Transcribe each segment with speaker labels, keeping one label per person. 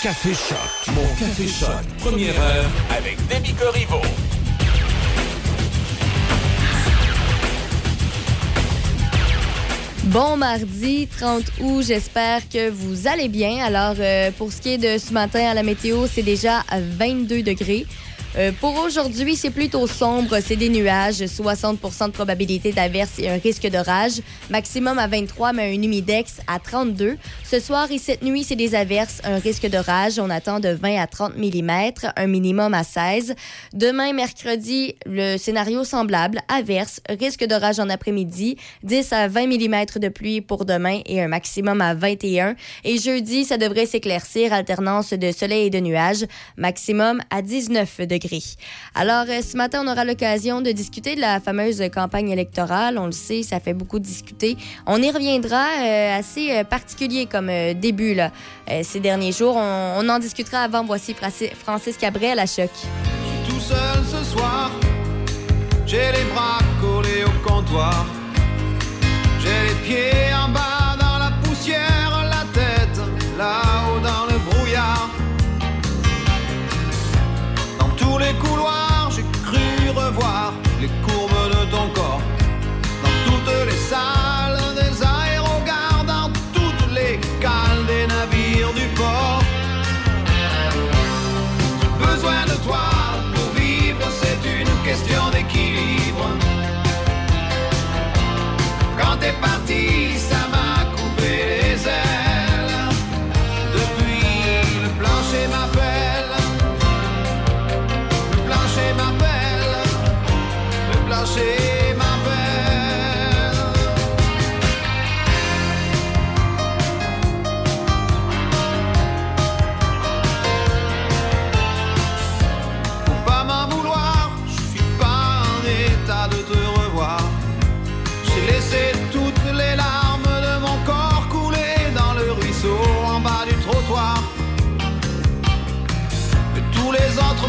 Speaker 1: Café Choc. Mon Café Choc. Première heure avec Demi Corriveau.
Speaker 2: Bon mardi 30 août, j'espère que vous allez bien. Alors, euh, pour ce qui est de ce matin à la météo, c'est déjà à 22 degrés. Euh, pour aujourd'hui, c'est plutôt sombre. C'est des nuages, 60% de probabilité d'averse et un risque d'orage. Maximum à 23, mais un humidex à 32. Ce soir et cette nuit, c'est des averses, un risque d'orage. On attend de 20 à 30 mm, un minimum à 16. Demain, mercredi, le scénario semblable, averse, risque d'orage en après-midi, 10 à 20 mm de pluie pour demain et un maximum à 21. Et jeudi, ça devrait s'éclaircir, alternance de soleil et de nuages, maximum à 19 degrés. Alors, euh, ce matin, on aura l'occasion de discuter de la fameuse campagne électorale. On le sait, ça fait beaucoup discuter. On y reviendra, euh, assez euh, particulier comme début là, ces derniers jours. On, en discutera avant. Voici Francis Cabrel à Choc.
Speaker 3: tout seul ce soir, j'ai les bras collés au comptoir, j'ai les pieds en bas dans la poussière, la tête les couloirs,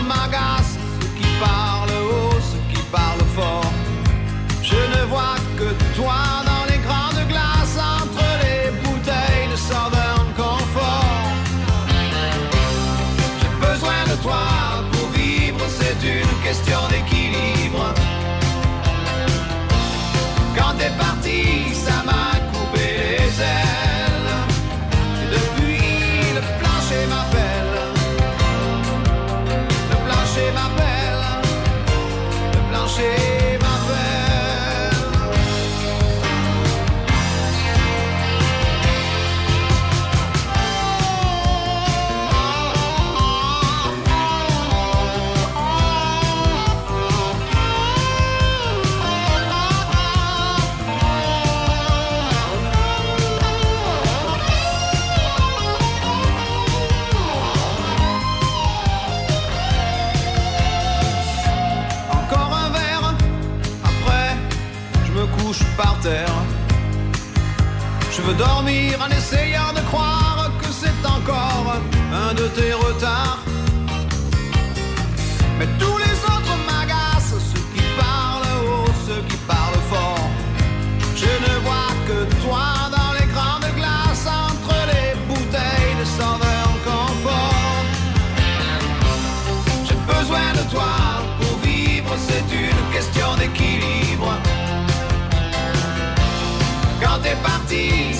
Speaker 3: les autres Je veux dormir en essayant de croire que c'est encore un de tes retards. Mais tous les autres m'agacent, ceux qui parlent haut, ceux qui parlent fort. Je ne vois que toi dans les grandes glaces entre les bouteilles de Southern Comfort. J'ai besoin de toi pour vivre, c'est une question d'équilibre. Quand t'es parti,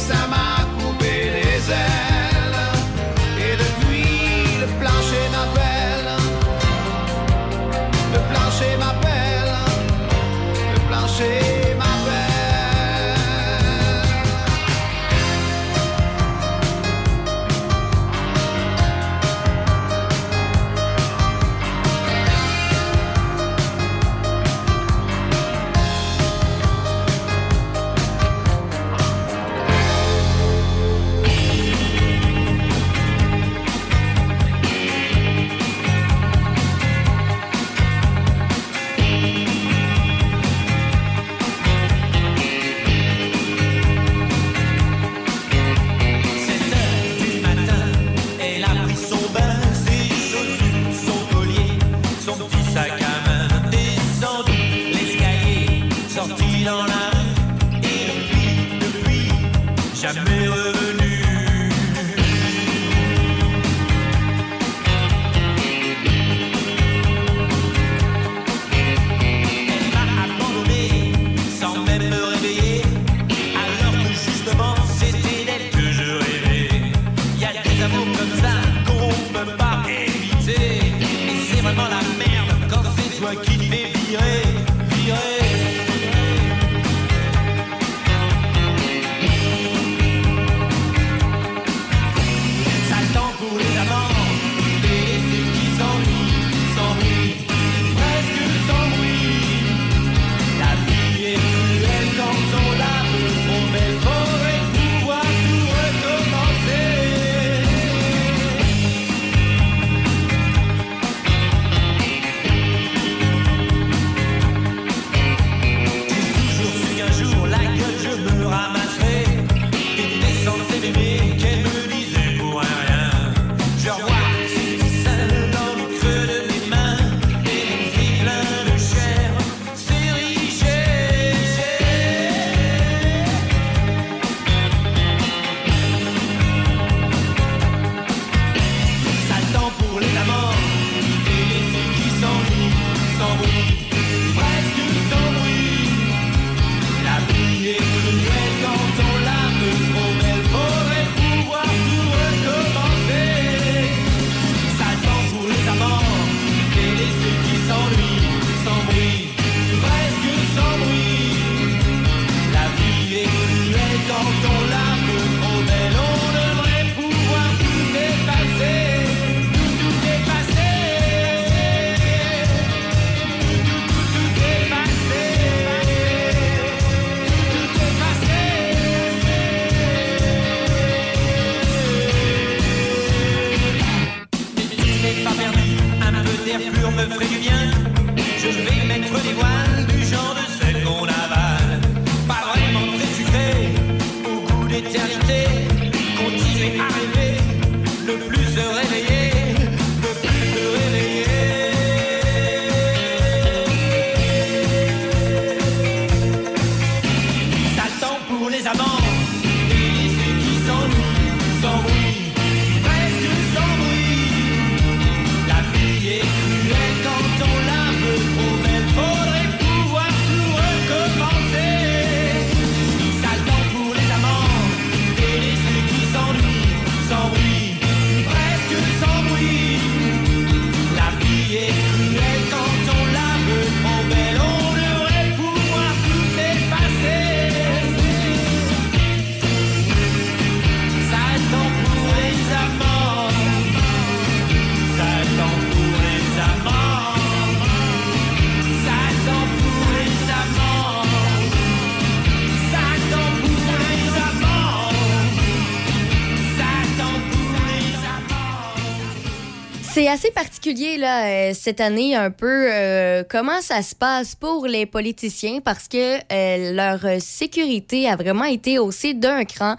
Speaker 2: euh, cette année un peu euh, comment ça se passe pour les politiciens? Parce que euh, leur sécurité a vraiment été haussée d'un cran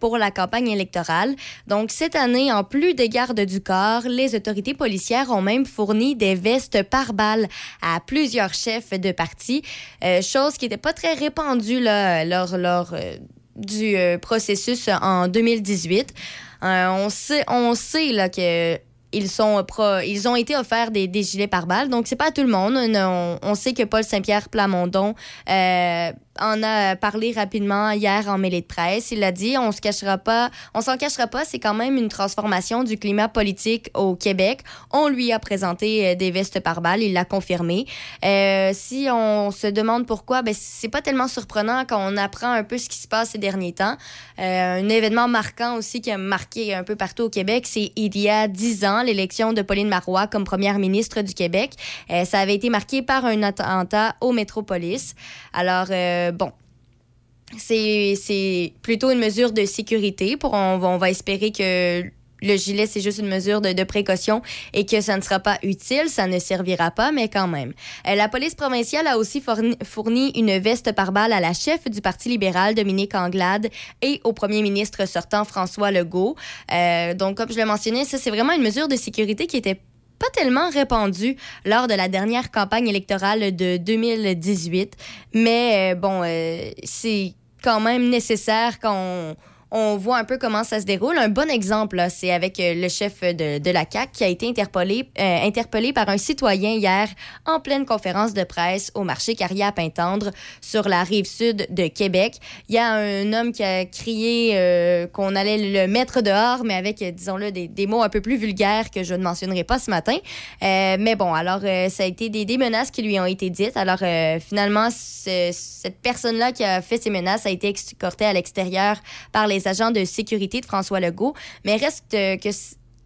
Speaker 2: pour la campagne électorale. Donc cette année, en plus des gardes du corps, les autorités policières ont même fourni des vestes par balles à plusieurs chefs de parti, chose qui n'était pas très répandue lors, du processus en 2018. on sait, on sait que ils, sont ils ont été offerts des, des gilets pare-balles. Donc, c'est pas à tout le monde. On, on sait que Paul Saint-Pierre Plamondon euh, en a parlé rapidement hier en mêlée de presse. Il a dit, on se cachera pas, on s'en cachera pas, c'est quand même une transformation du climat politique au Québec. On lui a présenté euh, des vestes par balles, il l'a confirmé. Euh, si on se demande pourquoi, ben c'est pas tellement surprenant quand on apprend un peu ce qui se passe ces derniers temps. Euh, un événement marquant aussi qui a marqué un peu partout au Québec, c'est il y a dix ans l'élection de Pauline Marois comme première ministre du Québec. ça avait été marqué par un attentat au Métropolis. Alors euh, bon, c'est plutôt une mesure de sécurité. Pour, on, va espérer que le gilet, c'est juste une mesure de, précaution et que ça ne sera pas utile, ça ne servira pas, mais quand même. Euh, la police provinciale a aussi fourni, une veste par balle à la chef du Parti libéral, Dominique Anglade, et au premier ministre sortant, François Legault. Euh, donc, comme je l'ai mentionné, ça, c'est vraiment une mesure de sécurité qui était pas tellement répandu lors de la dernière campagne électorale de 2018. Mais euh, bon, euh, c'est quand même nécessaire quand on voit un peu comment ça se déroule. Un bon exemple, c'est avec euh, le chef de, la CAC qui a été interpellé, euh, interpellé par un citoyen hier en pleine conférence de presse au marché Carrière à Pintendre sur la rive sud de Québec. Il y a un homme qui a crié euh, qu'on allait le mettre dehors, mais avec, disons-le, des, des, mots un peu plus vulgaires que je ne mentionnerai pas ce matin. mais bon, alors, ça a été des, des, menaces qui lui ont été dites. Alors, finalement, cette personne-là qui a fait ces menaces a été escortée à l'extérieur par les agents de sécurité de François Legault, mais reste que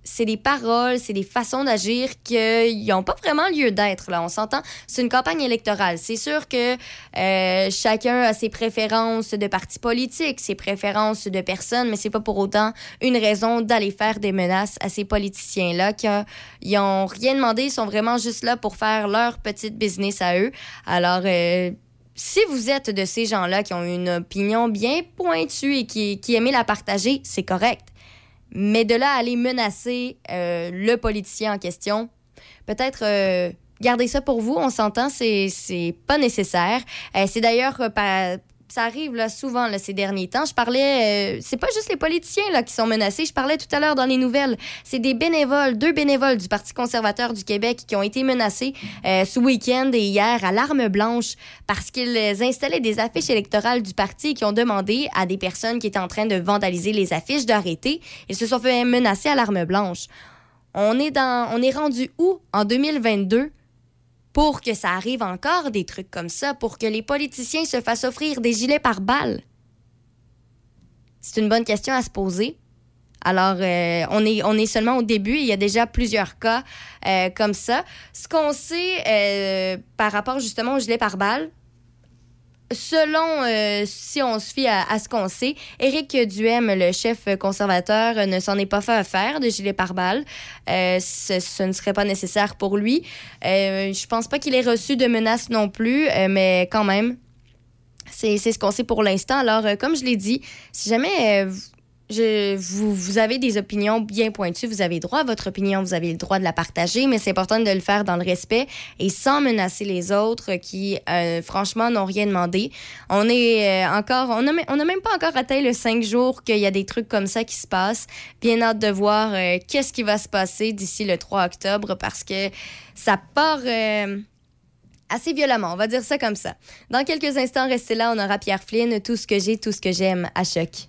Speaker 2: c'est des paroles, c'est des façons d'agir qui n'ont pas vraiment lieu d'être. Là, on s'entend. C'est une campagne électorale. C'est sûr que euh, chacun a ses préférences de partis politiques, ses préférences de personnes, mais c'est pas pour autant une raison d'aller faire des menaces à ces politiciens-là qui n'ont rien demandé, ils sont vraiment juste là pour faire leur petite business à eux. Alors euh, si vous êtes de ces gens-là qui ont une opinion bien pointue et qui, qui la partager, c'est correct. Mais de là à aller menacer euh, le politicien en question, peut-être euh, gardez ça pour vous, on s'entend, c'est pas nécessaire. Euh, c'est d'ailleurs ça arrive là, souvent là, ces derniers temps. Je parlais, euh, c'est pas juste les politiciens là, qui sont menacés. Je parlais tout à l'heure dans les nouvelles. C'est des bénévoles, deux bénévoles du Parti conservateur du Québec qui ont été menacés euh, ce week-end et hier à l'arme blanche parce qu'ils installaient des affiches électorales du parti et qui ont demandé à des personnes qui étaient en train de vandaliser les affiches d'arrêter. Ils se sont fait menacer à l'arme blanche. On est, dans, on est rendu où en 2022 pour que ça arrive encore des trucs comme ça, pour que les politiciens se fassent offrir des gilets par balles? C'est une bonne question à se poser. Alors, euh, on, est, on est seulement au début. Il y a déjà plusieurs cas euh, comme ça. Ce qu'on sait euh, par rapport justement aux gilets par balles, selon, euh, si on se fie à, ce qu'on sait, Éric Duhem, le chef conservateur, ne s'en est pas fait faire de gilet pare-balles. Euh, ce, ne serait pas nécessaire pour lui. Euh, je pense pas qu'il ait reçu de menaces non plus, euh, mais quand même, c'est ce qu'on sait pour l'instant. Alors, comme je l'ai dit, si jamais vous, avez des opinions bien pointues, vous avez droit à votre opinion, vous avez le droit de la partager, mais c'est important de le faire dans le respect et sans menacer les autres qui, euh, franchement, n'ont rien demandé. On est euh, encore, on n'a même pas encore atteint le cinq jours qu'il y a des trucs comme ça qui se passent. Bien hâte de voir euh, qu'est-ce qui va se passer d'ici le 3 octobre parce que ça part assez violemment, on va dire ça comme ça. Dans quelques instants, restez là, on aura Pierre Flynn, tout ce que j'ai, tout ce que j'aime à choc.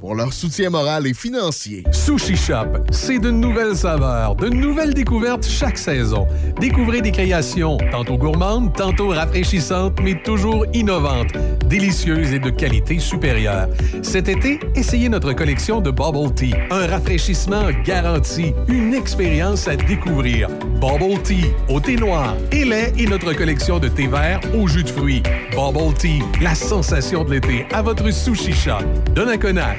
Speaker 4: pour leur soutien moral et financier.
Speaker 1: Sushi Shop, c'est de nouvelles saveurs, de nouvelles découvertes chaque saison. Découvrez des créations tantôt gourmandes, tantôt rafraîchissantes, mais toujours innovantes, délicieuses et de qualité supérieure. Cet été, essayez notre collection de Bubble Tea, un rafraîchissement garanti, une expérience à découvrir. Bubble Tea, au thé noir et lait et notre collection de thé vert au jus de fruits. Bubble Tea, la sensation de l'été à votre sushi shop. Donnacona,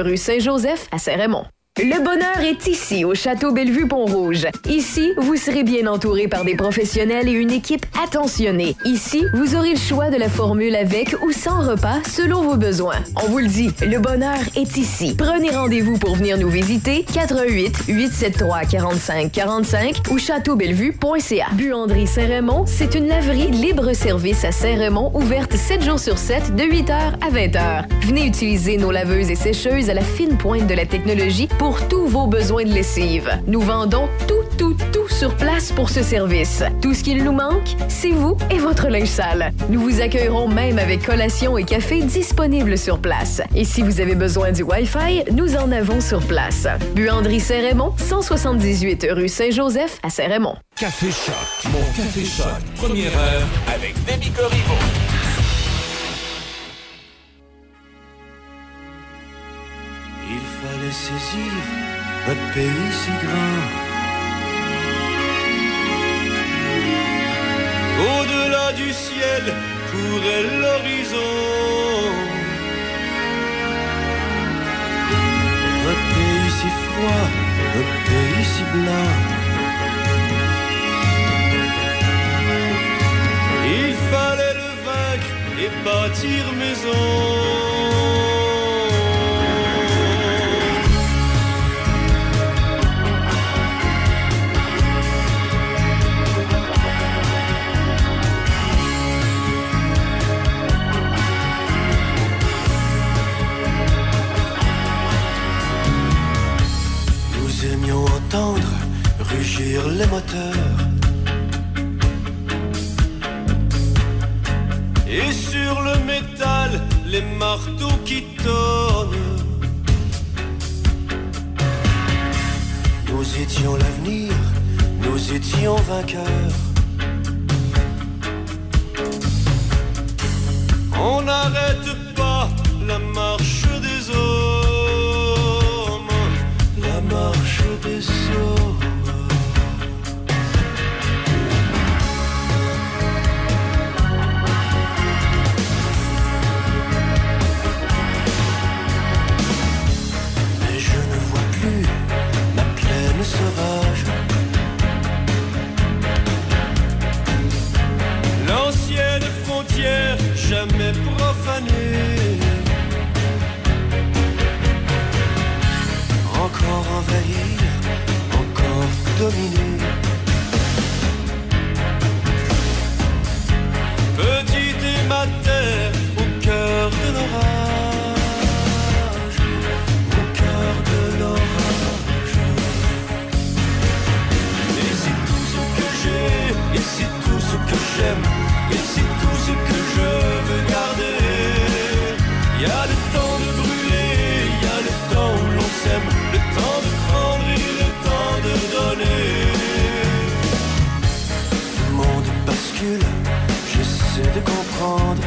Speaker 5: rue Saint-Joseph à Saint-Raymond. Le bonheur est ici, au Château Bellevue-Pont-Rouge. Ici, vous serez bien entouré par des professionnels et une équipe attentionnée. Ici, vous aurez le choix de la formule avec ou sans repas selon vos besoins. On vous le dit, le bonheur est ici. Prenez rendez-vous pour venir nous visiter 88 873 45 45 ou châteaubellevue.ca. Buanderie Saint-Raymond, c'est une laverie libre-service à Saint-Raymond ouverte 7 jours sur 7 de 8h à 20h. Venez utiliser nos laveuses et sécheuses à la fine pointe de la technologie pour tous vos besoins de lessive. Nous vendons tout, tout, tout sur place pour ce service. Tout ce qu'il nous manque, c'est vous et votre linge sale. Nous vous accueillerons même avec collation et café disponibles sur place. Et si vous avez besoin du Wi-Fi, nous en avons sur place. Buanderie Saint-Raymond, 178 rue Saint-Joseph à Saint-Raymond.
Speaker 6: Café Choc, mon Café Choc, première heure avec Demi Corriveau.
Speaker 7: Fallait saisir notre pays si grand. Au-delà du ciel courait l'horizon. Notre pays si froid, notre pays si blanc. Il fallait le vaincre et bâtir maison. Rugir les moteurs. Et sur le métal, les marteaux qui tonnent. Nous étions l'avenir, nous étions vainqueurs. On n'arrête pas la marche jamais profanée. Encore envahir, encore dominer. Petite et ma terre au cœur de l'orage, au cœur de l'orage. Et c'est tout ce que j'ai, et c'est tout ce que j'aime, et c'est tout ce que je. Il y a le temps de brûler, il y a le temps où l'on s'aime, le temps de prendre et le temps de donner. Le monde bascule, j'essaie de comprendre.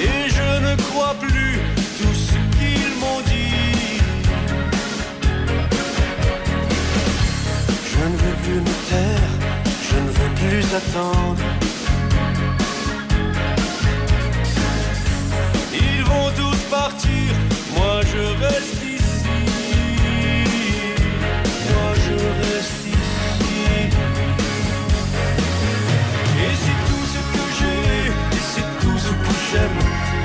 Speaker 7: Et je ne crois plus tout ce qu'ils m'ont dit. Je ne veux plus me taire, je ne veux plus attendre. Je reste ici. Moi je reste ici. Et c'est tout ce que j'ai, et c'est tout ce que j'aime,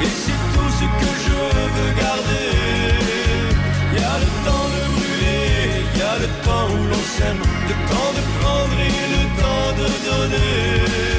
Speaker 7: et c'est tout ce que je veux garder. Y a le temps de brûler, y a le temps où l'on s'aime, le temps de prendre et le temps de donner.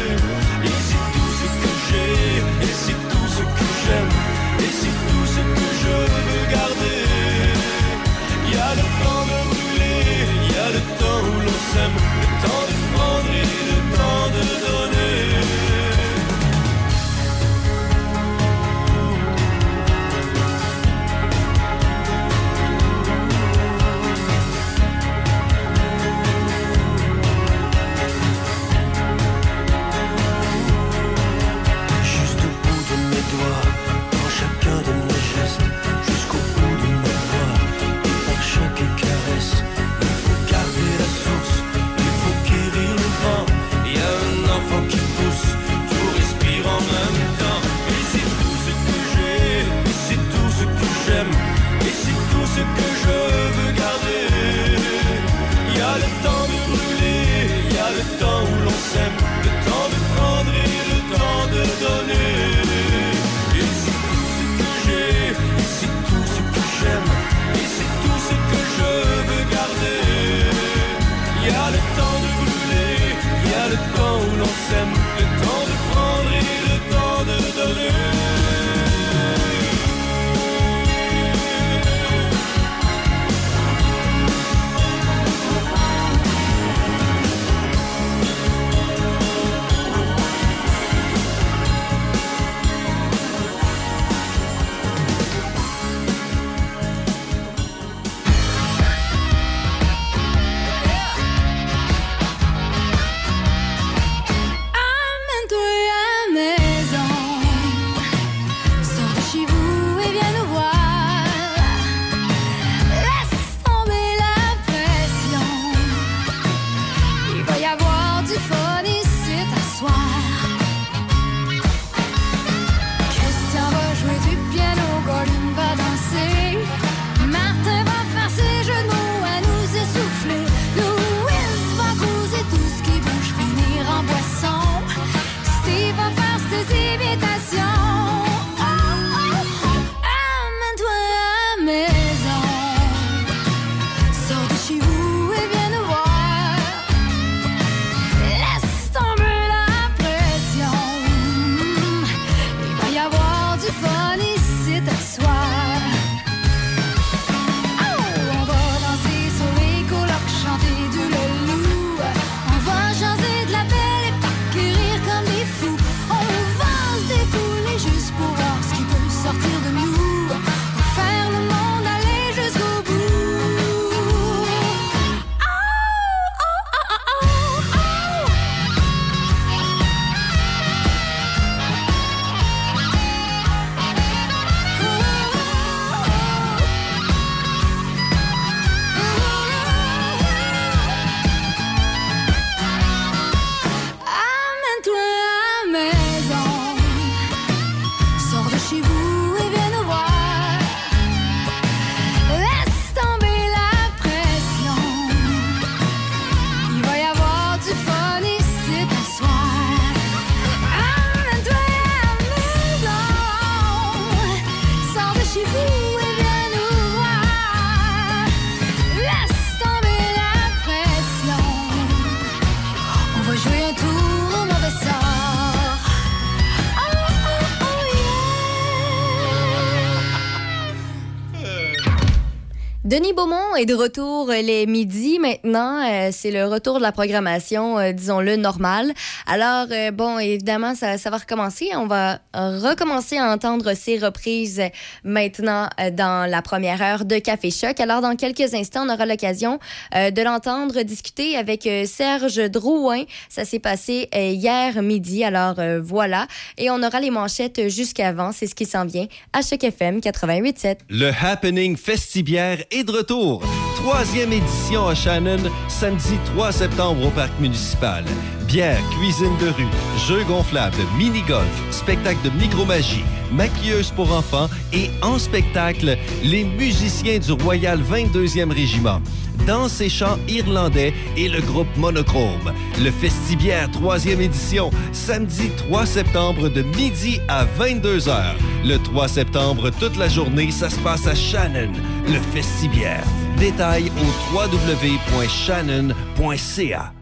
Speaker 2: Denis Beaumont est de retour les midis maintenant. Euh, c'est le retour de la programmation, euh, disons-le, normale. Alors, euh, bon, évidemment, ça, ça, va recommencer. On va recommencer à entendre ces reprises maintenant dans la première heure de Café Choc. Alors, dans quelques instants, on aura l'occasion de l'entendre discuter avec Serge Drouin. Ça s'est passé hier midi. Alors, voilà. Et on aura les manchettes jusqu'avant. C'est ce qui s'en vient à Choc FM 88.7.
Speaker 8: Le Happening Festibière est de retour. Troisième édition à Shannon, samedi 3 septembre au Parc municipal. Bière, cuisine de rue, jeux gonflables, mini-golf, spectacle de micromagie, maquilleuse pour enfants et en spectacle, les musiciens du Royal 22e Régiment. Danse et chants irlandais et le groupe Monochrome. Le Festibière 3e édition, samedi 3 septembre de midi à 22h. Le 3 septembre, toute la journée, ça se passe à Shannon, le Festibière. Détails au www.shannon.ca.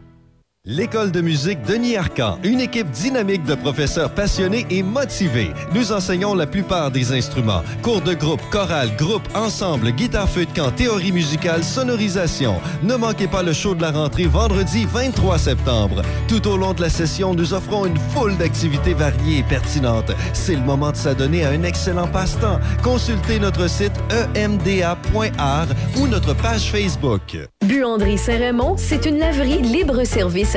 Speaker 8: L'école de musique Denis Arcan, une équipe dynamique de professeurs passionnés et motivés. Nous enseignons la plupart des instruments. Cours de groupe, chorale, groupe, ensemble, guitare feu de camp, théorie musicale, sonorisation. Ne manquez pas le show de la rentrée vendredi 23 septembre. Tout au long de la session, nous offrons une foule d'activités variées et pertinentes. C'est le moment de s'adonner à un excellent passe-temps. Consultez notre site emda.art ou notre page Facebook.
Speaker 5: Buanderie Saint-Raymond, c'est une laverie libre-service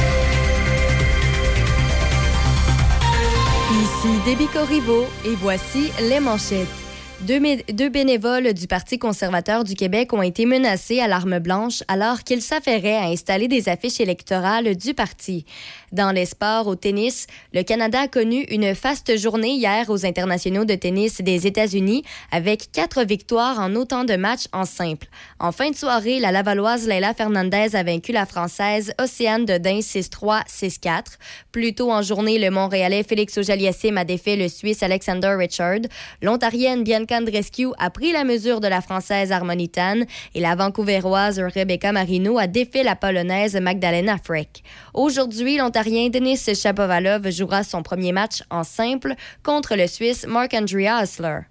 Speaker 2: Ici Déby Corriveau et voici les manchettes. Deux, deux, bénévoles du Parti conservateur du Québec ont été menacés à l'arme blanche alors qu'ils s'affairaient à installer des affiches électorales du parti. Dans les sports, au tennis, le Canada a connu une faste journée hier aux internationaux de tennis des États-Unis avec quatre victoires en autant de matchs en simple. En fin de soirée, la Lavalloise Leila Fernandez a vaincu la Française Océane Dodin 6-3, 6-4. Plus tôt en journée, le Montréalais Félix Ojaliassim a défait le Suisse Alexander Richard. L'Ontarienne Bianca Andrescu a pris la mesure de la Française Harmonitan et la Vancouveroise Rebecca Marino a défait la Polonaise Magdalena Frick. Aujourd'hui, l'Ontarien Denis Shapovalov jouera son premier match en simple contre le Suisse Marc-André Hassler.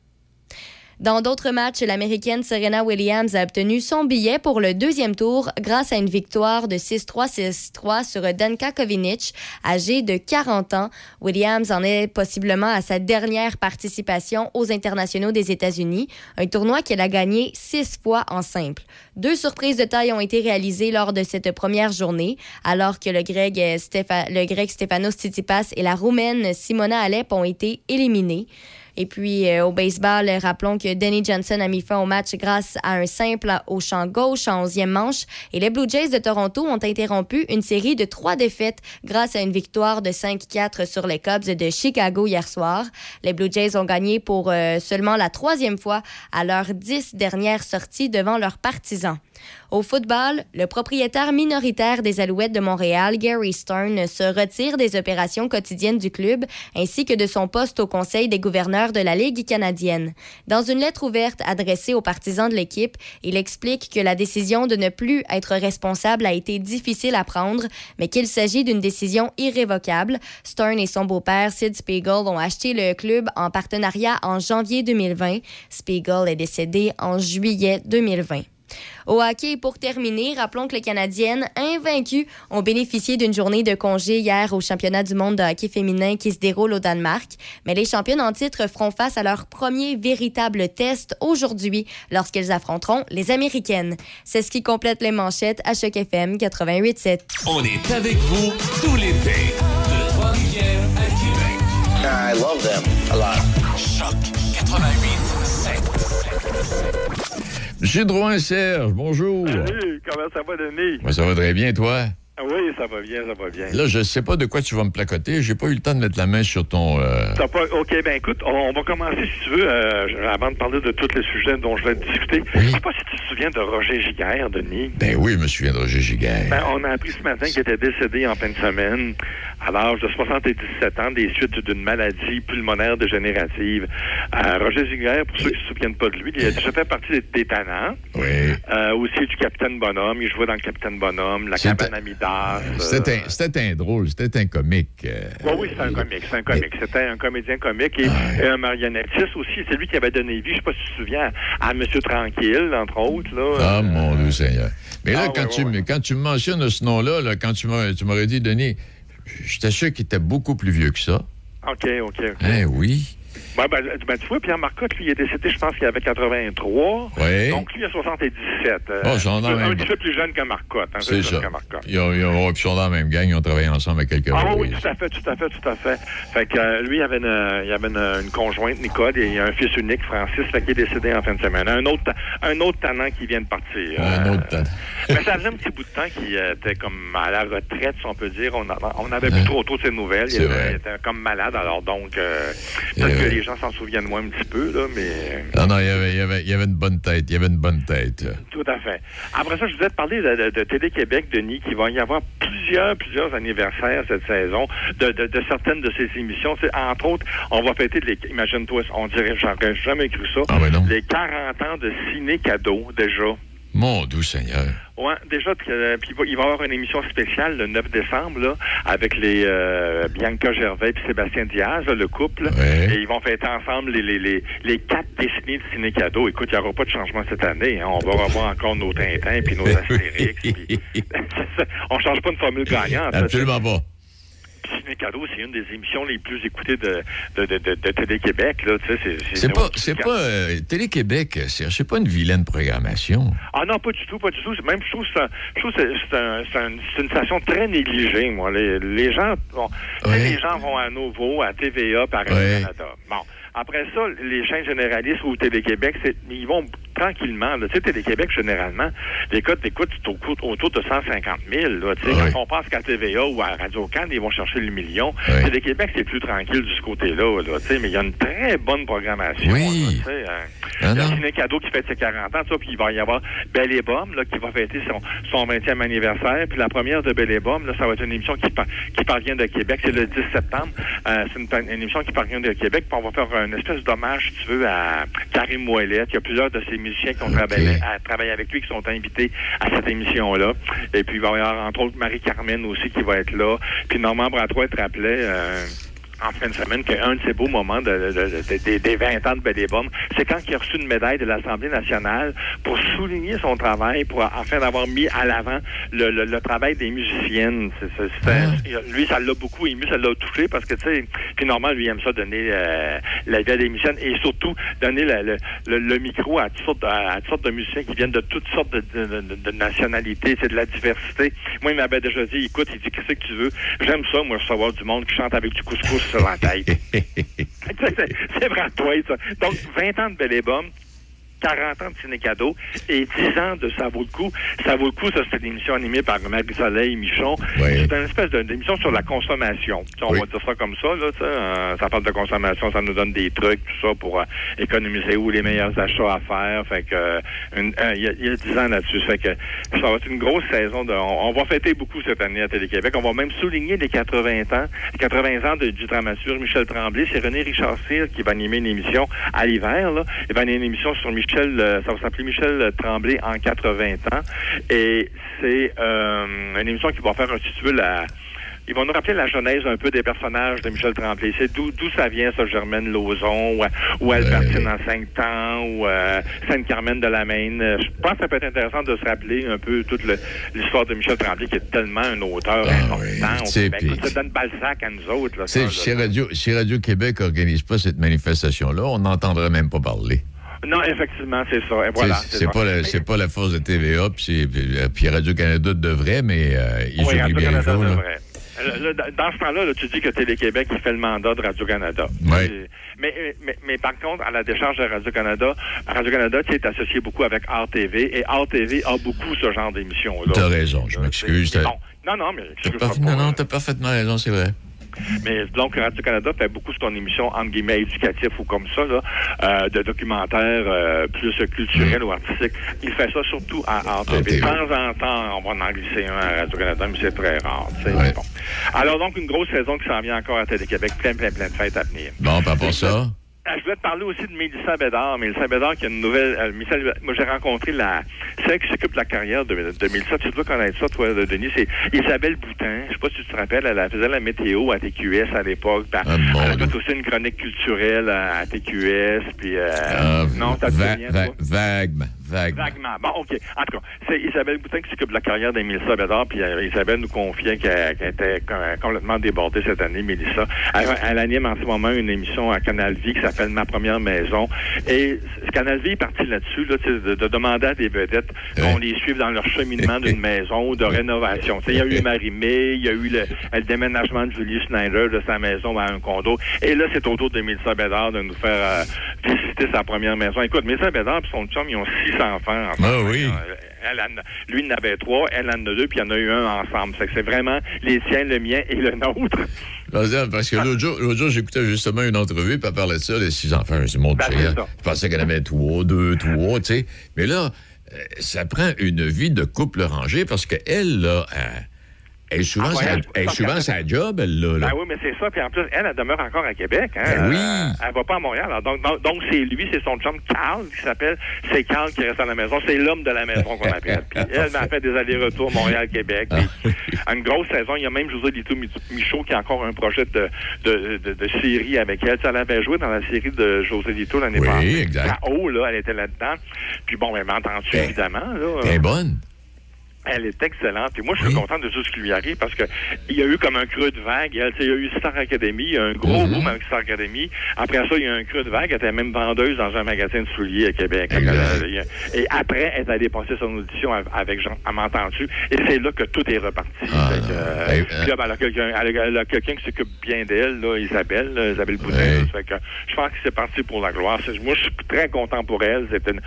Speaker 2: Dans d'autres matchs, l'Américaine Serena Williams a obtenu son billet pour le deuxième tour grâce à une victoire de 6-3, 6-3 sur Danka Kovinic, âgée de 40 ans. Williams en est possiblement à sa dernière participation aux internationaux des États-Unis, un tournoi qu'elle a gagné six fois en simple. Deux surprises de taille ont été réalisées lors de cette première journée, alors que le grec, le grec Stefanos Tsitsipas et la roumaine Simona Alep ont été éliminés. Et puis euh, au baseball, rappelons que Danny Johnson a mis fin au match grâce à un simple au champ gauche en 11e manche. Et les Blue Jays de Toronto ont interrompu une série de trois défaites grâce à une victoire de 5-4 sur les Cubs de Chicago hier soir. Les Blue Jays ont gagné pour euh, seulement la troisième fois à leurs dix dernières sorties devant leurs partisans. Au football, le propriétaire minoritaire des Alouettes de Montréal, Gary Stern, se retire des opérations quotidiennes du club ainsi que de son poste au Conseil des gouverneurs de la Ligue canadienne. Dans une lettre ouverte adressée aux partisans de l'équipe, il explique que la décision de ne plus être responsable a été difficile à prendre, mais qu'il s'agit d'une décision irrévocable. Stern et son beau-père, Sid Spiegel, ont acheté le club en partenariat en janvier 2020. Spiegel est décédé en juillet 2020. Au hockey, pour terminer, rappelons que les Canadiennes invaincues ont bénéficié d'une journée de congé hier au championnat du monde de hockey féminin qui se déroule au Danemark. Mais les championnes en titre feront face à leur premier véritable test aujourd'hui lorsqu'elles affronteront les Américaines. C'est ce qui complète les manchettes à Choc FM 88.7.
Speaker 6: On est avec vous tout l'été. De Trois-Rivières à Québec.
Speaker 9: I love them a lot.
Speaker 6: Choc 88.7.
Speaker 10: Monsieur Drouin Serge, bonjour.
Speaker 11: Salut, comment ça va, Denis?
Speaker 10: Moi, ça va très bien, toi? Oui, ça va bien, ça va bien.
Speaker 11: Là, je ne sais pas de quoi tu vas me placoter. J'ai pas eu le temps de mettre la main sur ton. euh,
Speaker 10: T'as pas... OK, ben écoute, on, on va commencer, si tu veux, euh, avant de parler de tous les sujets dont je vais discuter. Je sais pas si tu te souviens de Roger Giguère, Denis.
Speaker 11: Ben oui, je me souviens de Roger Giguère.
Speaker 10: Ben, on a appris ce matin qu'il était décédé en fin de semaine à l'âge de 77 ans des suites d'une maladie pulmonaire dégénérative. Euh, Roger Giguère, pour ceux qui ne se souviennent pas de lui, il a déjà fait partie des, des.
Speaker 11: Oui.
Speaker 10: Euh, aussi du Capitaine Bonhomme. Il jouait dans le Capitaine Bonhomme, la cabane à Euh,
Speaker 11: C'était un, drôle, c'était un comique. euh,
Speaker 10: Oui, oui, c'est un comique, c'est un comique. C'était un comédien comique et, et un marionnettiste aussi. C'est lui qui avait donné vie, je sais pas si tu te souviens, à Monsieur Tranquille, entre autres. Là.
Speaker 11: Ah, mon Dieu Seigneur. Mais là,
Speaker 10: Ah,
Speaker 11: quand,
Speaker 10: ouais,
Speaker 11: tu,
Speaker 10: ouais,
Speaker 11: me- quand tu me mentionnes ce nom-là, là, quand tu m'aurais dit, Denis, j'étais sûr qu'il était beaucoup plus vieux que ça.
Speaker 10: OK, OK, OK.
Speaker 11: Hein, oui.
Speaker 10: Ben, ben, ben, tu vois, Pierre Marcotte, lui, il est décédé, je pense qu'il avait 83.
Speaker 11: Oui.
Speaker 10: Donc, lui, il a 77. Euh,
Speaker 11: Oh, ai
Speaker 10: un
Speaker 11: même-
Speaker 10: petit peu plus jeune que Marcotte. Hein,
Speaker 11: C'est ça.
Speaker 10: Marcotte.
Speaker 11: Ils, ont, ils ont- ils sont dans la même gang, ils ont travaillé ensemble à quelques
Speaker 10: Ah oui, tout à fait, tout à fait, tout à fait. Fait que euh, lui, il avait, une, il avait une, une conjointe, Nicole, et il a un fils unique, Francis, fait qu'il est décédé en fin de semaine. Un autre, un autre tannant qui vient de partir.
Speaker 11: Un
Speaker 10: Euh,
Speaker 11: autre temps.
Speaker 10: Mais ça faisait un petit bout de temps qu'il euh, était comme à la retraite, si on peut dire. On on n'avait plus trop trop de ses nouvelles. Il il était comme malade, alors donc, euh, peut-être que
Speaker 11: vrai.
Speaker 10: les gens s'en souviennent moins un petit peu, là, mais...
Speaker 11: Non, non, il y, avait, il, y avait, il y avait une bonne tête. Il y avait une bonne tête.
Speaker 10: Tout à fait. Après ça, je voulais te parler de, de- de Télé-Québec, Denis, qui va y avoir plusieurs, plusieurs anniversaires cette saison de, certaines de ces émissions. C'est, entre autres, on va fêter, les, imagine-toi, on dirait, j'aurais jamais cru ça,
Speaker 11: Ah, ben
Speaker 10: les 40 ans de ciné-cadeau, déjà.
Speaker 11: Mon doux Seigneur.
Speaker 10: Ouais, déjà, euh, puis il va- y avoir une émission spéciale le 9 décembre, là, avec les euh, Bianca Gervais et Sébastien Diaz, là, le couple. Et ils vont fêter ensemble les, les, les, les quatre décennies de ciné cadeau. Écoute, il n'y aura pas de changement cette année. hein. On va revoir encore nos Tintins puis nos Astérix. puis- on change pas une formule gagnante.
Speaker 11: Absolument pas.
Speaker 10: Ciné c'est une des émissions les plus écoutées de, de, de, Télé-Québec. C'est,
Speaker 11: pas, c'est pas euh, Télé-Québec, c'est pas une vilaine programmation.
Speaker 10: Ah non, pas du tout, pas du tout. Même, je trouve que c'est un- un- une station très négligée, moi. Les, les gens, bon, les gens vont à Nouveau, à TVA, par Radio-Canada. Bon. Après ça, les chaînes généralistes ou Télé-Québec, ils vont tranquillement. Tu sais, Télé-Québec, généralement, les codes d'écoute, c'est au autour de 150 000. Là, Quand on pense qu'à TVA ou à Radio-Can, ils vont chercher le million. Télé-Québec, c'est plus tranquille de ce côté-là. Là, mais il y a une très bonne programmation.
Speaker 11: Oui.
Speaker 10: là, hein.
Speaker 11: Ah,
Speaker 10: Il y a. Ciné Cadeau qui fête ses 40 ans, puis il va y avoir Belle et Bomme, là, qui va fêter son, son 20e anniversaire. Puis la première de Belle et Bomme, là, ça va être une émission qui, par- qui parvient de Québec. C'est le 10 septembre. Euh, c'est une, une émission qui parvient de Québec. Puis on va faire une espèce d'hommage, si tu veux, à Karim Ouellet. Il y a plusieurs de ces musiciens qui ont travaillé, à- travaillé avec lui qui sont invités à cette émission-là. Et puis il va y avoir, entre autres, Marie-Carmen aussi qui va être là. Puis Normand Bratois te rappelait... euh, en fin de semaine qu'un de ses beaux moments de, de- de- de- des 20 ans de Belle c'est quand il a reçu une médaille de l'Assemblée nationale pour souligner son travail, pour afin d'avoir mis à l'avant le, le- le travail des musiciennes. Un- Lui, ça l'a beaucoup ému, ça l'a touché parce que, tu sais, puis normalement, lui aime ça donner euh, la vie à des musiciennes et surtout donner le, le- micro à toutes, sortes, à, à toutes sortes de musiciens qui viennent de toutes sortes de, de- de- de nationalités, c'est de la diversité. Moi, il m'avait déjà dit, écoute, il dit, qu'est-ce que tu veux? J'aime ça, moi, savoir du monde qui chante avec du couscous sur la tête. c'est vraiment toi, ça. Donc, 20 ans de et Bomme, 40 ans de Ciné Cadeau et 10 ans de Ça vaut le coup. Ça vaut le coup, ça, c'est une émission animée par Marie-Soleil Michon. C'est une espèce d'émission sur la consommation. Tu sais, on va dire ça comme ça, là, sais, euh, ça parle de consommation, ça nous donne des trucs, tout ça, pour euh, économiser ou les meilleurs achats à faire. Fait que, euh, euh, il y, a- il y a 10 ans là-dessus. Fait que ça va être une grosse saison. De, on, on va fêter beaucoup cette année à Télé-Québec. On va même souligner les 80 ans, 80 ans de- du dramaturge Michel Tremblay. C'est René Richard Cyr qui va animer une émission à l'hiver. Là. Il va animer une émission sur Michel, euh, ça va s'appeler Michel Tremblay en 80 ans. Et c'est euh, une émission qui va faire, tu veux, la... Ils vont nous rappeler la genèse un peu des personnages de Michel Tremblay. C'est d'où d'où ça vient, ça, Germaine Lauzon, ou, ou Albertine en cinq temps, ou euh, Sainte-Carmen de la Maine. Je pense que ça peut être intéressant de se rappeler un peu toute le- l'histoire de Michel Tremblay, qui est tellement un auteur important. au Québec.
Speaker 11: puis-
Speaker 10: Écoute, ça donne Balzac à nous autres. Là, ça,
Speaker 11: si. Radio, si Radio-Québec n'organise pas cette manifestation-là, on n'entendrait même pas parler.
Speaker 10: Non, effectivement, c'est ça. Et voilà.
Speaker 11: C'est- pas, la- c'est pas la force de TVA, puis euh, Radio-Canada devrait, mais euh, ils
Speaker 10: Oui,
Speaker 11: oublient bien les
Speaker 10: Radio-Canada
Speaker 11: choses.
Speaker 10: Euh, dans- ce temps-là, là, tu dis que Télé-Québec, il fait le mandat de Radio-Canada.
Speaker 11: Ouais.
Speaker 10: C'est- Mais, mais, mais par contre, à la décharge de Radio-Canada, Radio-Canada, est associé beaucoup avec RTV et RTV a beaucoup ce genre d'émissions-là.
Speaker 11: T'as raison, je m'excuse. T'as-
Speaker 10: bon. Non, non, mais excuse-moi.
Speaker 11: Non, non, t'as parfaitement raison, c'est vrai.
Speaker 10: Mais donc, Radio-Canada fait beaucoup son émission, entre guillemets, éducatif ou comme ça, là, euh, de documentaires euh, plus culturels ou artistiques. Il fait ça surtout à RTV. De temps en temps, on va en glisser un à Radio-Canada, mais c'est très rare. bon. Alors, donc, une grosse saison qui s'en vient encore à Télé-Québec. Plein, plein, plein de fêtes à venir.
Speaker 11: Bon, par rapport à ça,
Speaker 10: Je voulais te parler aussi de Mélissa Bédard. Mélissa Bédard qui a une nouvelle... euh, Mélissa moi, j'ai rencontré la... Celle qui s'occupe de la carrière de, de Mélissa. Tu dois connaître ça, toi, de Denis. C'est Isabelle Boutin. Je sais pas si tu te rappelles. Elle faisait la météo à TQS à l'époque.
Speaker 11: Ah,
Speaker 10: elle a fait aussi une chronique culturelle à, à TQS. Puis... euh,
Speaker 11: euh,
Speaker 10: non, toi?
Speaker 11: vaguement, vaguement.
Speaker 10: Vaguement. Bon, OK. En tout cas, c'est Isabelle Boutin qui s'occupe de la carrière de Mélissa Bédard, puis euh, Isabelle nous confiait qu'elle était com- complètement débordée cette année, Mélissa. Elle, elle anime en ce moment une émission à Canal Vie qui s'appelle Ma première maison. Et c- Canal Vie est parti là-dessus, là, de, de demander à des vedettes qu'on les suive dans leur cheminement d'une maison ou de rénovation. Il y a eu Marie-Mé, il y a eu le, le déménagement de Julie Schneider de sa maison à un condo. Et là, c'est au tour de Mélissa Bédard de nous faire euh, visiter sa première maison. Écoute, Mélissa Bédard et son chum, ils ont six enfants. ensemble.
Speaker 11: Ah oui.
Speaker 10: Euh, Elle lui, il en avait trois, elle en a deux, puis il y en a eu un ensemble. C'est c'est vraiment les siens, le mien et le nôtre.
Speaker 11: Parce que l'autre jour, j'écoutais justement une entrevue, puis elle parlait de ça, les six enfants. Je dis, mon
Speaker 10: Ben, c'est
Speaker 11: hein. je pensais qu'elle avait trois, deux, trois, tu sais. Mais là, euh, ça prend une vie de couple rangé parce qu'elle, là, elle, elle est souvent,
Speaker 10: Ah,
Speaker 11: sa, elle est souvent sa job, elle, là. là.
Speaker 10: Ben oui, mais c'est ça. Puis en plus, elle, elle demeure encore à Québec. Hein?
Speaker 11: Ben oui.
Speaker 10: Euh, elle va pas à Montréal. Alors, donc, donc, donc, c'est lui, c'est son chum Carl qui s'appelle. C'est Carl qui reste à la maison. C'est l'homme de la maison qu'on appelle. Puis elle m'a fait des allers-retours Montréal-Québec.
Speaker 11: Ah.
Speaker 10: Puis, une grosse saison. Il y a même José Lito Michaud qui a encore un projet de, de, de, de série avec elle. Tu sais, Elle avait joué dans la série de José Lito l'année
Speaker 11: Oui,
Speaker 10: passée.
Speaker 11: exact.
Speaker 10: KO, là, elle était là-dedans. Puis bon, elle m'a entendu,
Speaker 11: Ben,
Speaker 10: évidemment. Là,
Speaker 11: Elle est bonne.
Speaker 10: Elle est excellente. Et moi, je suis content de tout ce qui lui arrive parce que il y a eu comme un creux de vague. Il y a eu Star Academy, il y a un gros boom avec Star Academy. Après ça, il y a un creux de vague. Elle était même vendeuse dans un magasin de souliers à Québec. Elle- Et après, elle allée passer son audition av- avec Jean, à m'entends-tu. Et c'est là que tout est reparti. Que, euh, puis là, ben, elle a quelqu'un a- a qui s'occupe bien d'elle, là, Isabelle, là, Isabelle. Fait que je pense que c'est parti pour la gloire. Moi, je suis très content pour elle. C'est une,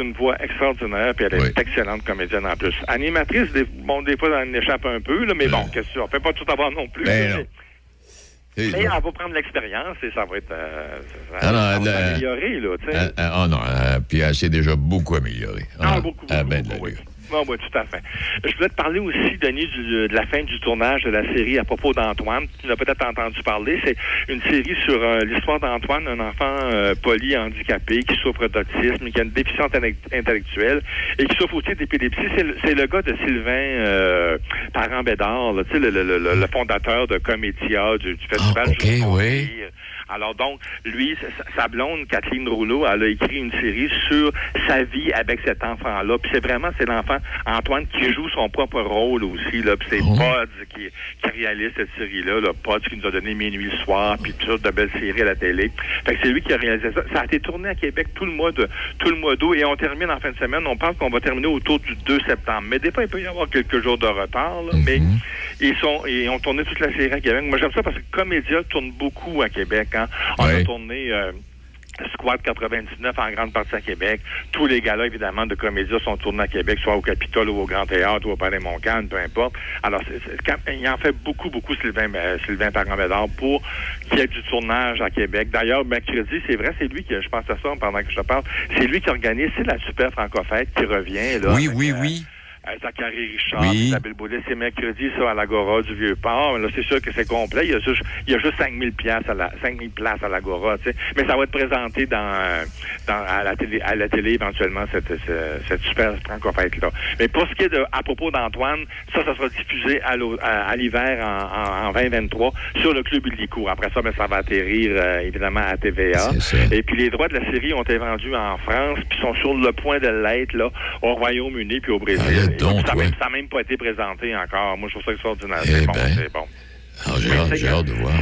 Speaker 10: une voix extraordinaire, puis elle est
Speaker 11: Oui.
Speaker 10: excellente comédienne en plus. Animatrice, des, bon, des fois, elle en échappe un peu, là, mais bon, qu'est-ce que tu fait pas tout avoir non plus.
Speaker 11: Ben
Speaker 10: mais, mais elle va prendre l'expérience et ça va être... euh, ça,
Speaker 11: Ah non,
Speaker 10: ça
Speaker 11: elle,
Speaker 10: va
Speaker 11: euh,
Speaker 10: s'améliorer, là, tu sais.
Speaker 11: Ah ah, non, puis elle s'est déjà beaucoup améliorée.
Speaker 10: Ah, beaucoup,
Speaker 11: Ah,
Speaker 10: beaucoup,
Speaker 11: ben de
Speaker 10: beaucoup,
Speaker 11: l'allure.
Speaker 10: Oui, tout à fait. Je voulais te parler aussi, Denis, du- de la fin du tournage de la série à propos d'Antoine. Tu l'as peut-être entendu parler. C'est une série sur euh, l'histoire d'Antoine, un enfant euh, polyhandicapé qui souffre d'autisme, qui a une déficience intellect- intellectuelle et qui souffre aussi d'épilepsie. C'est le, gars de Sylvain euh, Parent-Bédard, le, le- le- le fondateur de Comédia, du, du festival
Speaker 11: Ah, oui.
Speaker 10: Alors donc, lui, sa- blonde, Kathleen Rouleau, elle a écrit une série sur sa vie avec cet enfant-là. Puis c'est vraiment, c'est l'enfant Antoine qui joue son propre rôle aussi. Là. Puis c'est
Speaker 11: Oh.
Speaker 10: Pods qui, qui réalise cette série-là. Là. Pods qui nous a donné Minuit le soir, puis toutes sortes de belles séries à la télé. Fait que c'est lui qui a réalisé ça. Ça a été tourné à Québec tout le mois de tout le mois d'août et on termine en fin de semaine. On pense qu'on va terminer autour du 2 septembre. Mais des fois, il peut y avoir quelques jours de retard. là. Mais ils sont ils ont tourné toute la série à Québec. Moi, j'aime ça parce que Comédia tourne beaucoup à Québec. Hein. On a tourné euh, Squad 99 en grande partie à Québec. Tous les galas, évidemment, de Comédia sont tournés à Québec, soit au Capitole ou au Grand Théâtre ou au Palais Montcalm, peu importe. Alors, quand- il en fait beaucoup, beaucoup, Sylvain, euh, Sylvain Parent-Bédard, pour qu'il y ait du tournage à Québec. D'ailleurs, mercredi, c'est vrai, c'est lui qui, je pense à ça pendant que je te parle, c'est lui qui organise, c'est la Super Francofête qui revient, là.
Speaker 11: Oui,
Speaker 10: avec,
Speaker 11: oui,
Speaker 10: euh,
Speaker 11: oui.
Speaker 10: Euh, Zachary Richard,
Speaker 11: Oui.
Speaker 10: Isabelle Boulet, c'est mercredi, ça, à l'Agora du Vieux-Port. Là, c'est sûr que c'est complet. Il y a juste, il y a juste 5000 pièces à la, 5000 places à l'Agora, tu sais. Mais ça va être présenté dans, dans, à la télé, à la télé, éventuellement, cette, cette, cette super franco-fête-là. Mais pour ce qui est de, à propos d'Antoine, ça, ça sera diffusé à, l'au- à, à l'hiver en, en, en 2023 sur le Club Illicourt. Après ça, ben, ça va atterrir, euh, évidemment, à TVA. Et puis, les droits de la série ont été vendus en France, puis sont sur le point de l'être, là, au Royaume-Uni puis au Brésil.
Speaker 11: Donc,
Speaker 10: ça n'a
Speaker 11: ouais.
Speaker 10: même, pas été présenté encore. Moi, je trouve ça extraordinaire.
Speaker 11: Eh
Speaker 10: C'est bon,
Speaker 11: ben.
Speaker 10: c'est bon.
Speaker 11: Ah, j'ai hâte, de voir.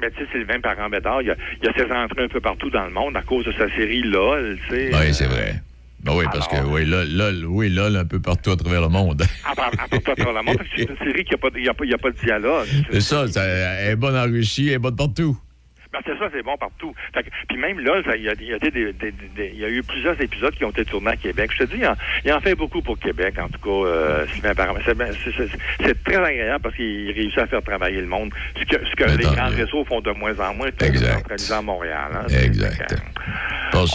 Speaker 10: Mais tu sais, Sylvain Parent-Bédard, il y a, il y a ses entrées un peu partout dans le monde à cause de sa série LOL, tu sais.
Speaker 11: Oui, c'est vrai. Ben oui, parce que oui, là, là, oui, là, un peu partout à travers le monde.
Speaker 10: À part, à tout le monde, parce que c'est une série qui n'a pas, y y a pas de dialogue.
Speaker 11: C'est ça, ça, elle est bonne en Russie, elle est bonne partout.
Speaker 10: Ben, c'est ça, c'est bon partout. Fait que- puis même là, il y, a, y a été des- des- des- il y a eu plusieurs épisodes qui ont été tournés à Québec. Je te dis, il en, en fait beaucoup pour Québec, en tout cas, euh, Sylvain. C'est, très agréable parce qu'il réussit à faire travailler le monde. Ce que, ce que les grands réseaux font de moins en moins, c'est à Montréal. Hein,
Speaker 11: Exact. Pour
Speaker 10: Ok,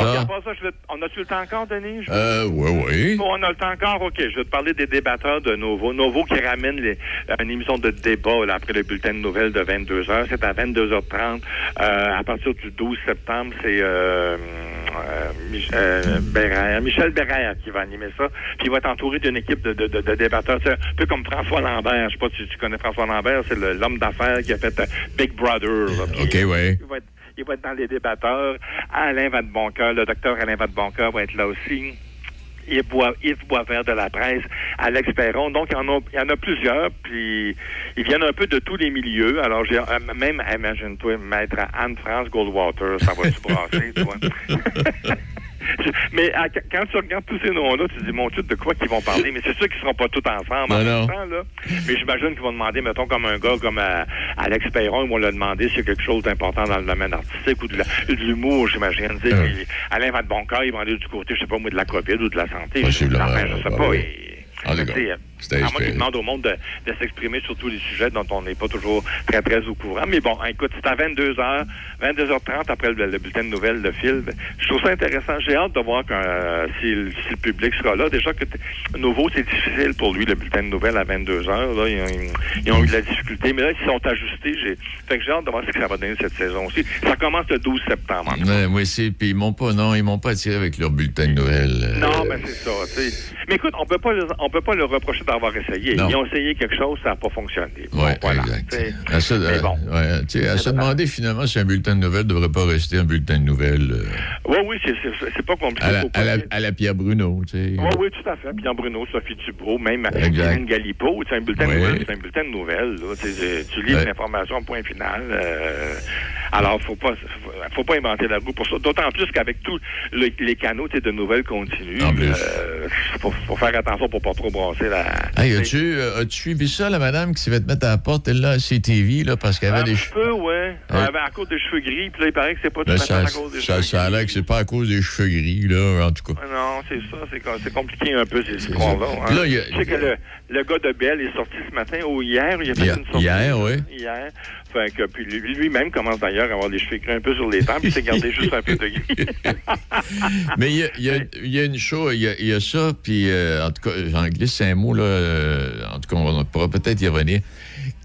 Speaker 11: ça,
Speaker 10: je vais on a-tu le temps encore, Denis?
Speaker 11: Euh, oui, oui.
Speaker 10: Bon, on a le temps encore. OK, je vais te parler des débatteurs de Novo. Novo qui ramène les- une émission de débat là, après le bulletin de nouvelles de 22 h C'est à 22h30. Euh, à partir du 12 septembre, c'est euh, euh, euh, Bérard- Michel Bérard qui va animer ça. Puis il va être entouré d'une équipe de, de, de, de débatteurs. C'est un peu comme François Lambert. Je sais pas si tu connais François Lambert. C'est l'homme d'affaires qui a fait euh, Big Brother. là.
Speaker 11: OK, oui.
Speaker 10: il va être, il va être dans les débatteurs. Alain Vadeboncoeur, le docteur Alain Vadeboncoeur va être là aussi. Yves, Bois, Yves Boisvert de la presse, Alex Perron. Donc, il y en a, plusieurs, puis ils viennent un peu de tous les milieux. Alors, j'ai euh, même, imagine-toi, maître Anne-France Goldwater, ça va se brasser, toi. Mais à- quand tu regardes tous ces noms-là, tu te dis, mon Dieu, de quoi qu'ils vont parler? Mais c'est sûr qu'ils seront pas tous ensemble en même temps, là. Mais j'imagine qu'ils vont demander, mettons, comme un gars comme euh, Alex Perron, ils vont lui demander s'il y a quelque chose d'important dans le domaine artistique ou de l'humour, j'imagine. Puis Alain Van Boncoeur, ils vont aller du côté, je sais pas moi, de la COVID ou de la santé. Enfin, je sais
Speaker 11: ouais,
Speaker 10: pas.
Speaker 11: ouais.
Speaker 10: et-
Speaker 11: En tout cas,
Speaker 10: à moins
Speaker 11: espéré.
Speaker 10: qu'ils demandent au monde de, de s'exprimer sur tous les sujets dont on n'est pas toujours très, très au courant. Mais bon, écoute, c'est à 22h, 22h30 après le, le bulletin de nouvelles de Phil. Je trouve ça intéressant. J'ai hâte de voir euh, si, le- si le public sera là. Déjà que nouveau, c'est difficile pour lui, le bulletin de nouvelles à 22h. Là, ils, ont, ils ont eu de la difficulté. Mais là, ils sont ajustés. J'ai, fait que j'ai hâte de voir ce que ça va donner cette saison aussi. Ça commence le 12 septembre.
Speaker 11: Ouais, moi aussi, puis ils m'ont pas, non, ils m'ont pas attiré avec leur bulletin de nouvelles. euh,
Speaker 10: Non, mais c'est ça. Mais écoute, on peut pas, le- on peut pas le reprocher d'avoir essayé.
Speaker 11: Non.
Speaker 10: Ils ont essayé quelque chose, ça n'a pas fonctionné. Bon,
Speaker 11: Ouais,
Speaker 10: voilà,
Speaker 11: exact. À se,
Speaker 10: Mais bon.
Speaker 11: ouais, tu sais, à se demander finalement si un bulletin de nouvelles ne devrait pas rester un bulletin de nouvelles euh,
Speaker 10: Oui, oui, c'est- pas compliqué.
Speaker 11: à, la,
Speaker 10: faut pas
Speaker 11: à, la,
Speaker 10: dire.
Speaker 11: à la Pierre Bruno, tu sais.
Speaker 10: Oui, oui, tout à fait. Pierre Bruno, Sophie Dubois, même. Hélène Galipo, c'est un bulletin
Speaker 11: Oui.
Speaker 10: de nouvelles, c'est un bulletin de nouvelles. Tu lis
Speaker 11: Ouais.
Speaker 10: l'information point final. euh, alors, faut pas, faut, faut pas inventer la roue pour ça. D'autant plus qu'avec tous le- les canaux de nouvelles continues,
Speaker 11: plus.
Speaker 10: euh, faut, faut faire attention pour pas trop brasser la.
Speaker 11: Hey, as-tu euh, as-tu suivi ça, la madame qui s'est fait mettre à la porte, elle, là, à CTV, là, parce qu'elle avait
Speaker 10: Un
Speaker 11: des cheveux.
Speaker 10: peu, ouais.
Speaker 11: Ouais,
Speaker 10: ben, à cause des cheveux gris, puis là, il paraît que c'est pas tout à fait
Speaker 11: ça,
Speaker 10: à cause des
Speaker 11: ça,
Speaker 10: cheveux
Speaker 11: ça a l'air que c'est pas à cause des cheveux gris, là, en tout cas.
Speaker 10: Non, c'est ça, c'est com- c'est compliqué un peu ces histoires-là. hein.
Speaker 11: Puis là, il y a-
Speaker 10: Je sais que le, le gars de Bell est sorti ce matin ou hier, il a fait
Speaker 11: Hier-
Speaker 10: une sortie.
Speaker 11: hier, oui.
Speaker 10: Hier. Fait que, puis lui- lui-même commence d'ailleurs à avoir les cheveux gris un peu sur les tempes, puis s'est gardé juste un peu de gris.
Speaker 11: Mais il y a, y y une chose, il y a, il y a ça, puis euh, en tout cas, j'en glisse un mot, là, euh, en tout cas, on pourra peut-être y revenir.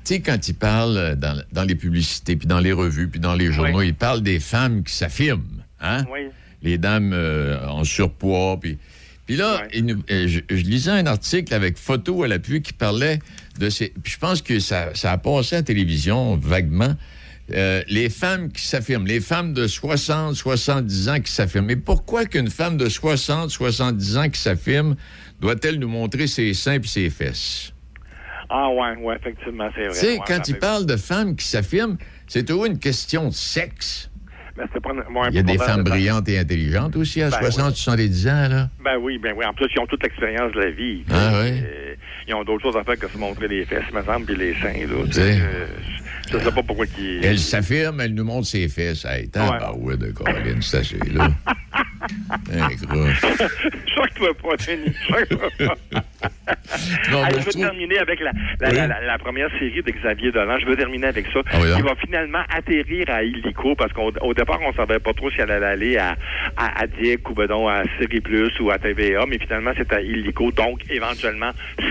Speaker 11: Tu sais, quand il parle euh, dans, dans les publicités, puis dans les revues, puis dans les journaux, il parle des femmes qui s'affirment, hein?
Speaker 10: Oui.
Speaker 11: Les dames euh, en surpoids, puis... Puis là, il euh, je, je lisais un article avec photo à l'appui qui parlait de ces... Puis je pense que ça, ça a passé à la télévision vaguement. Euh, les femmes qui s'affirment, les femmes de 60, 70 ans qui s'affirment. Mais pourquoi qu'une femme de 60, 70 ans qui s'affirme doit-elle nous montrer ses seins et ses fesses?
Speaker 10: Ah ouais, ouais, effectivement, c'est vrai.
Speaker 11: Tu sais,
Speaker 10: Ouais,
Speaker 11: quand il parle de femmes qui s'affirment, c'est toujours une question de sexe.
Speaker 10: Ben, ouais,
Speaker 11: Il y a des femmes brillantes et intelligentes aussi à
Speaker 10: Ben
Speaker 11: 60, 70 ans, là.
Speaker 10: Ben oui, ben oui. En plus, ils ont toute l'expérience de la vie.
Speaker 11: Ah oui?
Speaker 10: Euh, ils ont d'autres choses à faire que se montrer les fesses, me semble, puis les seins. Là, tu
Speaker 11: sais.
Speaker 10: sais. Euh, je sais pas pourquoi qu'ils...
Speaker 11: Elle s'affirme, elle nous montre ses fesses. Hey, ah ouais, de Caroline, c'est là. Gros.
Speaker 10: Choque-toi pas, Denis. Choque-toi pas.
Speaker 11: Non,
Speaker 10: Allez,
Speaker 11: mais
Speaker 10: je veux
Speaker 11: trouve-
Speaker 10: terminer avec la, la,
Speaker 11: Oui.
Speaker 10: la, la- la première série de Xavier Dolan. Je veux terminer avec ça.
Speaker 11: Ah oui?
Speaker 10: Il va finalement atterrir à Illico parce qu'au au départ, on savait pas trop si elle allait aller à, à, ou ben donc, à Série Plus ou à TVA, mais finalement, c'est à Illico. Donc, éventuellement,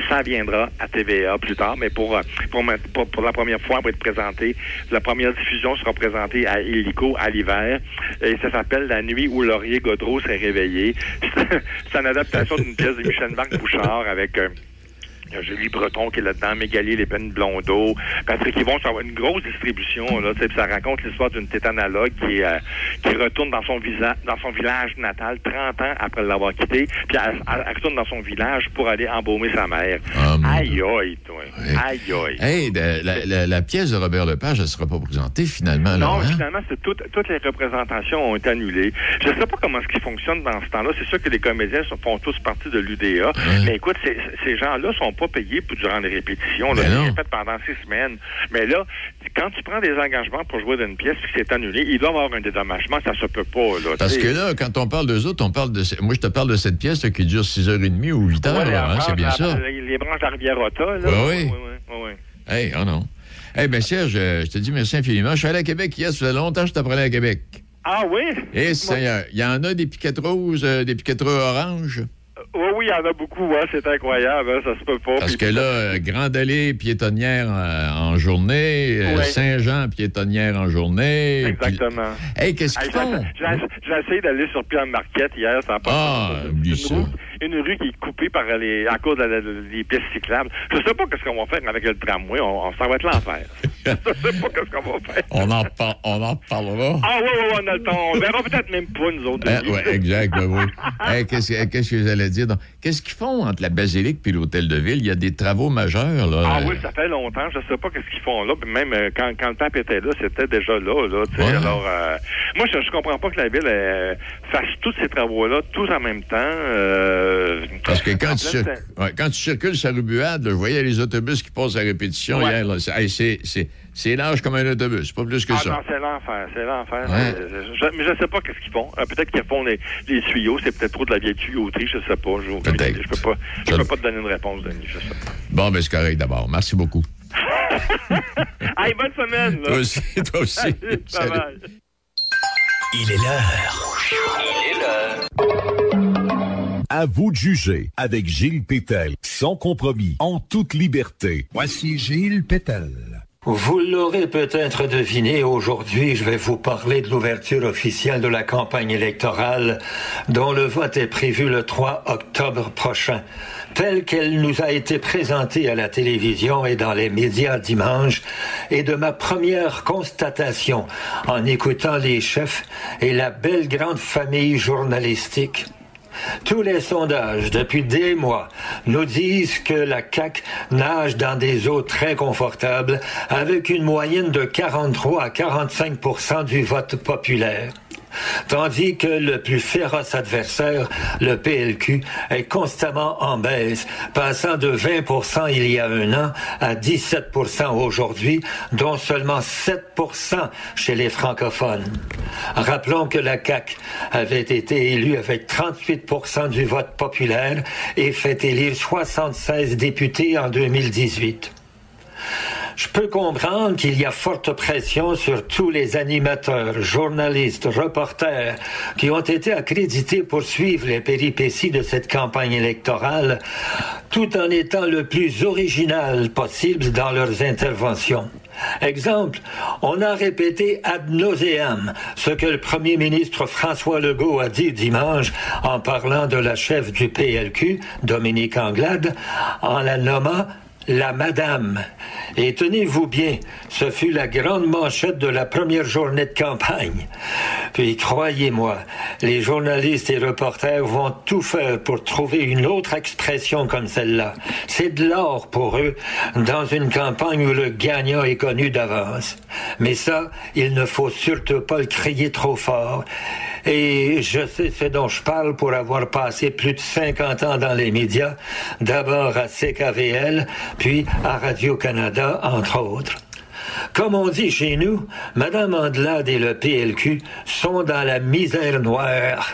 Speaker 10: ça viendra à TVA plus tard. Mais pour, pour, ma- pour, pour la première fois, pour être présenté, la première diffusion sera présentée à Illico à l'hiver. Et ça s'appelle La nuit où Laurier Godreau réveillé. c'est une adaptation d'une pièce de Michel-Marc Bouchard avec... euh, il y a Julie Breton qui est là-dedans, Mégali Les Peines Blondeau, Patrick Yvon, ça va une grosse distribution, là, tu sais, puis ça raconte l'histoire d'une tétanalogue qui, euh, qui retourne dans son, visa, dans son village natal 30 ans après l'avoir quitté, puis elle, elle- elle retourne dans son village pour aller embaumer sa mère. aïe, aïe, toi. Aïe, aïe.
Speaker 11: Hey, la, la- la pièce de Robert Lepage, elle ne sera pas présentée finalement.
Speaker 10: Non,
Speaker 11: là, hein?
Speaker 10: finalement, c'est toutes, toutes les représentations ont été annulées. Je ne sais pas comment ce qui fonctionne dans ce temps-là. C'est sûr que les comédiens font tous partie de l'UDA. Mais écoute, ces, ces gens-là sont pas payés pour durant les répétitions. Là,
Speaker 11: Ben.
Speaker 10: Ils répètent pendant six semaines. Mais là, quand tu prends des engagements pour jouer d'une pièce puis c'est annulé, il doit y avoir un dédommagement. Ça se peut pas. Là,
Speaker 11: Parce que là, quand on parle d'eux autres, on parle de. Moi, je te parle de cette pièce là, qui dure 6h30 ou 8h.
Speaker 10: Ouais,
Speaker 11: là,
Speaker 10: la
Speaker 11: hein, c'est bien
Speaker 10: la-
Speaker 11: ça.
Speaker 10: Les, branches de la rivière Otta, là.
Speaker 11: Oui.
Speaker 10: Ouais, ouais, ouais.
Speaker 11: Hey, oh non. Eh bien, Serge, euh, je te dis merci infiniment. Je suis allé à Québec hier, ça faisait longtemps que je t'apprenais à Québec.
Speaker 10: Ah oui?
Speaker 11: Et Seigneur, il y en a des piquettes roses, euh, des piquettes oranges.
Speaker 10: Oui, oui, il y en a beaucoup. Ouais, c'est incroyable. hein, ça se peut pas.
Speaker 11: Parce que là, euh, Grande Allée piétonnière euh, en journée, euh. Saint-Jean piétonnière en journée.
Speaker 10: Exactement.
Speaker 11: Puis- Hey, qu'est-ce qu'ils font?
Speaker 10: j'ai- essayé d'aller sur Pierre Marquette hier, ça n'a pas
Speaker 11: Ah, oublie ça.
Speaker 10: Une rue- qui est coupée par les, à cause de des pistes cyclables. Je sais pas qu'est-ce qu'on va faire avec le tramway. On, on s'en va être l'enfer. Je sais pas qu'est-ce qu'on va faire.
Speaker 11: On en, par- on en parlera.
Speaker 10: Ah oui, oui, on a le temps. On verra peut-être même pas, nous autres.
Speaker 11: Hein, ouais, exact, ben oui. Hey, qu'est-ce, que- qu'est-ce que j'allais dire? Qu'est-ce qu'ils font entre la basilique et l'hôtel de ville? Il y a des travaux majeurs, là.
Speaker 10: Ah oui, ça fait longtemps. Je sais pas qu'est-ce qu'ils font là. Même euh, quand, quand le pape était là, c'était déjà là. là.
Speaker 11: Ouais.
Speaker 10: Alors, euh, moi, je, je comprends pas que la ville euh, fasse tous ces travaux-là, tous en même temps. euh,
Speaker 11: Parce que quand tu,
Speaker 10: pleine
Speaker 11: cir- ouais, quand tu circules sur la rue Buade, là, je voyais les autobus qui passent à répétition
Speaker 10: Ouais.
Speaker 11: hier. là. C'est, hey, c'est, c'est, c'est large comme un autobus, pas plus que
Speaker 10: Ah
Speaker 11: ça.
Speaker 10: non, c'est l'enfer, c'est l'enfer.
Speaker 11: Ouais.
Speaker 10: Euh, Je, mais je sais pas qu'est-ce qu'ils font. Euh, peut-être qu'ils font les, les tuyaux, c'est peut-être trop de la vieille tuyauterie, je sais pas. Je, je peux pas, je peux pas te donner une réponse, Denis, je sais pas.
Speaker 11: Bon, ben c'est correct d'abord. Merci beaucoup.
Speaker 10: Hey, bonne semaine, là.
Speaker 11: Toi aussi, toi aussi.
Speaker 10: Salut,
Speaker 11: Salut.
Speaker 10: bye-bye.
Speaker 12: Il est l'heure. Il est l'heure. À vous de juger avec Gilles Pétel, sans compromis, en toute liberté. Voici Gilles Pétel.
Speaker 13: Vous l'aurez peut-être deviné, aujourd'hui, je vais vous parler de l'ouverture officielle de la campagne électorale dont le vote est prévu le 3 octobre prochain, telle qu'elle nous a été présentée à la télévision et dans les médias dimanche, et de ma première constatation en écoutant les chefs et la belle grande famille journalistique. Tous les sondages depuis des mois nous disent que la CAQ nage dans des eaux très confortables avec une moyenne de 43 à 45% du vote populaire. Tandis que le plus féroce adversaire, le PLQ, est constamment en baisse, passant de 20 il y a un an à 17% aujourd'hui, dont seulement 7% chez les francophones. Rappelons que la CAQ avait été élue avec 38% du vote populaire et fait élire 76 députés en 2018. Je peux comprendre qu'il y a forte pression sur tous les animateurs, journalistes, reporters qui ont été accrédités pour suivre les péripéties de cette campagne électorale, tout en étant le plus original possible dans leurs interventions. Exemple, on a répété ad nauseam ce que le premier ministre François Legault a dit dimanche en parlant de la chef du PLQ, Dominique Anglade, en la nommant la Madame. Et tenez-vous bien, ce fut la grande manchette de la première journée de campagne. Puis croyez-moi, les journalistes et reporters vont tout faire pour trouver une autre expression comme celle-là. C'est de l'or pour eux dans une campagne où le gagnant est connu d'avance. Mais ça, il ne faut surtout pas le crier trop fort. Et je sais ce dont je parle pour avoir passé plus de 50 ans dans les médias, d'abord à CKVL, puis à Radio-Canada, entre autres. Comme on dit chez nous, Madame Andelade et le PLQ sont dans la misère noire.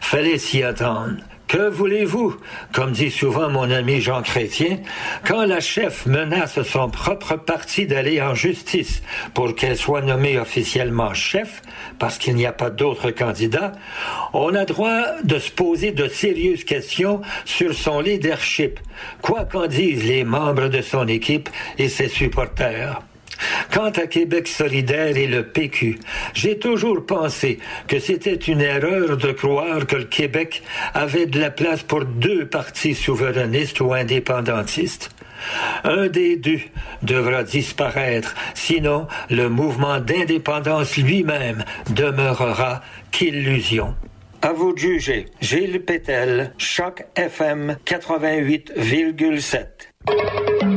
Speaker 13: Fallait s'y attendre. Que voulez-vous? Comme dit souvent mon ami Jean Chrétien, quand la chef menace son propre parti d'aller en justice pour qu'elle soit nommée officiellement chef, parce qu'il n'y a pas d'autre candidat, on a droit de se poser de sérieuses questions sur son leadership, quoi qu'en disent les membres de son équipe et ses supporters. Quant à Québec solidaire et le PQ, j'ai toujours pensé que c'était une erreur de croire que le Québec avait de la place pour deux partis souverainistes ou indépendantistes. Un des deux devra disparaître, sinon le mouvement d'indépendance lui-même demeurera qu'illusion. À vous de juger. Gilles Pétel, Choc FM 88,7.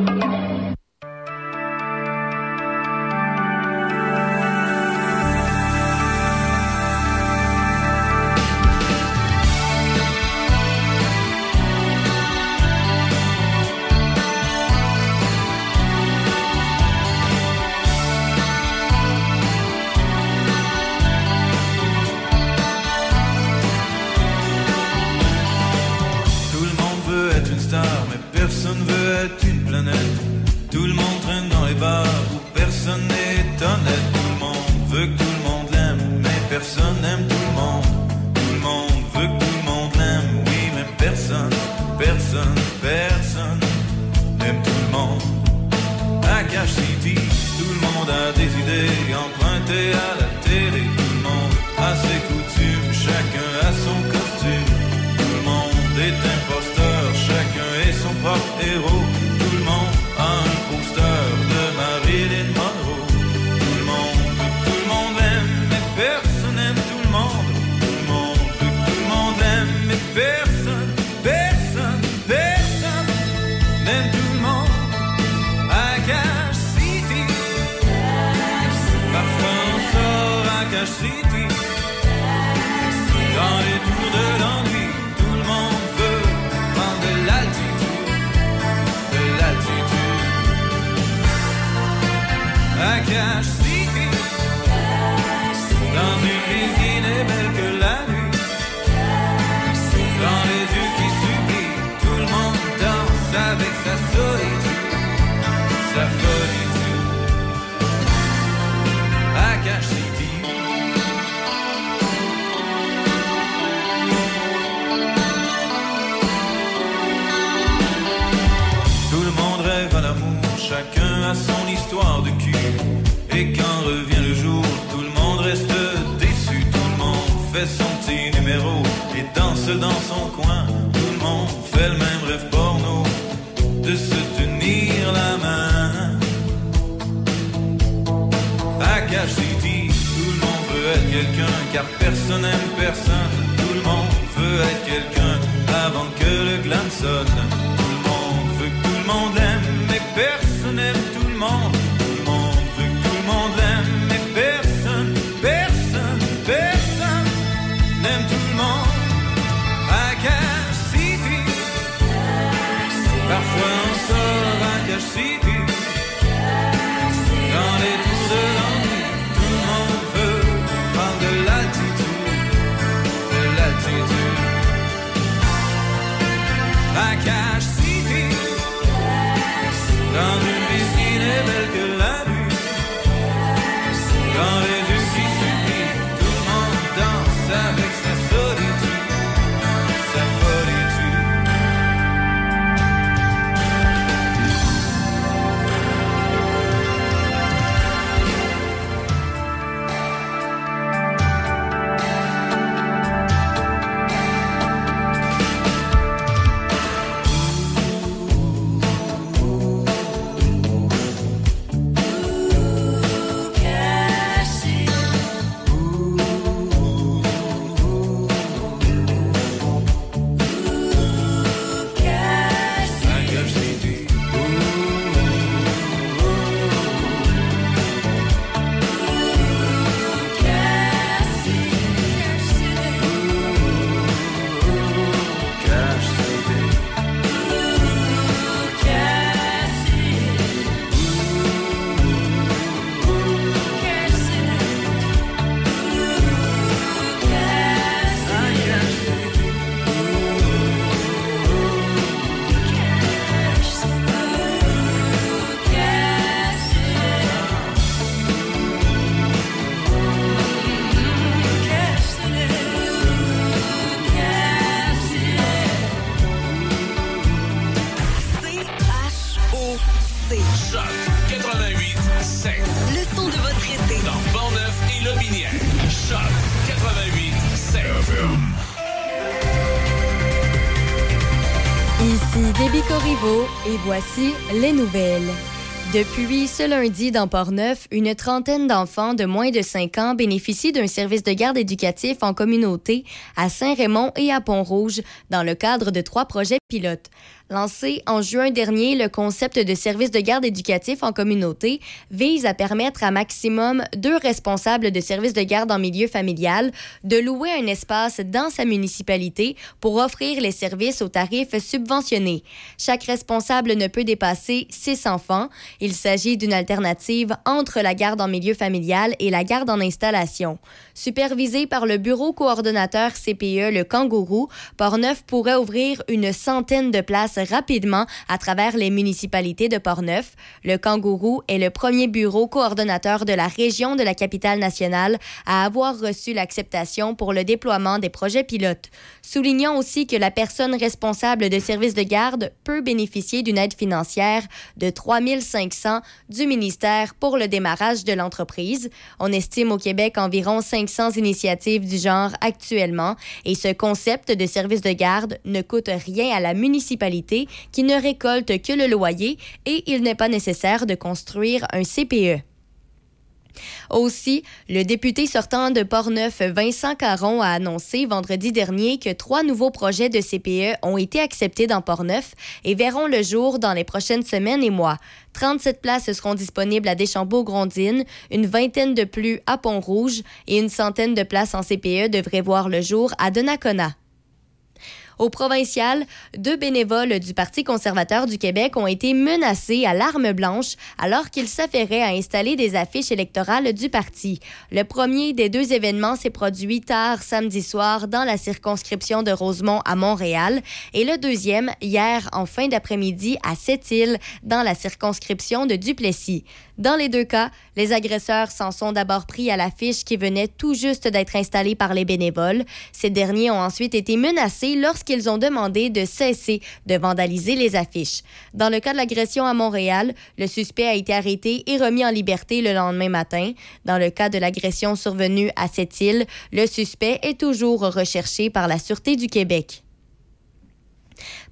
Speaker 2: Voici les nouvelles. Depuis ce lundi dans Portneuf, une trentaine d'enfants de moins de 5 ans bénéficient d'un service de garde éducatif en communauté à Saint-Raymond et à Pont-Rouge dans le cadre de trois projets pilotes. Lancé en juin dernier, le concept de service de garde éducatif en communauté vise à permettre à maximum deux responsables de service de garde en milieu familial de louer un espace dans sa municipalité pour offrir les services aux tarifs subventionnés. Chaque responsable ne peut dépasser six enfants. Il s'agit d'une alternative entre la garde en milieu familial et la garde en installation. Supervisé par le bureau coordonnateur CPE Le Kangourou, Portneuf pourrait ouvrir une centaine de places rapidement à travers les municipalités de Portneuf. Le Kangourou est le premier bureau coordonnateur de la région de la capitale nationale à avoir reçu l'acceptation pour le déploiement des projets pilotes. Soulignons aussi que la personne responsable de services de garde peut bénéficier d'une aide financière de 3 500 du ministère pour le démarrage de l'entreprise. On estime au Québec environ 500 initiatives du genre actuellement et ce concept de service de garde ne coûte rien à la municipalité qui ne récolte que le loyer et il n'est pas nécessaire de construire un CPE. Aussi, le député sortant de Portneuf, Vincent Caron, a annoncé vendredi dernier que trois nouveaux projets de CPE ont été acceptés dans Portneuf et verront le jour dans les prochaines semaines et mois. 37 places seront disponibles à Deschambault-Grondines, une vingtaine de plus à Pont-Rouge et une centaine de places en CPE devraient voir le jour à Donnacona. Au provincial, deux bénévoles du Parti conservateur du Québec ont été menacés à l'arme blanche alors qu'ils s'affairaient à installer des affiches électorales du parti. Le premier des deux événements s'est produit tard samedi soir dans la circonscription de Rosemont à Montréal et le deuxième hier en fin d'après-midi à Sept-Îles dans la circonscription de Duplessis. Dans les deux cas, les agresseurs s'en sont d'abord pris à l'affiche qui venait tout juste d'être installée par les bénévoles. Ces derniers ont ensuite été menacés lorsqu'ils ont demandé de cesser de vandaliser les affiches. Dans le cas de l'agression à Montréal, le suspect a été arrêté et remis en liberté le lendemain matin. Dans le cas de l'agression survenue à cette île, le suspect est toujours recherché par la Sûreté du Québec.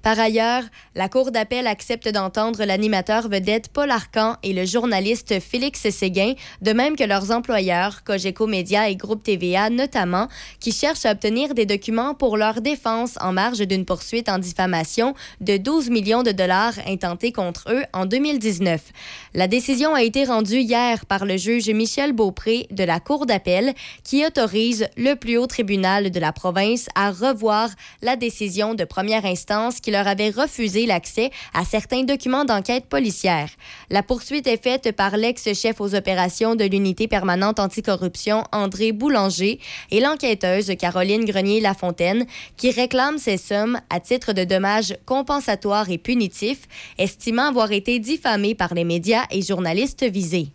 Speaker 2: Par ailleurs, la Cour d'appel accepte d'entendre l'animateur vedette Paul Arcan et le journaliste Félix Séguin, de même que leurs employeurs, Cogeco Média et Groupe TVA notamment, qui cherchent à obtenir des documents pour leur défense en marge d'une poursuite en diffamation de 12 millions de dollars intentés contre eux en 2019. La décision a été rendue hier par le juge Michel Beaupré de la Cour d'appel qui autorise le plus haut tribunal de la province à revoir la décision de première instance qui leur avait refusé l'accès à certains documents d'enquête policière. La poursuite est faite par l'ex-chef aux opérations de l'unité permanente anticorruption André Boulanger et l'enquêteuse Caroline Grenier-Lafontaine qui réclame ces sommes à titre de dommages compensatoires et punitifs, estimant avoir été diffamés par les médias et journalistes visés.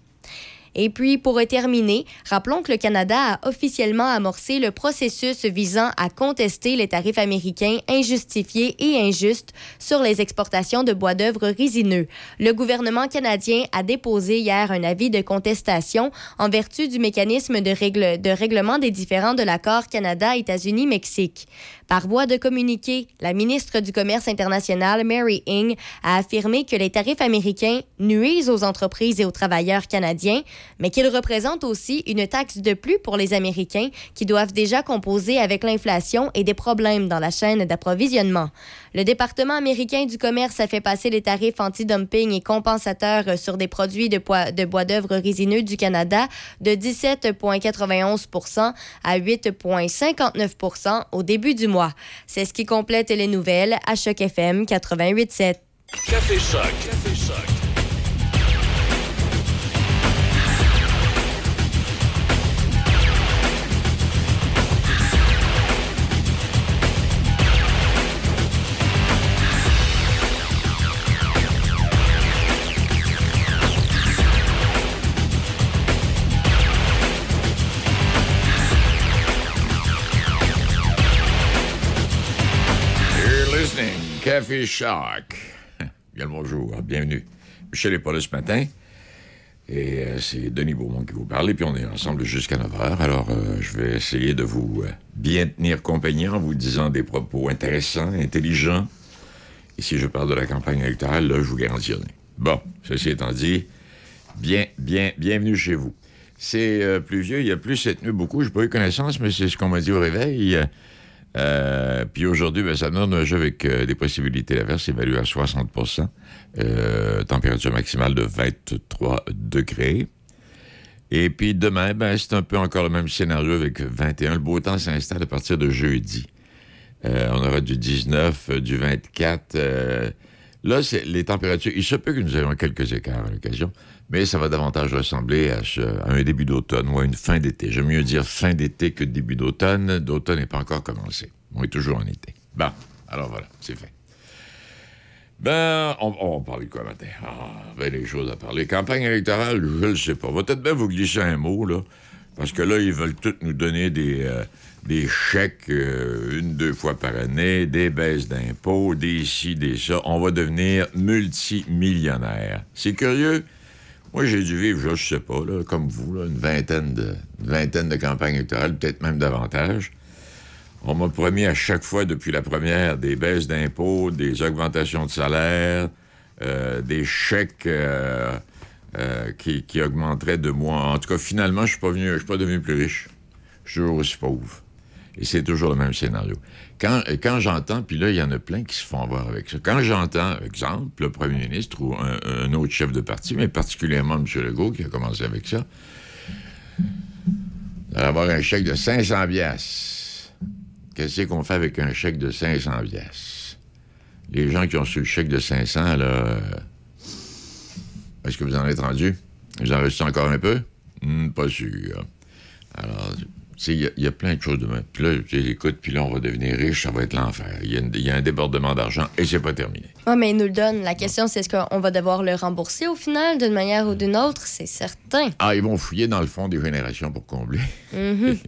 Speaker 2: Et puis, pour terminer, rappelons que le Canada a officiellement amorcé le processus visant à contester les tarifs américains injustifiés et injustes sur les exportations de bois d'œuvre résineux. Le gouvernement canadien a déposé hier un avis de contestation en vertu du mécanisme de, règle, de règlement des différends de l'accord Canada-États-Unis-Mexique. Par voie de communiqué, la ministre du Commerce international, Mary Ng, a affirmé que les tarifs américains nuisent aux entreprises et aux travailleurs canadiens, mais qu'ils représentent aussi une taxe de plus pour les Américains qui doivent déjà composer avec l'inflation et des problèmes dans la chaîne d'approvisionnement. Le département américain du commerce a fait passer les tarifs anti-dumping et compensateurs sur des produits de, de bois d'œuvre résineux du Canada de 17,91 à 8,59 au début du mois. C'est ce qui complète les nouvelles à Choc FM 88.7.
Speaker 14: Café Choc. Café Choc.
Speaker 11: Choc. Bien le bonjour, bienvenue. Michel n'est pas là ce matin. Et euh, c'est Denis Beaumont qui vous parle. Et puis on est ensemble jusqu'à 9h. Alors euh, je vais essayer de vous euh, bien tenir compagnie en vous disant des propos intéressants, intelligents. Et si je parle de la campagne électorale, là, je vous garantis. Bon, ceci étant dit, bien, bien, bienvenue chez vous. C'est pluvieux, il y a plus cette nuit beaucoup. Je n'ai pas eu connaissance, mais c'est ce qu'on m'a dit au réveil. Euh, puis aujourd'hui, ben, ça donne un jeu avec euh, des possibilités d'averse évaluées à 60% euh, température maximale de 23 degrés. Et puis demain, ben, c'est un peu encore le même scénario avec 21. Le beau temps s'installe à partir de jeudi. Euh, on aura du 19, euh, du 24. euh, là, c'est les températures. Il se peut que nous ayons quelques écarts à l'occasion, mais ça va davantage ressembler à, à un début d'automne ou à une fin d'été. J'aime mieux dire fin d'été que début d'automne. D'automne n'est pas encore commencé. On est toujours en été. Bon, alors voilà, c'est fait. Ben, on, on parler de quoi matin? Ah, ben des choses à parler. Campagne électorale, je le sais pas. Va peut-être bien vous glisser un mot, là. Parce que là, ils veulent tous nous donner des, euh, des chèques euh, une, deux fois par année, des baisses d'impôts, des ci, des ça. On va devenir multimillionnaire. C'est curieux. Moi, j'ai dû vivre, je sais pas, là, comme vous, là, une, vingtaine de, vingtaine de campagnes électorales, peut-être même davantage. On m'a promis à chaque fois depuis la première des baisses d'impôts, des augmentations de salaire, euh, des chèques euh, euh, qui, augmenteraient de moi. En tout cas, finalement, je suis pas suis pas devenu plus riche. Je suis toujours aussi pauvre. Et c'est toujours le même scénario. Quand, quand j'entends, puis là, il y en a plein qui se font avoir avec ça. Quand j'entends, exemple, le premier ministre ou un, autre chef de parti, mais particulièrement M. Legault, qui a commencé avec ça, d'avoir un chèque de 500 piastres. Qu'est-ce qu'on fait avec un chèque de 500 piastres? Les gens qui ont reçu le chèque de 500, là, est-ce que vous en êtes rendu? Vous en restez encore un peu? Hmm, pas sûr. Alors, il y a- il y, a plein de choses demain. Puis là, tu sais, écoute, puis là, on va devenir riche, ça va être l'enfer. Il y, a y un débordement d'argent et c'est pas terminé.
Speaker 2: Oui, mais il nous le donne. La question, c'est est-ce qu'on va devoir le rembourser au final, d'une manière ou d'une autre? C'est certain.
Speaker 11: Ah, ils vont fouiller dans le fond des générations pour combler.
Speaker 2: Mhm.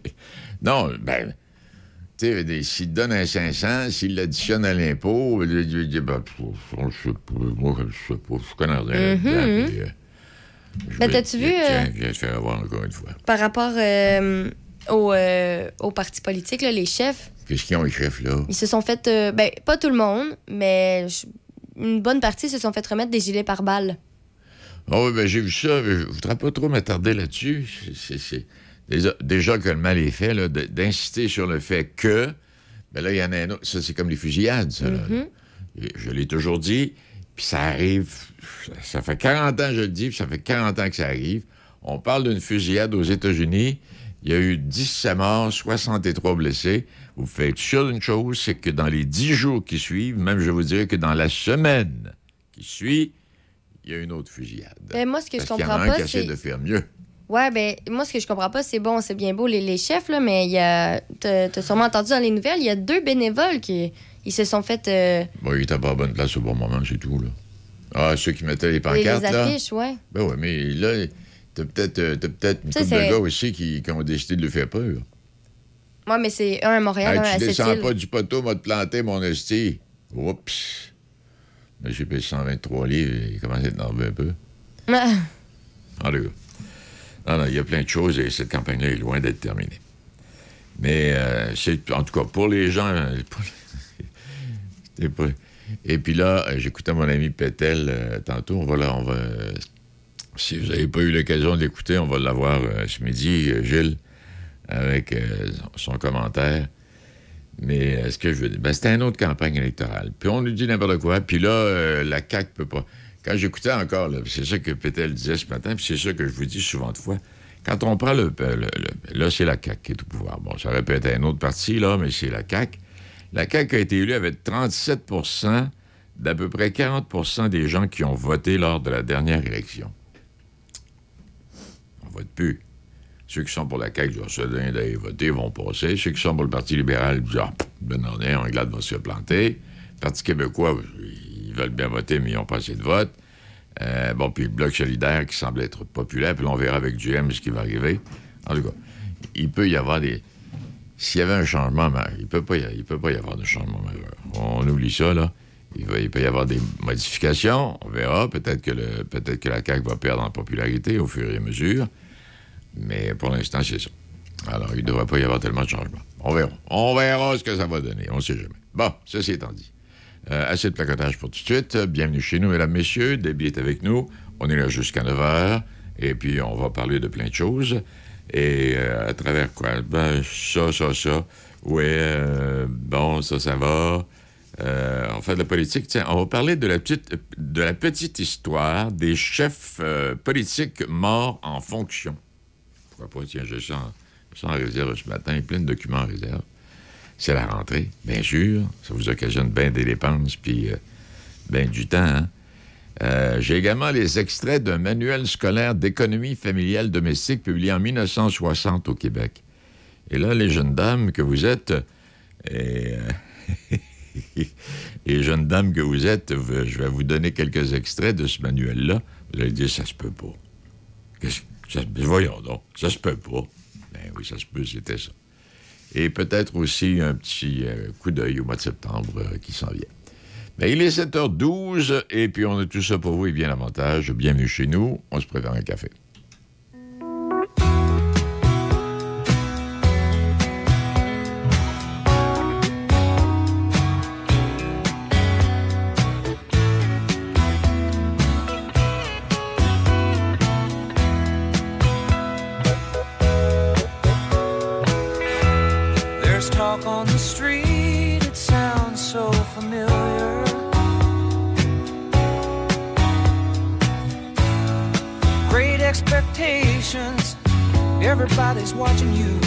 Speaker 11: Non, ben, tu s'il te donne un 500, s'il l'additionne à l'impôt, dit, ben, pff, je sais pas, moi, je sais pas, je connais rien là-dedans,
Speaker 2: mhm.
Speaker 11: puis, euh, je
Speaker 2: t'as-tu vu,
Speaker 11: Tiens,
Speaker 2: euh,
Speaker 11: viens te faire avoir encore une fois.
Speaker 2: Par rapport euh, aux, euh, aux partis politiques, là, les chefs,
Speaker 11: Qu'est-ce qu'ils ont, les chefs, là?
Speaker 2: ils se sont fait. euh, ben, pas tout le monde, mais une bonne partie se sont fait remettre des gilets par balles.
Speaker 11: Ah oui, ben j'ai vu ça. mais Je voudrais pas trop m'attarder là-dessus. C'est- Déjà, déjà que le mal est fait, d'insister sur le fait que. Ben là, il y en a un autre. Ça, c'est comme les fusillades, ça.
Speaker 2: Mhm.
Speaker 11: Et Je l'ai toujours dit. Puis ça arrive. Ça fait 40 ans, je le dis, puis ça fait 40 ans que ça arrive. On parle d'une fusillade aux États-Unis. Il y a eu 17 morts, 63 blessés. Vous faites sûr d'une chose, c'est que dans les 10 jours qui suivent, même je vous dirais que dans la semaine qui suit, il y a une autre fusillade.
Speaker 2: Ben, moi, ce que je
Speaker 11: Parce
Speaker 2: comprends pas, c'est-
Speaker 11: de faire mieux.
Speaker 2: Ouais, ben, moi, ce que je comprends pas, c'est bon, c'est bien beau les, les chefs, là, mais il y a. T'as t'as sûrement entendu dans les nouvelles, il y a deux bénévoles qui ils se sont fait. euh,
Speaker 11: Bon, il était pas à bonne place au bon moment, c'est tout, là. Ah, ceux qui mettaient les
Speaker 2: les,
Speaker 11: pancartes,
Speaker 2: les
Speaker 11: là.
Speaker 2: affiches, ouais.
Speaker 11: Ben oui, mais là, t'as peut-être euh, peut-être une couple de gars aussi qui, qui ont décidé de le faire peur.
Speaker 2: Ouais, mais c'est un à Montréal,
Speaker 11: Hey,
Speaker 2: un à
Speaker 11: tu descends pas du poteau, m'a te planté, mon esti. Oups. Mais j'ai payé 123 livres, il commence à être nerveux un peu.
Speaker 2: Ah,
Speaker 11: En tout cas. Non, non, il y a plein de choses et cette campagne-là est loin d'être terminée. Mais euh, c'est, en tout cas, pour les gens. euh, pour- Et puis là, j'écoutais mon ami Pétel euh, tantôt. On va là, on va. Si vous n'avez pas eu l'occasion d'écouter, on va l'avoir euh, ce midi, euh, Gilles, avec euh, son commentaire. Mais ce que je veux dire, ben, c'était une autre campagne électorale. Puis on nous dit n'importe quoi. Puis là, la CAQ peut pas. Quand j'écoutais encore, c'est ça que Pétel disait ce matin, puis c'est ça que je vous dis souvent de fois. Quand on prend le- là, c'est la CAQ qui est au pouvoir. Bon, ça aurait pu être un autre parti, là, mais c'est la CAQ. La CAQ a été élue avec 37% d'à peu près 40% des gens qui ont voté lors de la dernière élection. On vote plus. Ceux qui sont pour la CAQ disent, ça donne d'aller voter, vont passer. Ceux qui sont pour le Parti libéral pff, ben non, un glade va se planter. Le Parti québécois, ils veulent bien voter, mais ils n'ont pas assez de votes. Euh, bon, puis le Bloc solidaire qui semble être populaire, puis on verra avec du M ce qui va arriver. En tout cas, il peut y avoir des. S'il y avait un changement, il peut pas y, peut pas y avoir de changement majeur. On oublie ça, là. Il, va- peut y avoir des modifications, on verra. Peut-être que, peut-être que la CAQ va perdre en popularité au fur et à mesure. Mais pour l'instant, c'est ça. Alors, il ne devrait pas y avoir tellement de changements. On verra. On verra ce que ça va donner. On ne sait jamais. Bon, ceci étant dit. Euh, assez de placotage pour tout de suite. Bienvenue chez nous, mesdames, messieurs. Debbie est avec nous. On est là jusqu'à 9 h. Et puis, on va parler de plein de choses. Et euh, à travers quoi? Ben, ça, ça, ça. Ouais, euh, bon, ça, ça va. On fait de la politique. Tiens, on va parler de la petite, de la petite histoire des chefs politiques morts en fonction pourquoi pas, tiens, j'ai ça, en réserve ce matin, plein de documents en réserve. C'est la rentrée, bien sûr. Ça vous occasionne bien des dépenses, puis euh, bien du temps. Hein? Euh, j'ai également les extraits d'un manuel scolaire d'économie familiale domestique publié en 1960 au Québec. Et là, les jeunes dames que vous êtes, et, euh, les jeunes dames que vous êtes, je vais vous donner quelques extraits de ce manuel-là. Vous allez dire, ça se peut pas. Qu'est-ce que ça, voyons donc, ça se peut pas. Ben oui, ça se peut, c'était ça. Et peut-être aussi un petit euh, coup d'œil au mois de septembre euh, qui s'en vient. Mais il est 7h12 et puis on a tout ça pour vous et bien davantage. Bienvenue chez nous. On se prépare un café.
Speaker 15: everybody's watching you.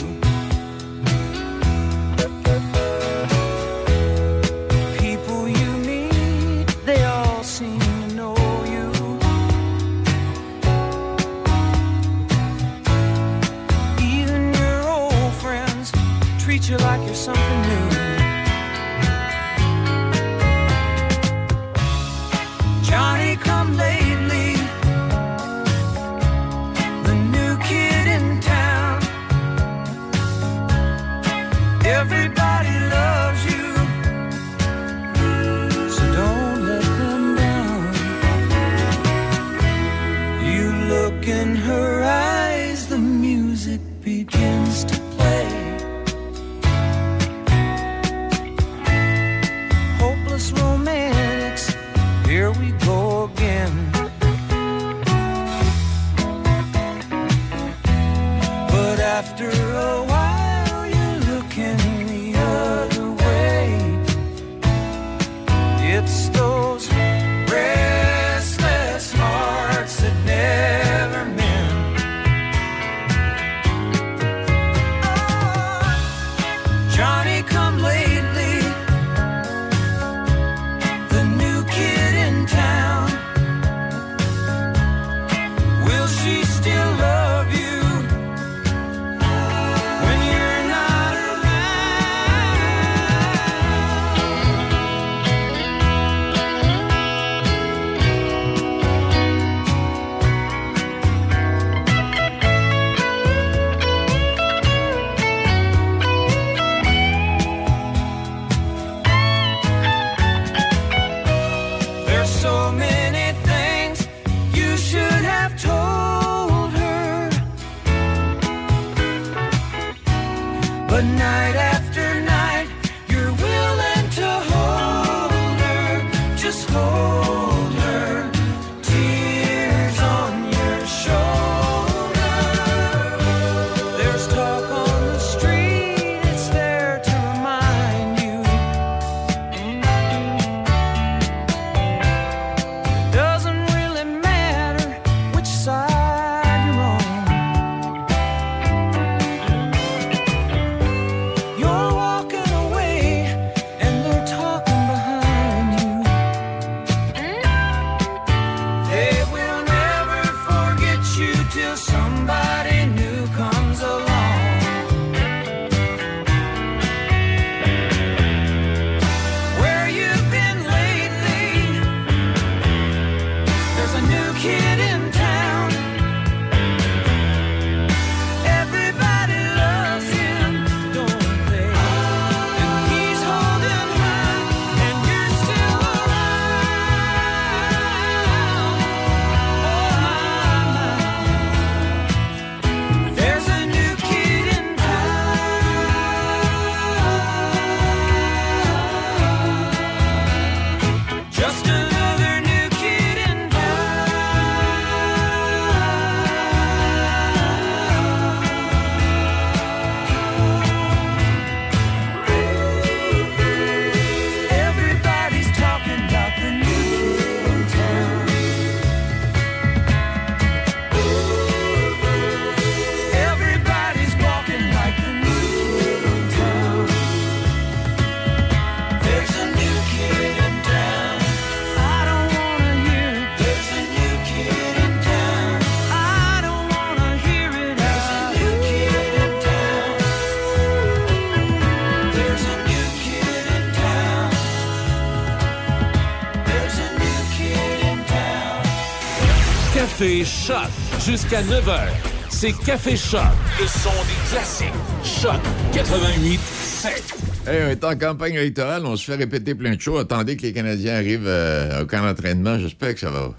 Speaker 14: Jusqu'à 9h. C'est Café Choc, le son des classiques. Choc 88 7.
Speaker 11: Hey, on est en campagne électorale, on se fait répéter plein de choses. Attendez que les Canadiens arrivent euh, au camp d'entraînement. J'espère que ça va.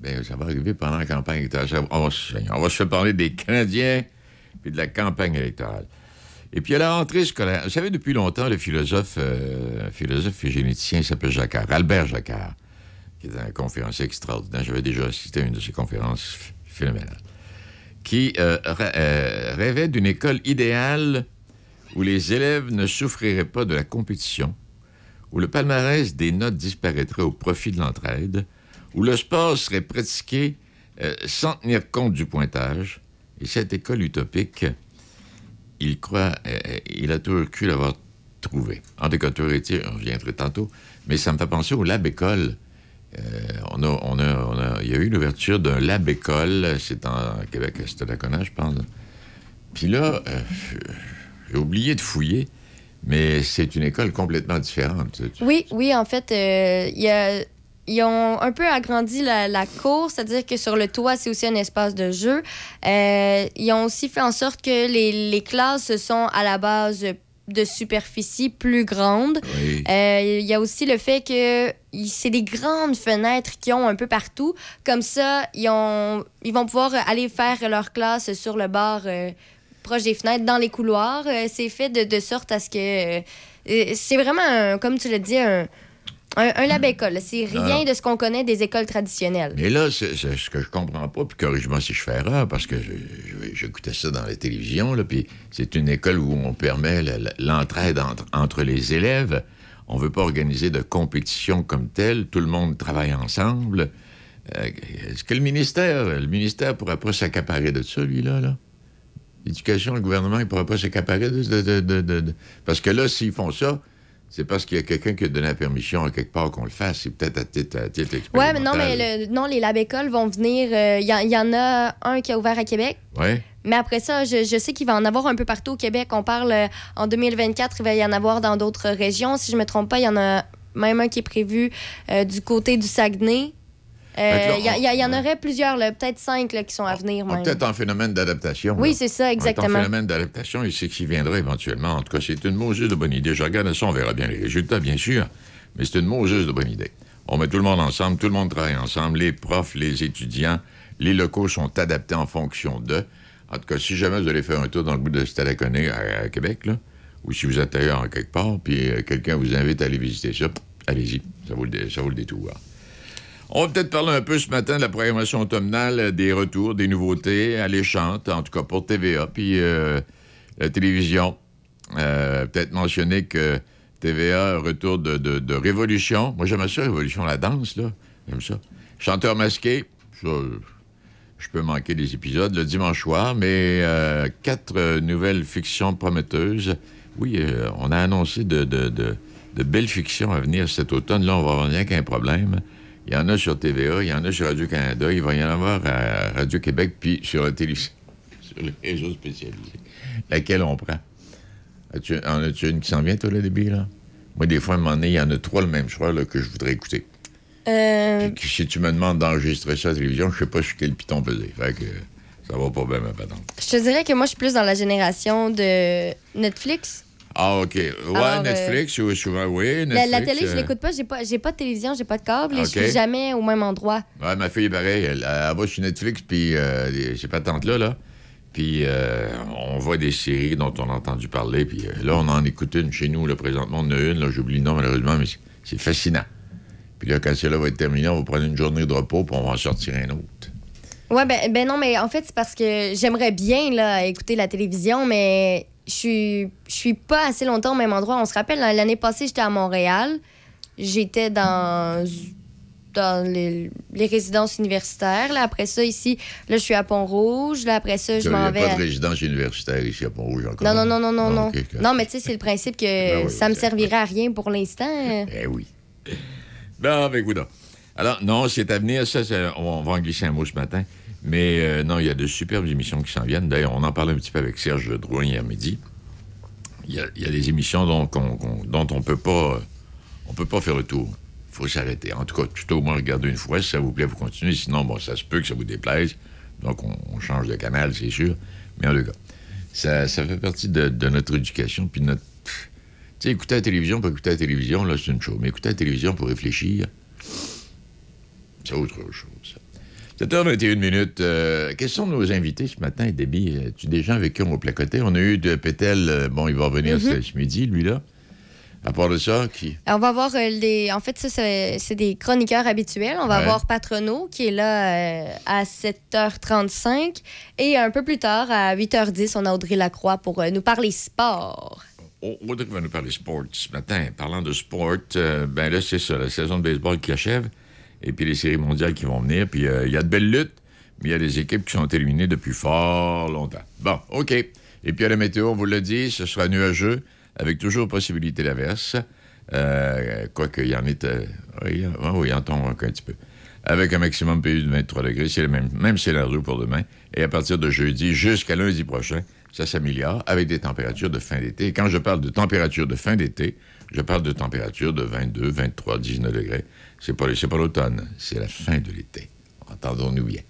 Speaker 11: Ben, ça va arriver pendant la campagne électorale. On, va, se- on va se faire parler des Canadiens puis de la campagne électorale. Et puis, à la rentrée scolaire, vous savez, depuis longtemps, le philosophe, euh, un philosophe et généticien il s'appelle Jacquard, Albert Jacquard, qui est un conférencier extraordinaire. J'avais déjà assisté à une de ses conférences Qui euh, euh, rêvait d'une école idéale où les élèves ne souffriraient pas de la compétition, où le palmarès des notes disparaîtrait au profit de l'entraide, où le sport serait pratiqué euh, sans tenir compte du pointage. Et cette école utopique, il croit, il a toujours cru l'avoir trouvée. En tout cas, on reviendrait tantôt, mais ça me fait penser au lab école. Euh, on a, on a, on a- il y a eu l'ouverture d'un lab école, c'est en Québec, c'était la Connard, je pense. Puis là, euh, j'ai oublié de fouiller, mais c'est une école complètement différente.
Speaker 2: Oui, oui, en fait, euh, y a- ils ont un peu agrandi la, cour, c'est-à-dire que sur le toit, c'est aussi un espace de jeu. Ils ont aussi fait en sorte que les, les classes sont à la base de superficie plus grande. Euh, Il y a aussi le fait que c'est des grandes fenêtres qu'ils ont un peu partout. Comme ça, ils, ont, ils vont pouvoir aller faire leur classe sur le bord euh, proche des fenêtres, dans les couloirs. Euh, c'est fait de, de sorte à ce que... c'est vraiment, un- comme tu l'as dit, un, un, un lab école. C'est rien
Speaker 11: Ah.
Speaker 2: de ce qu'on connaît des écoles traditionnelles.
Speaker 11: Mais là, c'est c'est ce que je comprends pas, puis corrige-moi si je fais erreur, parce que je- je- j'écoutais ça dans la télévision, là, puis c'est une école où on permet l'entraide entre, entre les élèves. On veut pas organiser de compétition comme telle. Tout le monde travaille ensemble. Euh, Est-ce que le ministère, le ministère pourra pas s'accaparer de ça, lui, là? L'éducation, le gouvernement, il pourra pas s'accaparer de- de- de- de- Parce que là, s'ils font ça, c'est parce qu'il y a quelqu'un qui a donné la permission à quelque part qu'on le fasse. C'est peut-être à titre, à titre
Speaker 2: Ouais, mais non, mais le- non, les lab écoles vont venir. euh, Il y, en- il y en a un qui a ouvert à Québec.
Speaker 11: Ouais.
Speaker 2: Mais après ça, je, je sais qu'il va en avoir un peu partout au Québec. On parle euh, en 2024, il va y en avoir dans d'autres régions. Si je me trompe pas, il y en a même un qui est prévu euh, du côté du Saguenay. Euh, Il y, en aurait plusieurs, peut-être cinq là, qui sont à venir
Speaker 11: peut-être en phénomène d'adaptation.
Speaker 2: Oui, c'est ça, exactement.
Speaker 11: en phénomène d'adaptation et c'est qui viendra éventuellement. En tout cas, c'est une mauvaise de bonne idée. Je regarde ça, on verra bien les résultats, bien sûr. Mais c'est une mauvaise de bonne idée. On met tout le monde ensemble, tout le monde travaille ensemble, les profs, les étudiants, les locaux sont adaptés en fonction d'eux. En tout cas, si jamais vous allez faire un tour dans le bout de Stadaconé à, à Québec, là, ou si vous êtes ailleurs en quelque part, puis euh, quelqu'un vous invite à aller visiter ça, allez-y, ça vaut le, dé- ça vaut le détour. On va peut-être parler un peu ce matin de la programmation automnale, euh, des retours, des nouveautés alléchantes, en tout cas pour TVA, puis euh, la télévision. Euh, peut-être mentionner que TVA, retour de, de- Révolution. Moi, j'aime ça, Révolution, la danse, là. J'aime ça. Chanteur masqué, ça, je peux manquer des épisodes le dimanche soir, mais quatre nouvelles fictions prometteuses. Oui, on a annoncé de, belles fictions à venir cet automne. Là, on va rien qu'un problème. Il y en a sur TVA, il y en a sur Radio-Canada, il va y en avoir à Radio-Québec, puis sur la télévision, sur les réseaux spécialisés. Laquelle on prend? As-tu, en as-tu une qui s'en vient, toi, le début, là? Moi, des fois, à un moment donné, il y en a trois le même là, que je voudrais écouter.
Speaker 2: Euh,
Speaker 11: Puis si tu me demandes d'enregistrer ça à la télévision, je sais pas sur quel piton peser. Fait que ça va pas bien, ma patente.
Speaker 2: je te dirais que moi, je suis plus dans la génération de Netflix.
Speaker 11: Ah, OK. Ouais,
Speaker 2: Alors,
Speaker 11: Netflix, ou souvent, oui.
Speaker 2: La,
Speaker 11: Netflix,
Speaker 2: la télé, je
Speaker 11: euh,
Speaker 2: l'écoute pas. J'ai pas, j'ai pas de télévision, j'ai pas de câble et je suis jamais au même endroit.
Speaker 11: Ouais, ma fille est pareille. Elle, elle va sur Netflix, puis euh, ces patentes-là, là. Puis euh, on voit des séries dont on a entendu parler. Puis euh, là, on en écoute une chez nous, là, présentement. On en a une, là, j'oublie le nom, malheureusement, mais c'est- fascinant. Puis là, quand celle-là va être terminée, on va prendre une journée de repos, puis on va en sortir un autre.
Speaker 2: Ouais, ben, ben non, mais en fait, c'est parce que j'aimerais bien là, écouter la télévision, mais je suis, je suis pas assez longtemps au même endroit. On se rappelle, l'année passée, j'étais à Montréal. J'étais dans, dans les, les résidences universitaires. Là, après ça, ici, là, je suis à Pont-Rouge. Là, après ça, je
Speaker 11: Il n'y
Speaker 2: m'en
Speaker 11: a
Speaker 2: vais.
Speaker 11: pas
Speaker 2: à-
Speaker 11: de résidence universitaire ici à Pont-Rouge encore?
Speaker 2: Non, non, non, non, non,
Speaker 11: Ah,
Speaker 2: non. Non, mais tu sais, c'est le principe que
Speaker 11: Ben oui,
Speaker 2: ça me servirait à rien pour l'instant.
Speaker 11: Eh oui. Ben, ben, écoute. Alors, non, c'est à venir. Ça, on va en glisser un mot ce matin. Mais euh, non, il y a de superbes émissions qui s'en viennent. D'ailleurs, on en parlait un petit peu avec Serge Drouin hier midi. Il y a, des émissions dont, qu'on- qu'on- dont on peut pas, on peut pas faire le tour. Il faut s'arrêter. En tout cas, tout au moins regarder une fois. Si ça vous plaît, vous continuez. Sinon, bon, ça se peut que ça vous déplaise. Donc, on, on change de canal, c'est sûr. Mais en tout cas, ça, fait partie de, de notre éducation. Puis notre. Tu sais, écouter la télévision pour écouter la télévision, là, c'est une chose. Mais écouter la télévision pour réfléchir, c'est autre chose. 7h21 minutes. Euh, quels sont nos invités ce matin, Debbie? Euh, Tu des gens avec qui on va placoter? On a eu de Pétel, euh, bon, il va revenir
Speaker 2: Mhm.
Speaker 11: ce- ce midi, lui-là. À part de ça, qui?
Speaker 2: On va voir euh, les. En fait, ça, c'est des chroniqueurs habituels. On va
Speaker 11: Ouais.
Speaker 2: voir Patrono qui est là euh, à 7h35. Et un peu plus tard, à 8h10, on a Audrey Lacroix pour euh, nous parler sport.
Speaker 11: Au- Audrey va nous parler sport ce matin. Parlant de sport, euh, ben là, c'est ça, la saison de baseball qui achève, et puis les séries mondiales qui vont venir. Puis euh, il y a de belles luttes, mais il y a des équipes qui sont éliminées depuis fort longtemps. Bon, OK. Et puis à la météo, on vous l'a dit, ce sera nuageux, avec toujours possibilité d'averse. Euh, Quoique, il y en est... euh, oui, ah oui, tombe encore un petit peu. Avec un maximum PU de 23 degrés, c'est le même, même scénario pour demain. Et à partir de jeudi jusqu'à lundi prochain, ça s'améliore avec des températures de fin d'été. Et quand je parle de température de fin d'été, je parle de température de 22, 23, 19 degrés. C'est pas, pas l'automne, c'est la fin de l'été. Entendons-nous bien.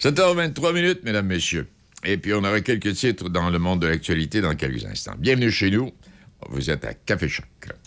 Speaker 11: 7h23 minutes, mesdames, messieurs. Et puis, on aura quelques titres dans le monde de l'actualité dans quelques instants. Bienvenue chez nous. Vous êtes à Café Choc.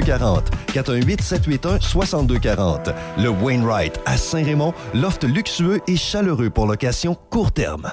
Speaker 8: 418 781 6240. Le Wainwright à Saint-Raymond, loft luxueux et chaleureux pour location court terme.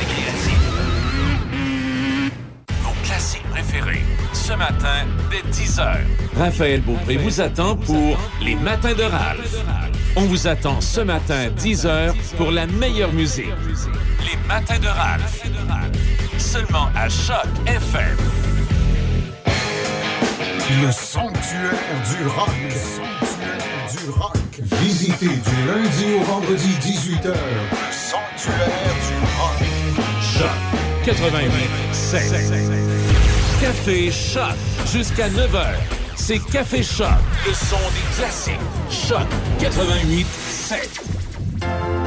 Speaker 8: récréatif.
Speaker 14: Vos classiques préférés. Ce matin, dès 10h. Raphaël Beaupré vous attend pour Les Matins de Ralph. On vous attend ce matin, 10h, pour la meilleure musique. Les Matins de Ralph. Seulement à Choc FM.
Speaker 16: Le sanctuaire du rock. Le sanctuaire du rock. Visitez du lundi au vendredi 18h. Sanctuaire du
Speaker 14: 88 7. Café Choc jusqu'à 9h. C'est Café Choc, le son des classiques. Choc 88 7.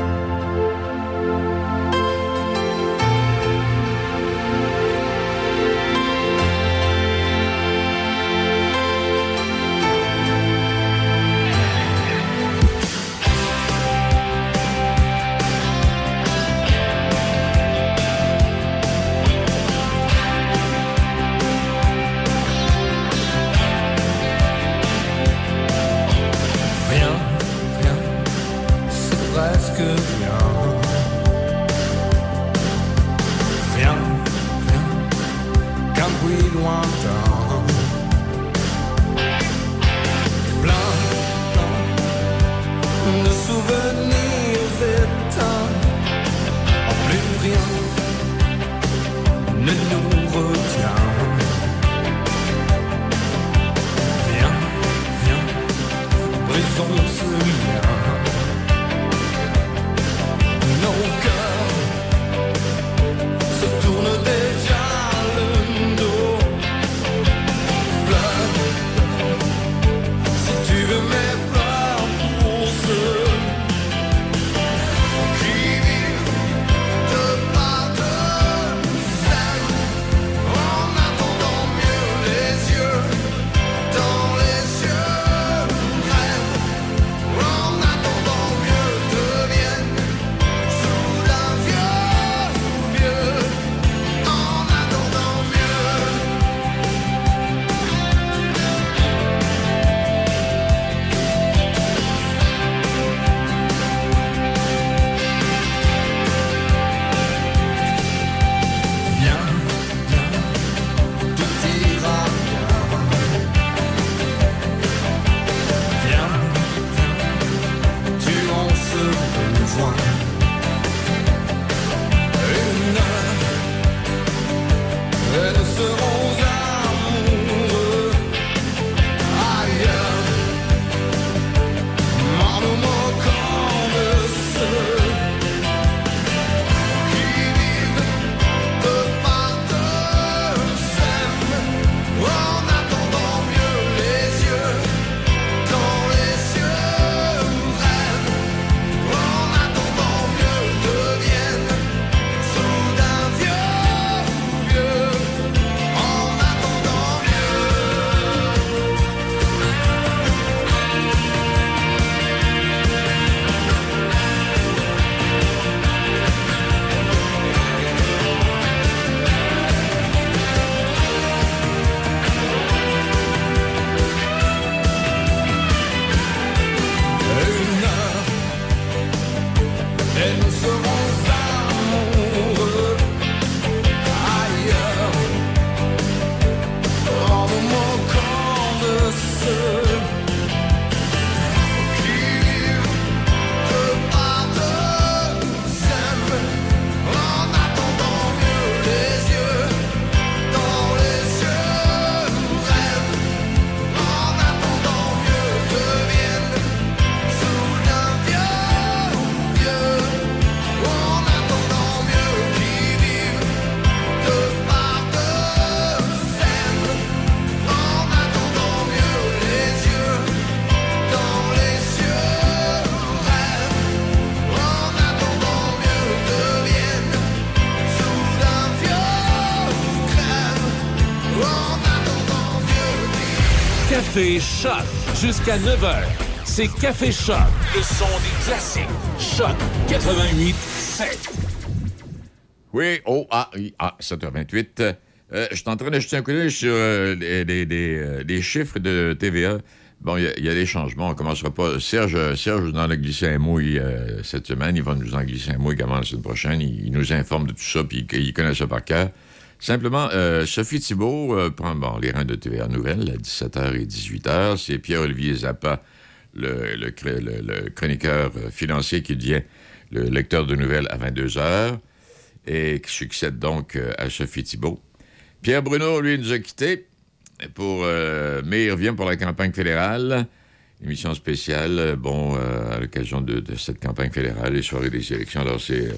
Speaker 7: C'est
Speaker 14: Café Choc jusqu'à 9h. C'est Café Choc, le son des classiques. Choc 88 7.
Speaker 11: Oui, oh, ah, ah, 7h28. Euh, je suis en train de jeter un coup d'œil sur euh, les, les- les, euh, chiffres de TVA. Bon, il y a- des changements. On commencera pas. Serge, Serge nous en a glissé un mot euh, cette semaine. Il va nous en glisser un mot également la semaine prochaine. Il, il nous informe de tout ça, puis il, il connaît ça par cœur. Simplement, euh, Sophie Thibault euh, prend bon, les reins de TVA Nouvelles à 17h et 18h. C'est Pierre-Olivier Zappa, le, chroniqueur euh, financier qui devient le lecteur de nouvelles à 22h et qui succède donc à Sophie Thibault. Pierre Bruno, lui, nous a quittés, pour, mais il revient pour la campagne fédérale. Émission spéciale, bon, à l'occasion de, cette campagne fédérale, les soirées des élections. Alors, c'est,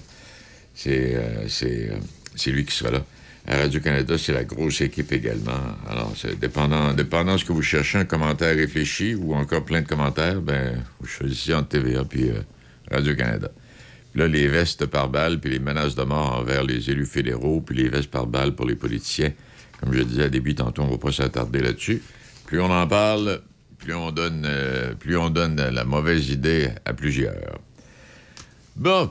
Speaker 11: c'est lui qui sera là. À Radio-Canada, c'est la grosse équipe également. Alors, dépendant, dépendant de ce que vous cherchez, un commentaire réfléchi ou encore plein de commentaires, ben, vous choisissez entre TVA puis euh, Radio-Canada. Puis là, les vestes par balle, puis les menaces de mort envers les élus fédéraux, puis les vestes par balle pour les politiciens. Comme je disais à début, tantôt, on ne va pas s'attarder là-dessus. Plus on en parle, plus on donne, euh, plus on donne la mauvaise idée à plusieurs. Bon.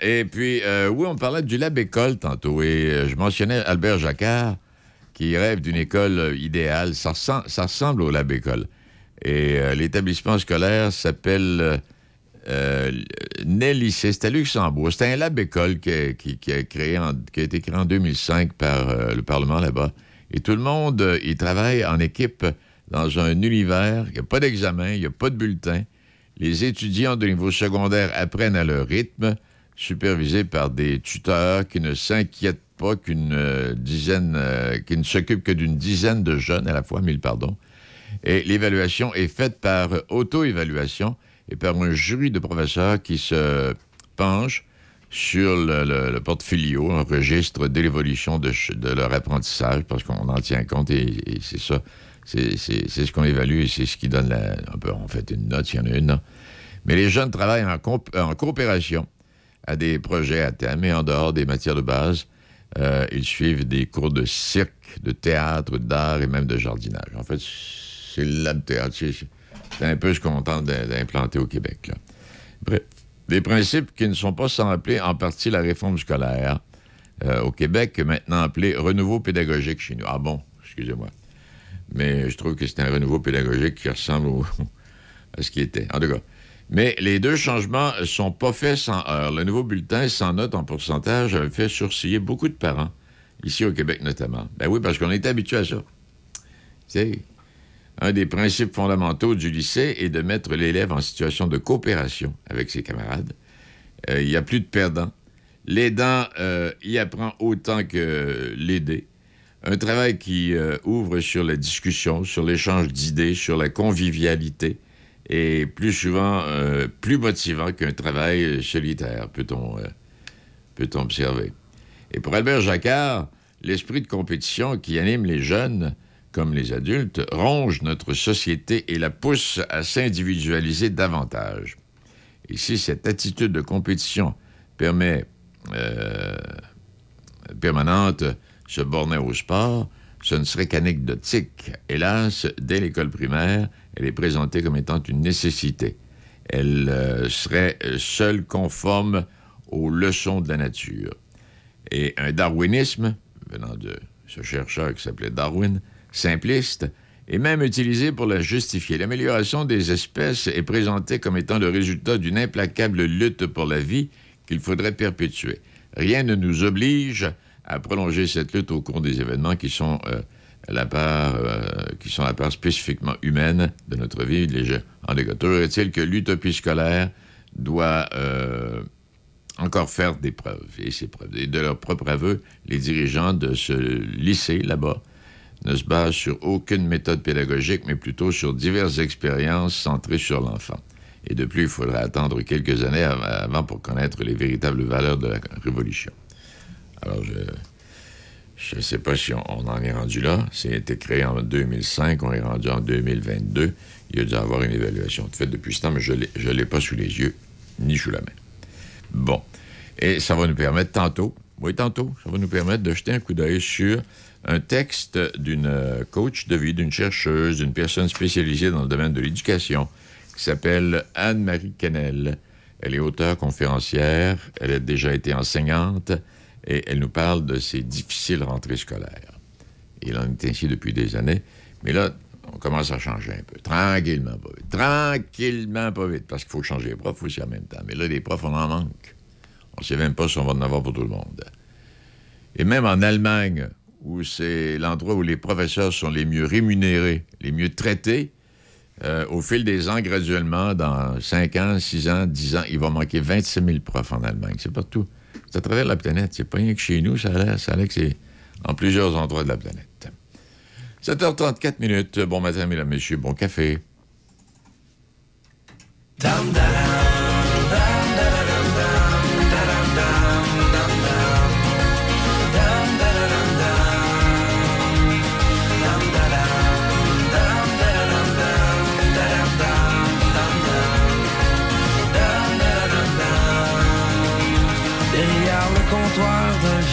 Speaker 11: Et puis, euh, oui, on parlait du Lab École tantôt, et euh, je mentionnais Albert Jacquard, qui rêve d'une école euh, idéale. Ça, ressemble- au Lab École. Et l'établissement scolaire s'appelle euh, Lycée. C'est à Luxembourg. C'est un Lab École qui, a- en- qui a été créé en 2005 par le Parlement là-bas. Et tout le monde, il travaille en équipe dans un univers. Il n'y a pas d'examen, il n'y a pas de bulletin. Les étudiants de niveau secondaire apprennent à leur rythme, supervisés par des tuteurs qui ne s'inquiètent pas qu'une euh, dizaine, euh, qui ne s'occupent que d'une dizaine de jeunes à la fois, mille pardon. Et l'évaluation est faite par auto-évaluation et par un jury de professeurs qui se penche sur le, portfolio, un registre de l'évolution de, leur apprentissage, parce qu'on en tient compte et, c'est ça. C'est ce qu'on évalue et c'est ce qui donne la, un peu, en fait une note, il y en a une. Mais les jeunes travaillent en coopération à des projets à thème et en dehors des matières de base. euh, ils suivent des cours de cirque, de théâtre, d'art et même de jardinage. En fait, c'est le lab théâtre. C'est un peu ce qu'on tente d'im- d'implanter au Québec. là. Bref, des principes qui ne sont pas sans rappeler en partie la réforme scolaire euh, au Québec, maintenant appelée renouveau pédagogique chez nous. Ah bon, excusez-moi. Mais je trouve que c'est un renouveau pédagogique qui ressemble au- à ce qui était. En tout cas. Mais les deux changements ne sont pas faits sans heure. Le nouveau bulletin sans note en pourcentage avait fait sourciller beaucoup de parents, ici au Québec notamment. Ben oui, parce qu'on est habitué à ça. Un des principes fondamentaux du lycée est de mettre l'élève en situation de coopération avec ses camarades. Euh, Il n'y a plus de perdants. L'aidant euh, y apprend autant que l'aider. Un travail qui euh, ouvre sur la discussion, sur l'échange d'idées, sur la convivialité et plus souvent euh, plus motivant qu'un travail solitaire, peut-on euh, peut-on observer. Et pour Albert Jacquard, l'esprit de compétition qui anime les jeunes comme les adultes ronge notre société et la pousse à s'individualiser davantage. Et si cette attitude de compétition permet euh, permanente se bornait au sport, ce ne serait qu'anecdotique. Hélas, dès l'école primaire, elle est présentée comme étant une nécessité. Elle euh, serait seule conforme aux leçons de la nature. Et un darwinisme, venant de ce chercheur qui s'appelait Darwin, simpliste, est même utilisé pour la justifier. L'amélioration des espèces est présentée comme étant le résultat d'une implacable lutte pour la vie qu'il faudrait perpétuer. Rien ne nous oblige à prolonger cette lutte au cours des événements qui sont, euh, la, part, euh, qui sont la part spécifiquement humaine de notre vie. Les en toujours est-il que l'utopie scolaire doit euh, encore faire des preuves, et ces preuves. Et de leur propre aveu, les dirigeants de ce lycée, là-bas, ne se basent sur aucune méthode pédagogique, mais plutôt sur diverses expériences centrées sur l'enfant. Et de plus, il faudra attendre quelques années av- avant pour connaître les véritables valeurs de la révolution. Alors, je ne sais pas si on, en est rendu là. C'est été créé en 2005, on est rendu en 2022. Il a dû avoir une évaluation de fait depuis ce temps, mais je ne l'ai pas sous les yeux, ni sous la main. Bon. Et ça va nous permettre tantôt, oui, tantôt, ça va nous permettre de jeter un coup d'œil sur un texte d'une euh, coach de vie, d'une chercheuse, d'une personne spécialisée dans le domaine de l'éducation, qui s'appelle Anne-Marie Kennel. Elle est auteure conférencière, elle a déjà été enseignante et elle nous parle de ses difficiles rentrées scolaires. Il en est ainsi depuis des années, mais là, on commence à changer un peu. Tranquillement, pas vite. Tranquillement, pas vite, parce qu'il faut changer les profs aussi en même temps. Mais là, les profs, on en manque. On ne sait même pas si on va en avoir pour tout le monde. Et même en Allemagne, où c'est l'endroit où les professeurs sont les mieux rémunérés, les mieux traités, euh, au fil des ans, graduellement, dans 5 ans, 6 ans, 10 ans, il va manquer 26 000 profs en Allemagne. C'est partout. C'est à travers la planète? C'est pas rien que chez nous, ça a l'air, ça que c'est en plusieurs endroits de la planète. 7h34 minutes. Bon matin, mesdames, messieurs. Bon café.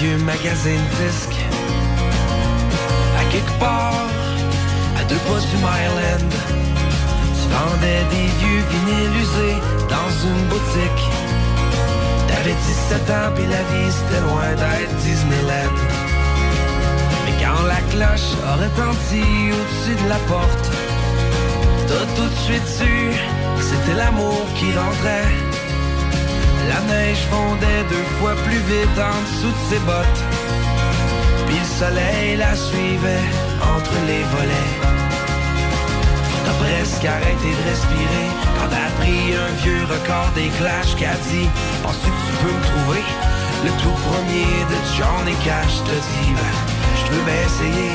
Speaker 7: Vieux magazine disque. À quelque part, à deux pas du Myland Tu vendais des vieux vinyles usés dans une boutique. T'avais 17 ans puis la vie c'était loin d'être Disneyland. Mais quand la cloche a retenti au-dessus de la porte T'as tout de suite su que c'était l'amour qui rentrait la neige fondait deux fois plus vite en dessous de ses bottes. Puis le soleil la suivait entre les volets. T'as presque arrêté de respirer quand t'as pris un vieux record des clashs qui a dit Penses-tu que tu peux me trouver? Le tout premier de Johnny Cash te dit Ben, je veux bien essayer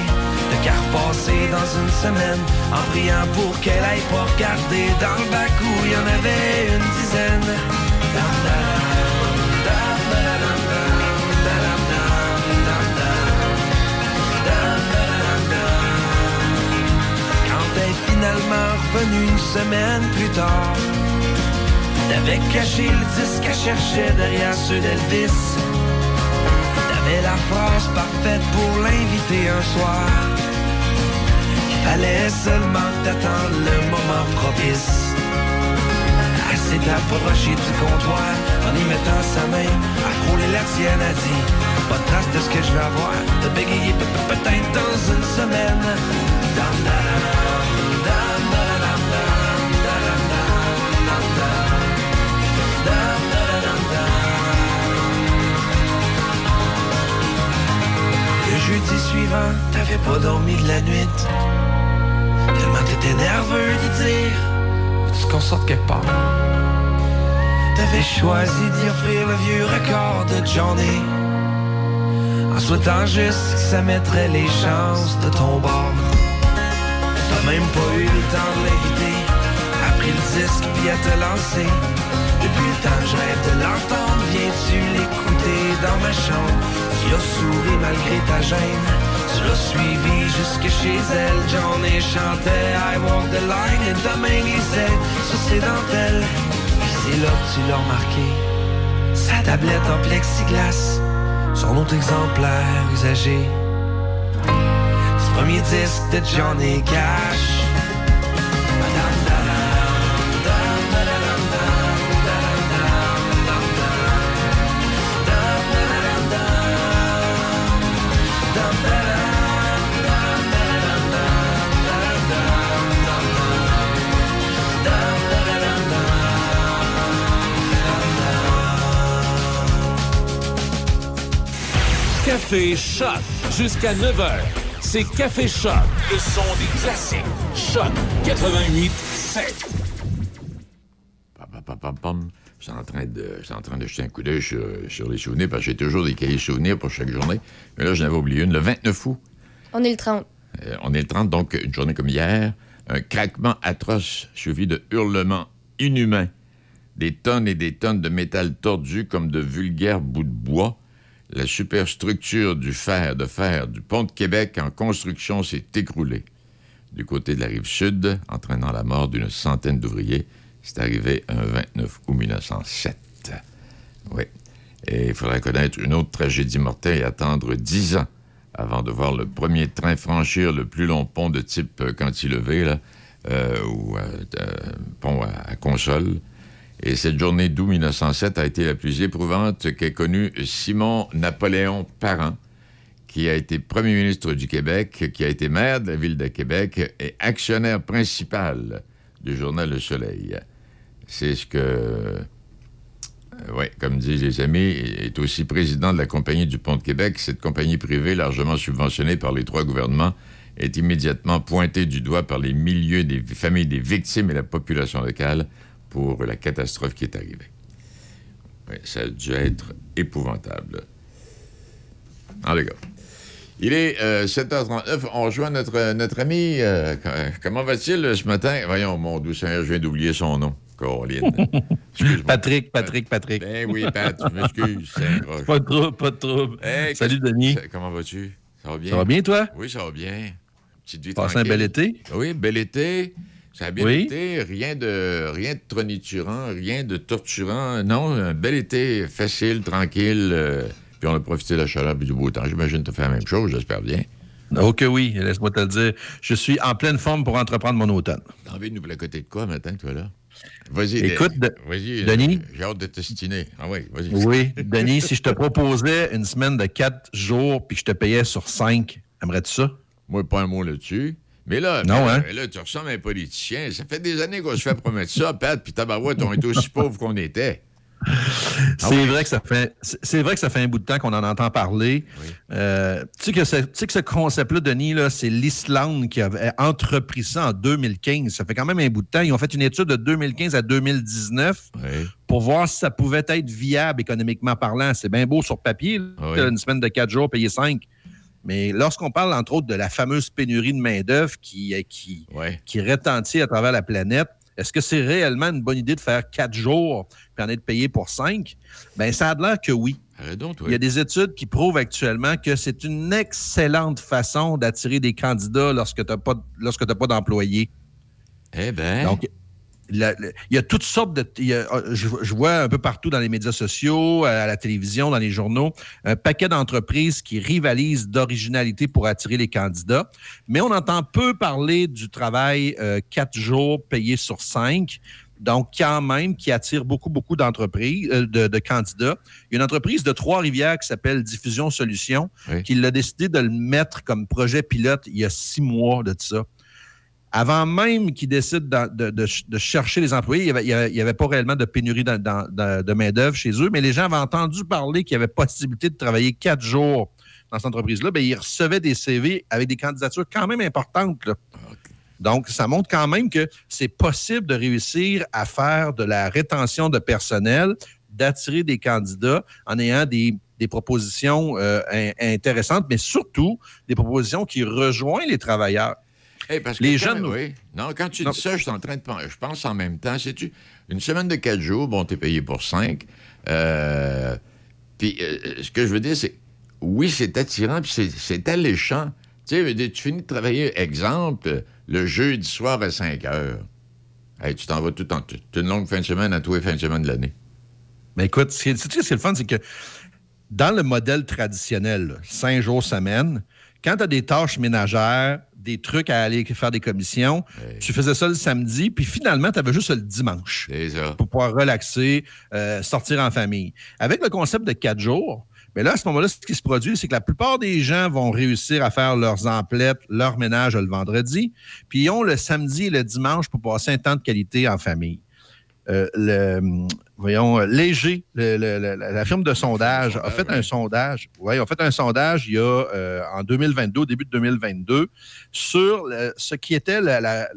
Speaker 7: de car passer dans une semaine en priant pour qu'elle aille pas regarder dans le bac où il y en avait une semaine plus tard, t'avais caché le disque qu'elle cherchait derrière ceux d'Elvis. T'avais la phrase parfaite pour l'inviter un soir. Il fallait seulement t'attendre le moment propice. Elle s'est approchée du comptoir en y mettant sa main à frôler la tienne, a dit Pas de trace de ce que je vais avoir, de bégayer pe- pe- peut-être dans une semaine. Dam, jeudi suivant, t'avais pas dormi de la nuit. Tellement t'étais nerveux d'y dire Veux-tu qu'on sorte quelque part?
Speaker 15: t'avais choisi d'y offrir le vieux record de Johnny. En souhaitant juste que ça mettrait les chances de ton bord. T'as même pas eu le temps de l'inviter. A pris le disque puis à te lancer. Depuis le temps, je rêve de l'entendre. Viens-tu l'écouter dans ma chambre? Tu as souri malgré ta gêne. Tu l'as suivi jusque chez elle. Johnny chantait I walk the line et demain lisait sur ses dentelles. Puis c'est là que tu l'as remarqué. Sa tablette en plexiglas. Son autre exemplaire usagé. Du premier disque de Johnny Cash.
Speaker 14: Café Choc jusqu'à 9h. C'est Café Choc, le son des classiques. Choc 88 7.
Speaker 11: Pam, pam, pam, pam. Je suis en train de, je suis en train de jeter un coup d'œil sur, sur les souvenirs parce que j'ai toujours des cahiers souvenirs pour chaque journée. Mais là, j'en avais oublié une. Le 29 août,
Speaker 2: On est le 30.
Speaker 11: euh, on est le 30, donc une journée comme hier. Un craquement atroce suivi de hurlements inhumains. Des tonnes et des tonnes de métal tordu comme de vulgaires bouts de bois. La superstructure du fer de fer du pont de Québec en construction s'est écroulée. Du côté de la rive sud, entraînant la mort d'une centaine d'ouvriers, c'est arrivé un 29 août 1907. Oui. Et il faudrait connaître une autre tragédie mortelle et attendre dix ans avant de voir le premier train franchir le plus long pont de type cantilever, euh, ou euh, euh, pont à console. Et cette journée d'août 1907 a été la plus éprouvante qu'ait connue Simon Napoléon Parent, qui a été premier ministre du Québec, qui a été maire de la ville de Québec et actionnaire principal du journal Le Soleil. C'est ce que, oui, comme disent les amis, est aussi président de la Compagnie du Pont de Québec. Cette compagnie privée, largement subventionnée par les trois gouvernements, est immédiatement pointée du doigt par les milieux des familles des victimes et la population locale pour la catastrophe qui est arrivée. Oui, ça a dû être épouvantable. En tout cas. Il est euh, 7h39. On rejoint notre, notre ami. euh, co- comment va-t-il euh, ce matin? Voyons, mon doux Seigneur, je viens d'oublier son nom.
Speaker 17: Patrick, Patrick, Patrick.
Speaker 11: Ben oui, Pat, je m'excuse.
Speaker 17: Pas de trouble, pas de trouble.
Speaker 11: Hey,
Speaker 17: Salut, Denis.
Speaker 11: Comment vas-tu? Ça va bien?
Speaker 17: Ça va bien, toi?
Speaker 11: Oui, ça va bien. Petite vie
Speaker 17: Passé un bel été?
Speaker 11: Oui, bel été. Ça a bien
Speaker 17: Oui.
Speaker 11: été. Rien de, rien de troniturant, rien de torturant. Non, un bel été facile, tranquille. euh, puis on a profité de la chaleur et du beau temps. J'imagine que tu fais la même chose, j'espère bien.
Speaker 17: Oh que oui, laisse-moi te le dire. Je suis en pleine forme pour entreprendre mon automne.
Speaker 11: T'as envie de nous placoter de quoi matin, toi, là? Vas-y.
Speaker 17: Écoute,
Speaker 11: de-
Speaker 17: de-
Speaker 11: vas-y.
Speaker 17: Denis?
Speaker 11: euh, J'ai hâte de te stiner. Ah oui, vas-y.
Speaker 17: Oui, Denis, si je te proposais une semaine de quatre jours puis que je te payais sur cinq, aimerais-tu ça?
Speaker 11: Moi, pas un mot là-dessus. Mais là,
Speaker 17: Non,
Speaker 11: mais-
Speaker 17: hein?
Speaker 11: mais là, tu ressembles à un politicien. Ça fait des années qu'on se fait promettre ça, Pat, puis tabarouette, on est aussi pauvres qu'on était.
Speaker 17: C'est vrai que ça fait c'est vrai que ça fait un bout de temps qu'on en entend parler. Euh, tu sais que ce, tu sais que ce concept-là, Denis, là, c'est l'Islande qui avait entrepris ça en 2015. Ça fait quand même un bout de temps. Ils ont fait une étude de 2015 à 2019 pour voir si ça pouvait être viable économiquement parlant. C'est bien beau sur papier, là,
Speaker 11: Oui.
Speaker 17: une semaine de quatre jours, payer cinq. Mais lorsqu'on parle, entre autres, de la fameuse pénurie de main-d'œuvre qui, euh, qui, qui retentit à travers la planète, est-ce que c'est réellement une bonne idée de faire quatre jours puis en être payé pour cinq? Bien, ça a l'air que oui.
Speaker 11: Donc.
Speaker 17: Il y a des études qui prouvent actuellement que c'est une excellente façon d'attirer des candidats lorsque tu n'as pas, lorsque t'as pas d'employés.
Speaker 11: Eh bien.
Speaker 17: Donc, il y a toutes sortes de. il y a- je, je vois un peu partout dans les médias sociaux, à la télévision, dans les journaux, un paquet d'entreprises qui rivalisent d'originalité pour attirer les candidats. Mais on entend peu parler du travail euh, quatre jours payé sur cinq. Donc, quand même, qui attire beaucoup, beaucoup d'entreprises, euh, de, de candidats. Il y a une entreprise de Trois-Rivières qui s'appelle Diffusion Solutions, qui a décidé de le mettre comme projet pilote il y a six mois de ça avant même qu'ils décident de, de- de ch- de chercher les employés, il n'y avait, pas réellement de pénurie de, main-d'œuvre chez eux, mais les gens avaient entendu parler qu'il y avait possibilité de travailler quatre jours dans cette entreprise-là. Bien, ils recevaient des CV avec des candidatures quand même importantes. Donc, ça montre quand même que c'est possible de réussir à faire de la rétention de personnel, d'attirer des candidats en ayant des, propositions euh, in- intéressantes, mais surtout des propositions qui rejoignent les travailleurs.
Speaker 11: Hey, parce que
Speaker 17: les jeunes.
Speaker 11: oui. Non, quand tu
Speaker 17: Non.
Speaker 11: dis ça, je suis en train de penser. Je pense en même temps. Sais-tu, une semaine de quatre jours, bon, t'es payé pour cinq. Euh, puis, euh, ce que je veux dire, c'est. Oui, c'est attirant, puis c'est- c'est alléchant. Tu sais, tu finis de travailler, exemple, le jeudi soir à 5 heures. Hey, tu t'en vas tout en. une longue fin de semaine à tous les fins de semaine de l'année.
Speaker 17: Mais écoute, ce qui est- sais-tu ce qui est le fun, c'est que dans le modèle traditionnel, là, cinq jours semaine, quand tu as des tâches ménagères, des trucs à aller faire des commissions, tu faisais ça le samedi, puis finalement, tu avais juste le dimanche pour pouvoir relaxer, euh, sortir en famille. Avec le concept de quatre jours, mais là, à ce moment-là, ce qui se produit, c'est que la plupart des gens vont réussir à faire leurs emplettes, leur ménage le vendredi, puis ils ont le samedi et le dimanche pour passer un temps de qualité en famille. Euh, voyons, euh, Léger, la firme de sondage, a fait un sondage. Oui, a fait un sondage il y a euh, en 2022, au début de 2022, sur ce qui était la,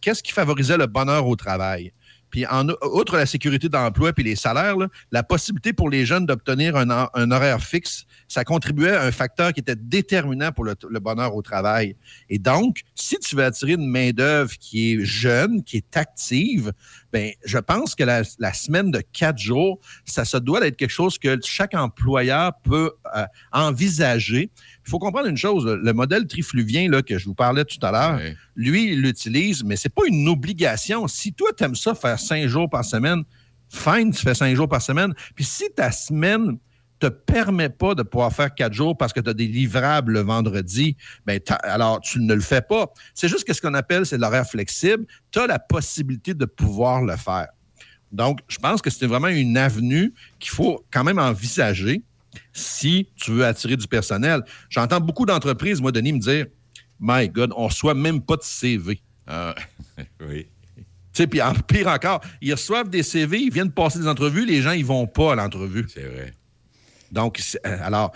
Speaker 17: qu'est-ce qui favorisait le bonheur au travail. Puis, en, outre la sécurité d'emploi puis les salaires, la possibilité pour les jeunes d'obtenir un, un horaire fixe, ça contribuait à un facteur qui était déterminant pour le, le bonheur au travail. Et donc, si tu veux attirer une main-d'œuvre qui est jeune, qui est active, ben, je pense que la, la semaine de quatre jours, ça se doit d'être quelque chose que chaque employeur peut euh, envisager. Il faut comprendre une chose, le modèle trifluvien là, que je vous parlais tout à l'heure, lui, il l'utilise, mais c'est pas une obligation. Si toi, tu aimes ça faire cinq jours par semaine, fine, tu fais cinq jours par semaine. Puis si ta semaine te permet pas de pouvoir faire quatre jours parce que tu as des livrables le vendredi, ben alors tu ne le fais pas. C'est juste que ce qu'on appelle, c'est l'horaire flexible. Tu as la possibilité de pouvoir le faire. Donc, je pense que c'est vraiment une avenue qu'il faut quand même envisager si tu veux attirer du personnel. J'entends beaucoup d'entreprises, moi, Denis, me dire My God, on ne reçoit même pas de CV.
Speaker 11: Ah, oui.
Speaker 17: Tu sais, puis en pire encore, ils reçoivent des CV, ils viennent passer des entrevues, les gens, ils vont pas à l'entrevue.
Speaker 11: C'est vrai.
Speaker 17: Donc, euh, alors,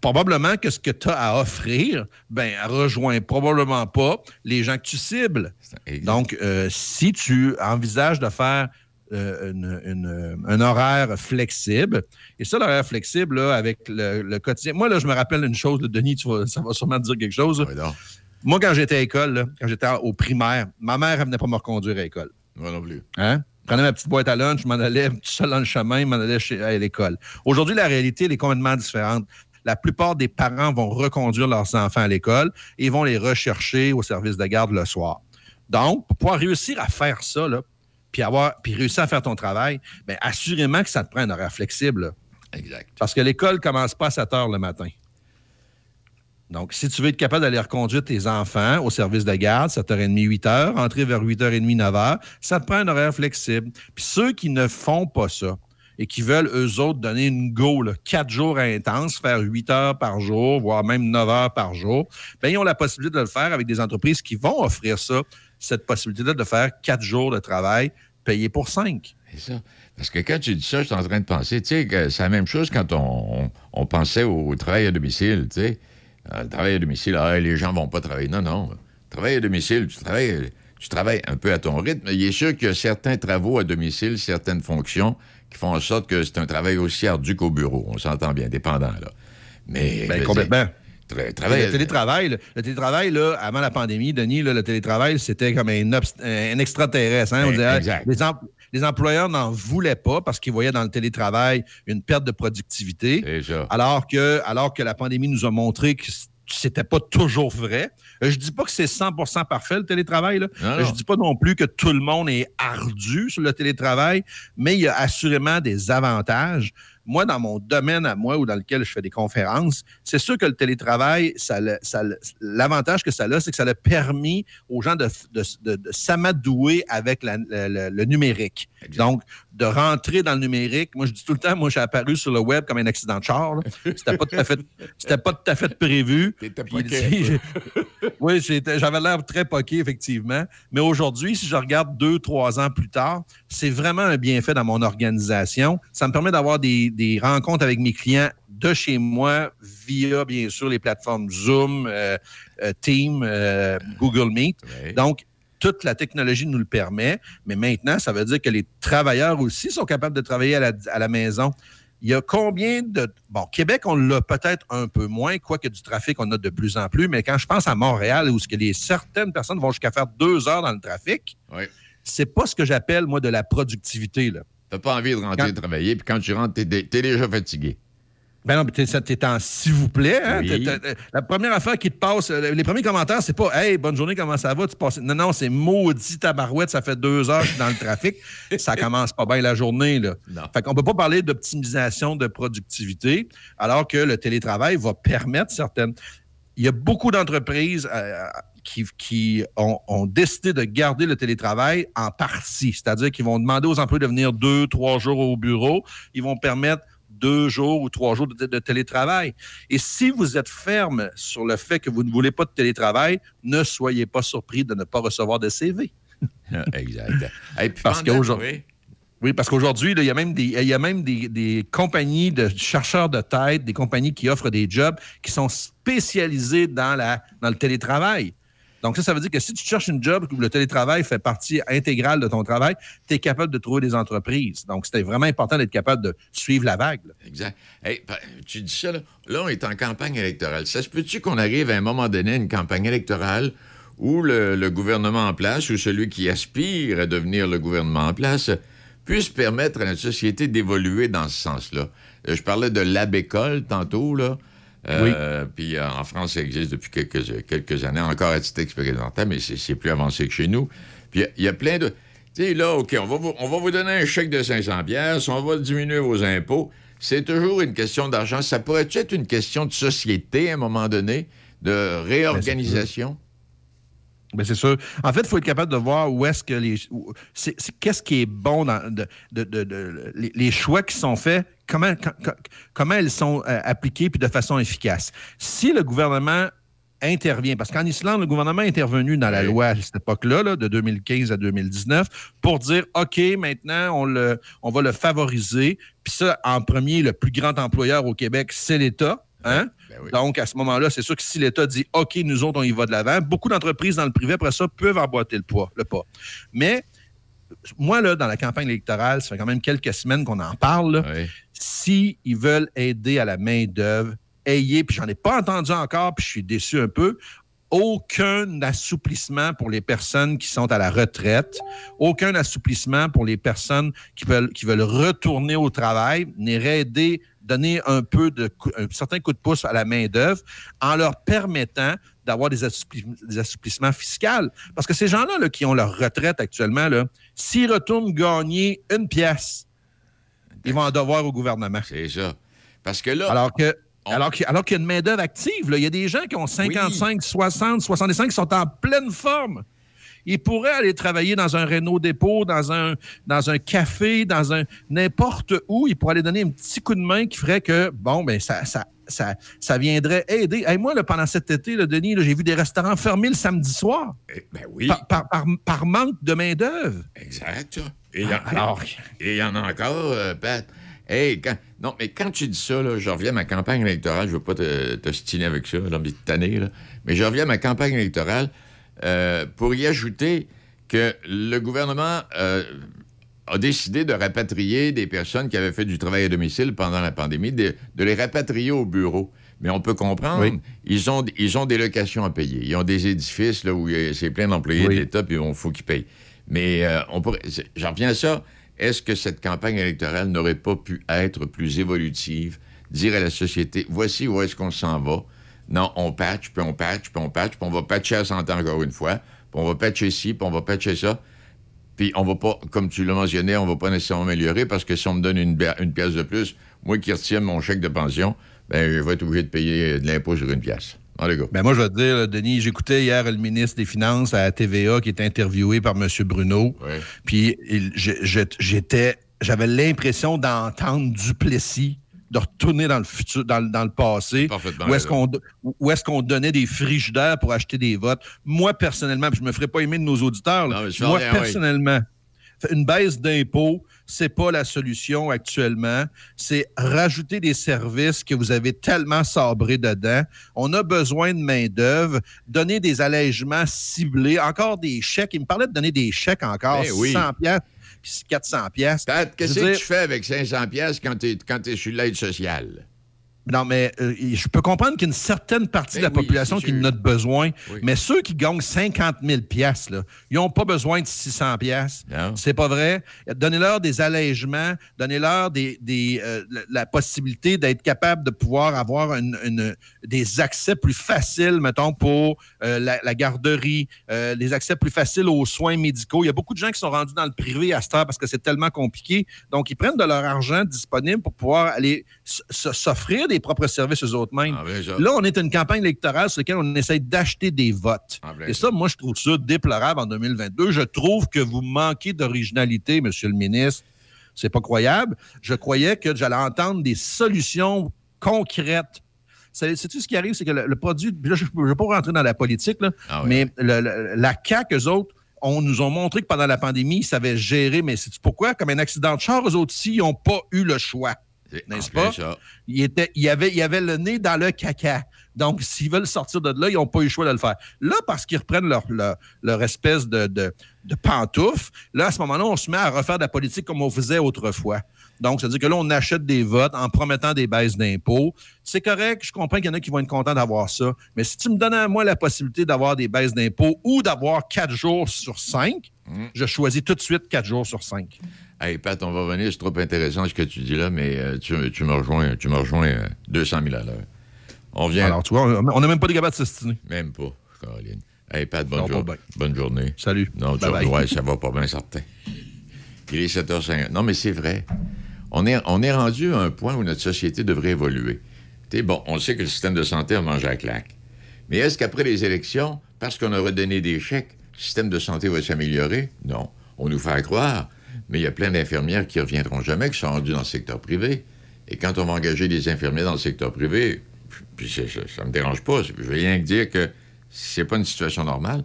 Speaker 17: probablement que ce que tu as à offrir, ben, rejoint probablement pas les gens que tu cibles. Donc, euh, si tu envisages de faire euh, une- une- un horaire flexible, et ça, l'horaire flexible, là, avec le, le quotidien. Moi, là, je me rappelle une chose, là, Denis, tu vas- ça va sûrement te dire quelque chose. Moi, quand j'étais à l'école, quand j'étais au primaire, ma mère, elle venait pas me reconduire à l'école.
Speaker 11: Moi non plus.
Speaker 17: Hein? Je prenais ma petite boîte à lunch, je m'en allais tout seul dans le chemin, je m'en allais chez- à l'école. Aujourd'hui, la réalité, elle est complètement différente. La plupart des parents vont reconduire leurs enfants à l'école et vont les rechercher au service de garde le soir. Donc, pour pouvoir réussir à faire ça, là, puis, avoir, puis réussir à faire ton travail, bien, assurément que ça te prend un horaire flexible. là.
Speaker 11: Exact.
Speaker 17: Parce que l'école ne commence pas à 7 heures le matin. Donc, si tu veux être capable d'aller reconduire tes enfants au service de garde, 7h30, 8h, entrer vers 8h30, 9h, ça te prend un horaire flexible. Puis ceux qui ne font pas ça et qui veulent, eux autres, donner une go, là, 4 jours intenses, faire 8 heures par jour, voire même 9 heures par jour, bien, ils ont la possibilité de le faire avec des entreprises qui vont offrir ça, cette possibilité de faire 4 jours de travail payés pour 5.
Speaker 11: C'est ça. Parce que quand tu dis ça, je suis en train de penser, tu sais, c'est la même chose quand on pensait au travail à domicile, tu sais. Euh, Le travail à domicile, ah, les gens vont pas travailler. Non, non. Travail à domicile, tu travailles, tu travailles un peu à ton rythme. Il est sûr qu'il y a certains travaux à domicile, certaines fonctions qui font en sorte que c'est un travail aussi ardu qu'au bureau. On s'entend bien, dépendant, là. Mais.
Speaker 17: Ben, complètement.
Speaker 11: tra- travail-
Speaker 17: Le télétravail, là, le télétravail, là, avant la pandémie, Denis, là, le télétravail, c'était comme un, extraterrestre. hein? On les, em- les employeurs n'en voulaient pas parce qu'ils voyaient dans le télétravail une perte de productivité. Alors que, alors que la pandémie nous a montré que c'était pas toujours vrai. Euh, Je dis pas que c'est 100% parfait le télétravail. Là.
Speaker 11: Non,
Speaker 17: Euh,
Speaker 11: non.
Speaker 17: Je dis pas non plus que tout le monde est ardu sur le télétravail, mais il y a assurément des avantages. Moi, dans mon domaine à moi ou dans lequel je fais des conférences, c'est sûr que le télétravail, ça l'avantage que ça a, c'est que ça a permis aux gens de, de- de- de s'amadouer avec la- le, numérique. Donc, de rentrer dans le numérique. Moi, je dis tout le temps, moi, j'ai apparu sur le web comme un accident de char. C'était pas tout à fait, c'était pas tout à fait prévu. Puis, oui, j'avais l'air très poqué, effectivement. Mais aujourd'hui, si je regarde deux, trois ans plus tard, c'est vraiment un bienfait dans mon organisation. Ça me permet d'avoir des, des rencontres avec mes clients de chez moi via, bien sûr, les plateformes Zoom, euh, euh, Team, euh, Google Meet. Donc, toute la technologie nous le permet, mais maintenant, ça veut dire que les travailleurs aussi sont capables de travailler à la, à la maison. Il y a combien de... Bon, Québec, on l'a peut-être un peu moins, quoique du trafic, on a de plus en plus, mais quand je pense à Montréal, où ce que les, certaines personnes vont jusqu'à faire deux heures dans le trafic, c'est pas ce que j'appelle, moi, de la productivité. Là.
Speaker 11: T'as pas envie de rentrer travailler, puis quand tu rentres, t'es, t'es déjà fatigué.
Speaker 17: Ben non, mais t'es, t'es en s'il vous plaît. Hein?
Speaker 11: Oui.
Speaker 17: La première affaire qui te passe, euh, les premiers commentaires, c'est pas Hey, bonne journée, comment ça va? Tu passes... Non, non, c'est maudit tabarouette, ça fait deux heures que je suis dans le trafic. ça commence pas bien la journée. Là. Fait qu'on peut pas parler d'optimisation de productivité, alors que le télétravail va permettre certaines. Il y a beaucoup d'entreprises euh, qui, qui ont, ont décidé de garder le télétravail en partie, c'est-à-dire qu'ils vont demander aux employés de venir deux, trois jours au bureau. Ils vont permettre deux jours ou trois jours de, de télétravail. Et si vous êtes ferme sur le fait que vous ne voulez pas de télétravail, ne soyez pas surpris de ne pas recevoir de CV.
Speaker 11: exact. Et puis
Speaker 17: Parce qu'aujourd'hui,
Speaker 11: oui.
Speaker 17: parce qu'aujourd'hui, il y a même, des, il y a même des, des compagnies de chercheurs de tête, des compagnies qui offrent des jobs qui sont spécialisées dans, la, dans le télétravail. Donc, ça, ça veut dire que si tu cherches une job où le télétravail fait partie intégrale de ton travail, tu es capable de trouver des entreprises. Donc, c'était vraiment important d'être capable de suivre la vague.
Speaker 11: Exact. Hey, tu dis ça, là. Là, on est en campagne électorale. Ça se peut-tu qu'on arrive à un moment donné à une campagne électorale où le, le gouvernement en place ou celui qui aspire à devenir le gouvernement en place puisse permettre à notre société d'évoluer dans ce sens-là? Euh, Je parlais de l'abécole tantôt, là. Euh, Puis euh, en France, ça existe depuis quelques, quelques années, encore à titre expérimental, mais c'est plus avancé que chez nous. Puis il y a- il y, a plein de. Tu sais, là, OK, on va, vous, on va vous donner un chèque de 500 pièces, on va diminuer vos impôts. C'est toujours une question d'argent. Ça pourrait être une question de société à un moment donné, de réorganisation?
Speaker 17: Ben, c'est sûr. En fait, il faut être capable de voir où est-ce que les. Qu'est-ce qui est bon dans de, de- de- de- les, les choix qui sont faits, comment, quand- comment elles sont euh, appliquées puis de façon efficace. Si le gouvernement intervient, parce qu'en Islande, le gouvernement est intervenu dans la loi à cette époque-là, là, de 2015 à 2019, pour dire OK, maintenant, on, le, on va le favoriser. Puis ça, en premier, le plus grand employeur au Québec, c'est l'État. Hein? Donc, à ce moment-là, c'est sûr que si l'État dit OK, nous autres, on y va de l'avant, beaucoup d'entreprises dans le privé, après ça, peuvent emboîter le, poids, le pas. Mais moi, là, dans la campagne électorale, ça fait quand même quelques semaines qu'on en parle. là. Si ils veulent aider à la main-d'œuvre, ayez, puis j'en ai pas entendu encore, puis je suis déçu un peu, aucun assouplissement pour les personnes qui sont à la retraite, aucun assouplissement pour les personnes qui veulent, qui veulent retourner au travail, n'irait aider, donner un peu de un certain coup de pouce à la main-d'œuvre en leur permettant d'avoir des, assoupli- des assouplissements fiscaux. Parce que ces gens-là là, qui ont leur retraite actuellement, s'ils retournent gagner une pièce, ils vont en devoir au gouvernement.
Speaker 11: C'est ça. Parce que là.
Speaker 17: Alors que. Alors qu'il y a une main-d'œuvre active, là. il y a des gens qui ont 55, 60, 65 qui sont en pleine forme. Ils pourraient aller travailler dans un Renault dépôt, dans un, dans un café, dans un n'importe où. Ils pourraient aller donner un petit coup de main qui ferait que, bon, ben ça, ça, ça, ça viendrait aider. Hey, moi, là, pendant cet été, là, Denis, là, j'ai vu des restaurants fermés le samedi soir.
Speaker 11: Ben oui.
Speaker 17: Par, par- par- par manque de main-d'œuvre.
Speaker 11: Exact. Et il
Speaker 17: Alors-
Speaker 11: et il y en a encore, euh, Pat. Hey, quand- non, mais quand tu dis ça, là, je reviens à ma campagne électorale, je ne veux pas te, te stiner avec ça, cette année, là, mais je reviens à ma campagne électorale euh, pour y ajouter que le gouvernement euh, a décidé de rapatrier des personnes qui avaient fait du travail à domicile pendant la pandémie, de, de les rapatrier au bureau. Mais on peut comprendre,
Speaker 17: Oui.
Speaker 11: ils, ont, ils ont des locations à payer. Ils ont des édifices là, où c'est plein d'employés
Speaker 17: Oui.
Speaker 11: de l'État, puis il faut qu'ils payent. Mais euh, on pourrait, j'en reviens à ça. Est-ce que cette campagne électorale n'aurait pas pu être plus évolutive, dire à la société, voici où est-ce qu'on s'en va. Non, on patch, puis on patch, puis on patch, puis on va patcher à 100 ans encore une fois, puis on va patcher ci, puis on va patcher ça. Puis on va pas, comme tu l'as mentionné, on va pas nécessairement améliorer parce que si on me donne une, pièce de plus, moi qui retiens mon chèque de pension, ben je vais être obligé de payer de l'impôt sur une pièce.
Speaker 17: Ben moi, je vais te dire, Denis, j'écoutais hier le ministre des Finances à la TVA qui était interviewé par M. Bruno. Puis j'étais, j'avais l'impression d'entendre Duplessis de retourner dans le futur, dans, le- dans le passé, où est-ce qu'on qu'on donnait des frigidaires pour acheter des votes. Moi, personnellement, puis je me ferais pas aimer de nos auditeurs, là,
Speaker 11: Non,
Speaker 17: moi,
Speaker 11: rien, oui.
Speaker 17: personnellement, Une baisse d'impôts, c'est pas la solution actuellement. C'est rajouter des services que vous avez tellement sabrés dedans. On a besoin de main-d'œuvre, donner des allègements ciblés, encore des chèques. Il me parlait de donner des chèques encore,
Speaker 11: Ben oui.
Speaker 17: 600 pièces puis 400 pièces.
Speaker 11: Qu'est-ce que tu fais avec 500 pièces quand tu es, quand t'es sur l'aide sociale?
Speaker 17: Non, mais euh, je peux comprendre qu'il y a une certaine partie de la
Speaker 11: Ben oui,
Speaker 17: population qui en a besoin,
Speaker 11: Oui.
Speaker 17: mais ceux qui gagnent 50 000 piastres, là, ils n'ont pas besoin de 600 piastres. C'est pas vrai. Donnez-leur des allègements, donnez-leur des, des, euh, la, possibilité d'être capable de pouvoir avoir une- une- des accès plus faciles, mettons, pour euh, la, la garderie, des accès plus faciles aux soins médicaux. Il y a beaucoup de gens qui sont rendus dans le privé à cette heure parce que c'est tellement compliqué. Donc, ils prennent de leur argent disponible pour pouvoir aller s'offrir des propres services aux autres mêmes.
Speaker 11: ben, ça.
Speaker 17: Là, on est une campagne électorale sur laquelle on essaie d'acheter des votes.
Speaker 11: ben,
Speaker 17: Et ça, moi, je trouve ça déplorable en 2022. Je trouve que vous manquez d'originalité, Monsieur le ministre. C'est pas croyable. Je croyais que j'allais entendre des solutions concrètes. C'est- Sais-tu ce qui arrive? C'est que le, le produit. là, je ne vais pas rentrer dans la politique, là,
Speaker 11: Ah
Speaker 17: mais le- le- la CAQ, eux autres, on nous ont montré que pendant la pandémie, ils savaient gérer. Mais c'est pourquoi? Comme un accident de char, eux autres ils n'ont pas eu le choix. N'est-ce pas?
Speaker 11: ça.
Speaker 17: Il, était, il, avait, il avait le nez dans le caca. Donc, s'ils veulent sortir de là, ils n'ont pas eu le choix de le faire. Là, parce qu'ils reprennent leur, leur, leur espèce de, de, de pantoufle, là, à ce moment-là, on se met à refaire de la politique comme on faisait autrefois. Donc, c'est-à-dire que là, on achète des votes en promettant des baisses d'impôts. C'est correct, je comprends qu'il y en a qui vont être contents d'avoir ça. Mais si tu me donnes à moi la possibilité d'avoir des baisses d'impôts ou d'avoir quatre jours sur cinq, je choisis tout de suite quatre jours sur cinq.
Speaker 11: Hey, Pat, on va revenir, c'est trop intéressant ce que tu dis là, mais euh, tu, tu me rejoins, tu me rejoins euh, 200 000 à l'heure. On vient.
Speaker 17: Alors, tu vois, on n'a même pas des capables de s'estiner.
Speaker 11: Même pas, Caroline. Hey, Pat, bonne,
Speaker 17: Non,
Speaker 11: jour- bonne journée.
Speaker 17: Salut.
Speaker 11: Non, tu
Speaker 17: Bye
Speaker 11: ouais, ça va pas bien, certain. Il est 7h50. Non, mais c'est vrai. On est, on est rendu à un point où notre société devrait évoluer. Bon, on sait que le système de santé a mangé à claque. Mais est-ce qu'après les élections, parce qu'on a redonné des chèques, le système de santé va s'améliorer? Non. On nous fait croire. Mais il y a plein d'infirmières qui ne reviendront jamais, qui sont rendues dans le secteur privé. Et quand on va engager des infirmiers dans le secteur privé, puis ça ne me dérange pas. Je veux rien dire que c'est pas une situation normale.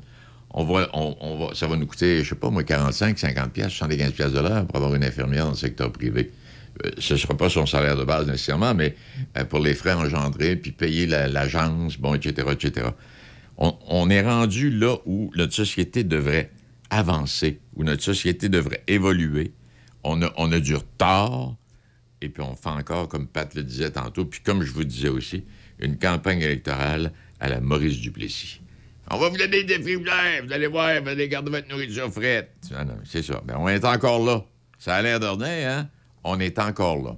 Speaker 11: On va, ça va nous coûter, je sais pas, moi, 45, 50 pièces, 75 pièces de l'heure pour avoir une infirmière dans le secteur privé. Euh, ce ne sera pas son salaire de base nécessairement, mais euh, pour les frais engendrés, puis payer la- l'agence, bon, etc., etc. On, est rendu là où notre société devrait avancer, où notre société devrait évoluer. On a, on a du retard, et puis on fait encore, comme Pat le disait tantôt, puis comme je vous disais aussi, une campagne électorale à la Maurice Duplessis. On va vous donner des défibulaires, vous allez voir, vous allez garder votre nourriture frette. Ah c'est ça. Mais on est encore là. Ça a l'air d'ordinaire, hein? On est encore là.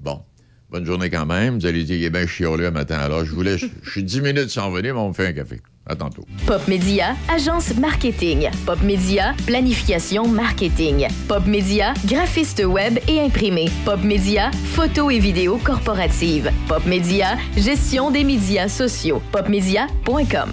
Speaker 11: Bon. Bonne journée quand même. Vous allez dire, il est bien chiolé un matin. Alors, je vous laisse. Je suis 10 minutes sans venir, mais on me fait un café. À tantôt.
Speaker 5: Pop Média, agence marketing. Pop Média, planification marketing. Pop Média, graphiste web et imprimé. Pop Média, photo et vidéo corporative. Pop Média, gestion des médias sociaux. Popmedia.com.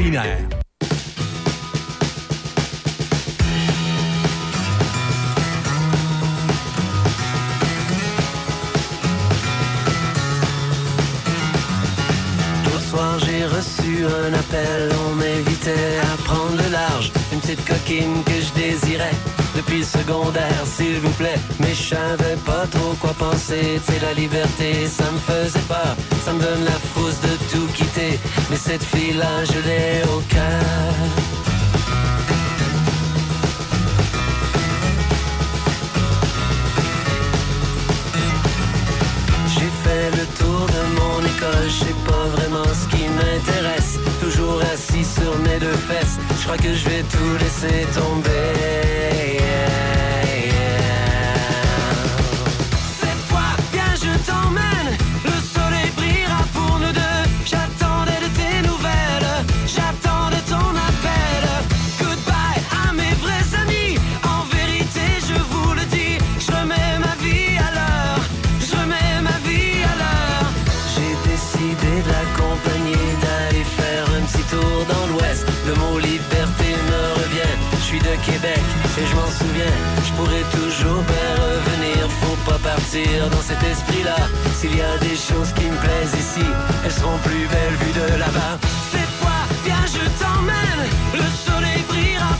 Speaker 15: L'autre soir j'ai reçu un appel, on m'invitait petite coquine que je désirais depuis le secondaire, s'il vous plaît. Mais je savais pas trop quoi penser, c'est la liberté, ça me faisait peur. Ça me donne la frousse de tout quitter, mais cette fille-là, je l'ai au cœur. J'ai fait le tour de mon école, je sais pas vraiment ce qui m'intéresse. Toujours assis sur mes deux fesses, que je vais tout laisser tomber. et je m'en souviens, je pourrais toujours pas revenir, faut pas partir dans cet esprit-là. S'il y a des choses qui me plaisent ici, elles seront plus belles vues de là-bas. Cette fois, viens, je t'emmène, le soleil brillera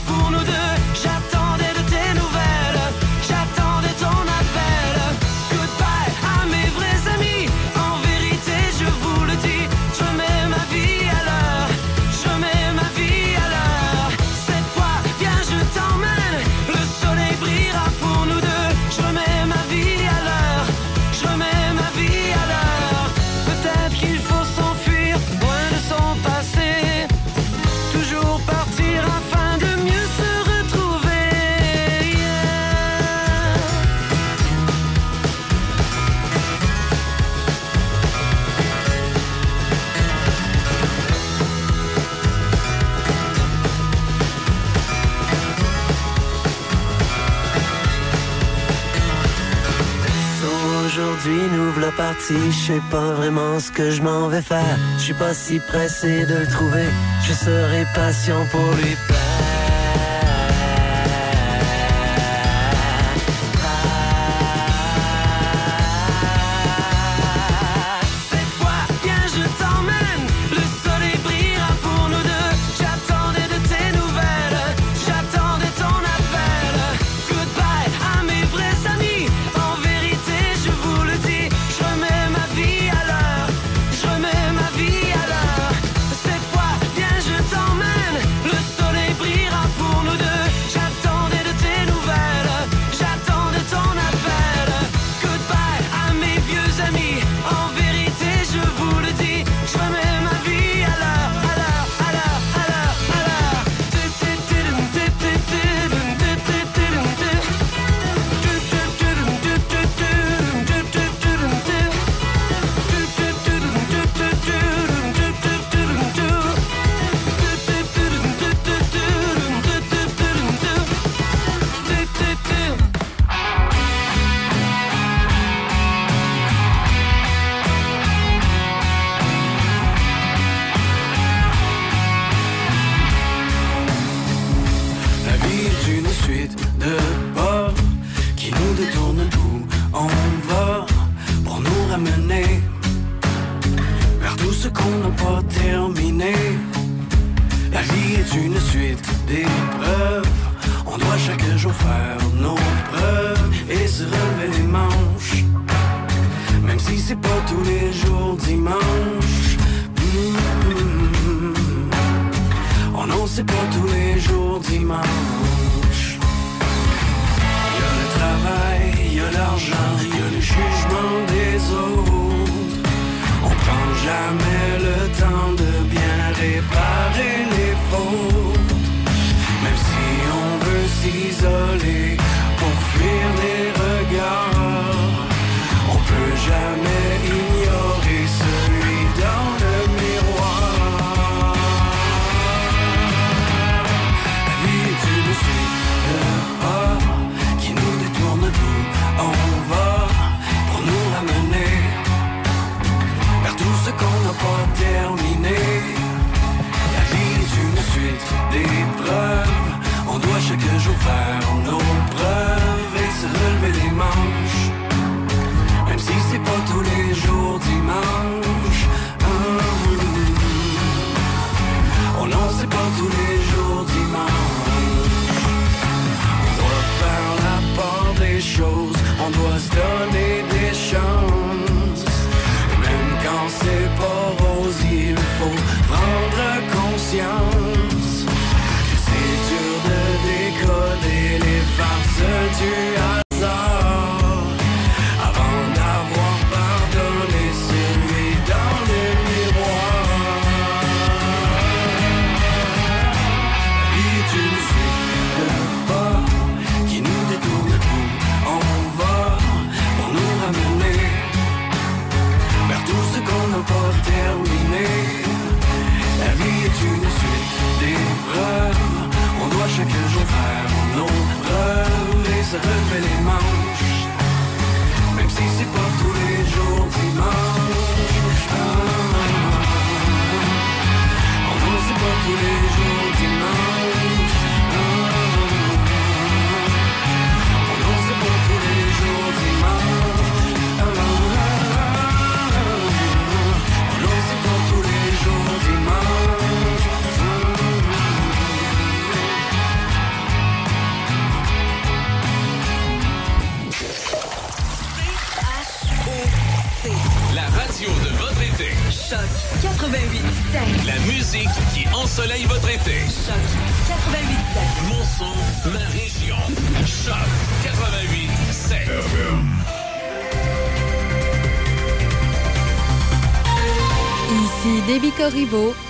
Speaker 15: Si je sais pas vraiment ce que je m'en vais faire. Je suis pas si pressé de le trouver, je serai patient pour lui plaire.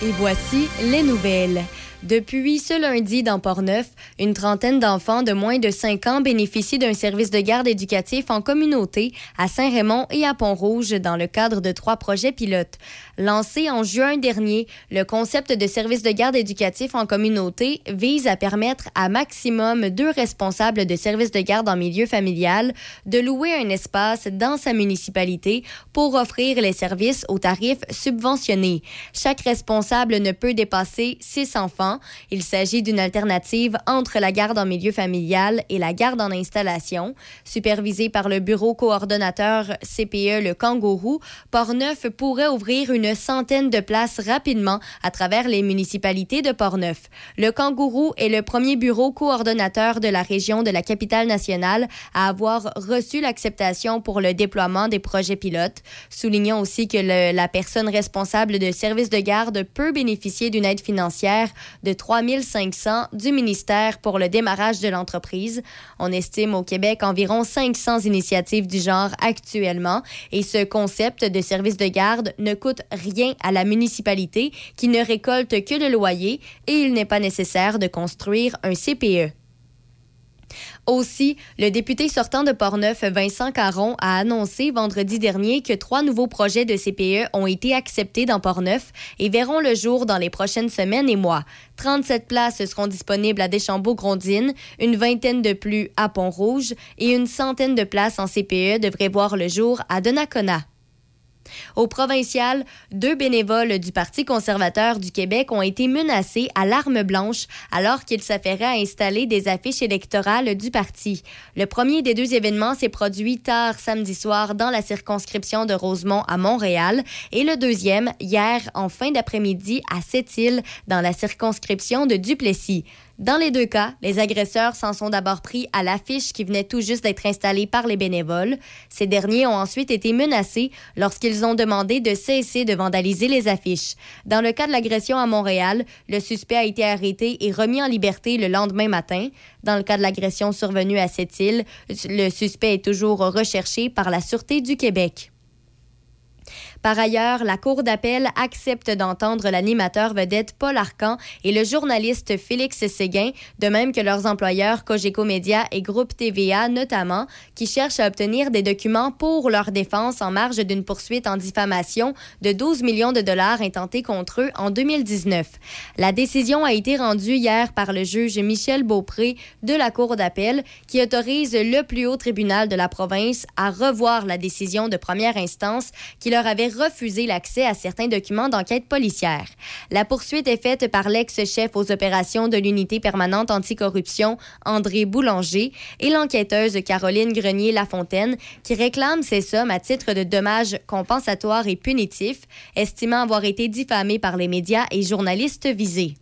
Speaker 7: Et
Speaker 2: voici les nouvelles. Depuis ce lundi dans Portneuf, une trentaine d'enfants de moins de 5 ans bénéficient d'un service de garde éducatif en communauté à Saint-Raymond et à Pont-Rouge dans le cadre de trois projets pilotes. Lancé en juin dernier, le concept de service de garde éducatif en communauté vise à permettre à maximum deux responsables de service de garde en milieu familial de louer un espace dans sa municipalité pour offrir les services aux tarifs subventionnés. Chaque responsable ne peut dépasser six enfants. Il s'agit d'une alternative entre la garde en milieu familial et la garde en installation. Supervisé par le bureau coordonnateur CPE Le Kangourou, Portneuf pourrait ouvrir une centaine de places rapidement à travers les municipalités de Portneuf. Le Kangourou est le premier bureau coordonnateur de la région de la capitale nationale à avoir reçu l'acceptation pour le déploiement des projets pilotes. Soulignons aussi que la personne responsable de services de garde peut bénéficier d'une aide financière de 3 500 du ministère pour le démarrage de l'entreprise. On estime au Québec environ 500 initiatives du genre actuellement et ce concept de service de garde ne coûte rien à la municipalité qui ne récolte que le loyer et il n'est pas nécessaire de construire un. CPE. Aussi, le député sortant de Portneuf, Vincent Caron, a annoncé vendredi dernier que trois nouveaux projets de CPE ont été acceptés dans Portneuf et verront le jour dans les prochaines semaines et mois. 37 places seront disponibles à Deschambault-Grondines, une vingtaine de plus à Pont-Rouge et une centaine de places en CPE devraient voir le jour à Donnacona. Au provincial, deux bénévoles du Parti conservateur du Québec ont été menacés à l'arme blanche alors qu'ils s'affairaient à installer des affiches électorales du parti. Le premier des deux événements s'est produit tard samedi soir dans la circonscription de Rosemont à Montréal et le deuxième hier en fin d'après-midi à Sept-Îles dans la circonscription de Duplessis. Dans les deux cas, les agresseurs s'en sont d'abord pris à l'affiche qui venait tout juste d'être installée par les bénévoles. Ces derniers ont ensuite été menacés lorsqu'ils ont demandé de cesser de vandaliser les affiches. Dans le cas de l'agression à Montréal, le suspect a été arrêté et remis en liberté le lendemain matin. Dans le cas de l'agression survenue à cette île, le suspect est toujours recherché par la Sûreté du Québec. Par ailleurs, la Cour d'appel accepte d'entendre l'animateur vedette Paul Arcan et le journaliste Félix Séguin, de même que leurs employeurs Cogeco Média et Groupe TVA notamment, qui cherchent à obtenir des documents pour leur défense en marge d'une poursuite en diffamation de 12 millions de dollars intentés contre eux en 2019. La décision a été rendue hier par le juge Michel Beaupré de la Cour d'appel qui autorise le plus haut tribunal de la province à revoir la décision de première instance qui leur avait refusé l'accès à certains documents d'enquête policière. La poursuite est faite par l'ex-chef aux opérations de l'unité permanente anticorruption, André Boulanger, et l'enquêteuse Caroline Grenier-Lafontaine, qui réclame ces sommes à titre de dommages compensatoires et punitifs, estimant avoir été diffamée par les médias et journalistes visés.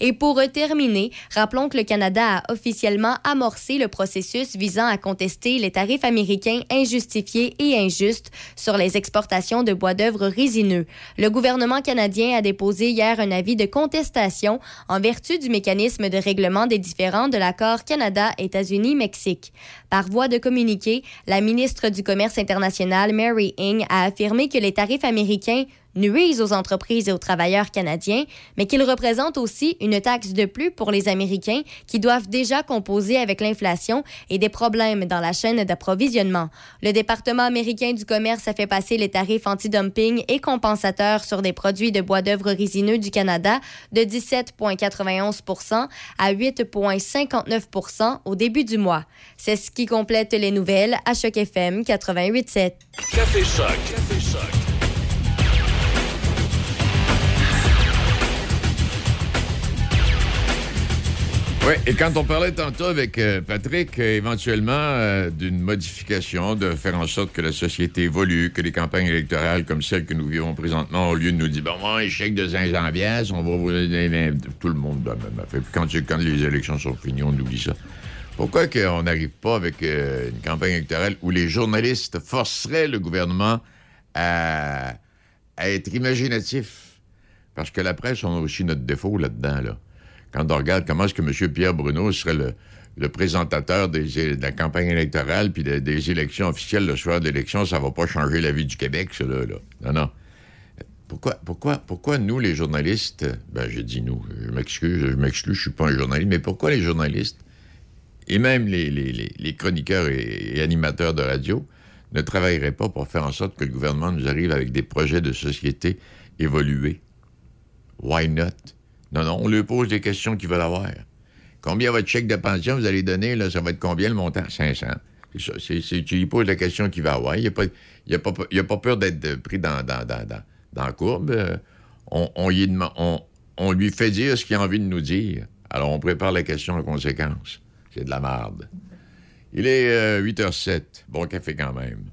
Speaker 2: Et pour terminer, rappelons que le Canada a officiellement amorcé le processus visant à contester les tarifs américains injustifiés et injustes sur les exportations de bois d'œuvre résineux. Le gouvernement canadien a déposé hier un avis de contestation en vertu du mécanisme de règlement des différends de l'accord Canada-États-Unis-Mexique. Par voie de communiqué, la ministre du Commerce international, Mary Ng, a affirmé que les tarifs américains nuisent aux entreprises et aux travailleurs canadiens, mais qu'ils représentent aussi une taxe de plus pour les Américains qui doivent déjà composer avec l'inflation et des problèmes dans la chaîne d'approvisionnement. Le département américain du commerce a fait passer les tarifs anti-dumping et compensateurs sur des produits de bois d'œuvre résineux du Canada de 17,91 à 8,59% au début du mois. C'est ce qui complète les nouvelles à Choc FM 88.7.
Speaker 14: Café Choc. Café Choc.
Speaker 11: Oui, et quand on parlait tantôt avec euh, Patrick, euh, éventuellement, euh, d'une modification, de faire en sorte que la société évolue, que les campagnes électorales comme celle que nous vivons présentement, au lieu de nous dire, bon, moi, échec de 500 pièces, on va vous donner tout le monde la même affaire. Puis quand, quand les élections sont finies, on oublie ça. Pourquoi qu'on n'arrive pas avec euh, une campagne électorale où les journalistes forceraient le gouvernement
Speaker 18: à, être imaginatif? Parce que la presse, on a aussi notre défaut là-dedans. Là. Quand on regarde comment est-ce que M. Pierre Bruno serait le, présentateur de la campagne électorale puis de- des élections officielles le soir d'élection, ça va pas changer la vie du Québec, là. Non, non. Pourquoi, pourquoi, pourquoi nous, les journalistes, ben, je dis nous, je m'excuse, je m'excuse, je suis pas un journaliste, mais pourquoi les journalistes et même les, chroniqueurs et, animateurs de radio ne travailleraient pas pour faire en sorte que le gouvernement nous arrive avec des projets de société évolués? Why not? Non, non, on leur pose des questions qu'ils veulent avoir. Combien votre chèque de pension vous allez donner, là, ça va être combien le montant? 500. C'est ça. Tu lui poses la question qu'il va avoir. Il n'a pas, a pas, a pas peur d'être pris dans, dans, dans, dans, dans la courbe. Euh, on lui fait dire ce qu'il a envie de nous dire. Alors, on prépare la question en conséquence. C'est de la marde. Il est euh, 8h07. Bon café quand même.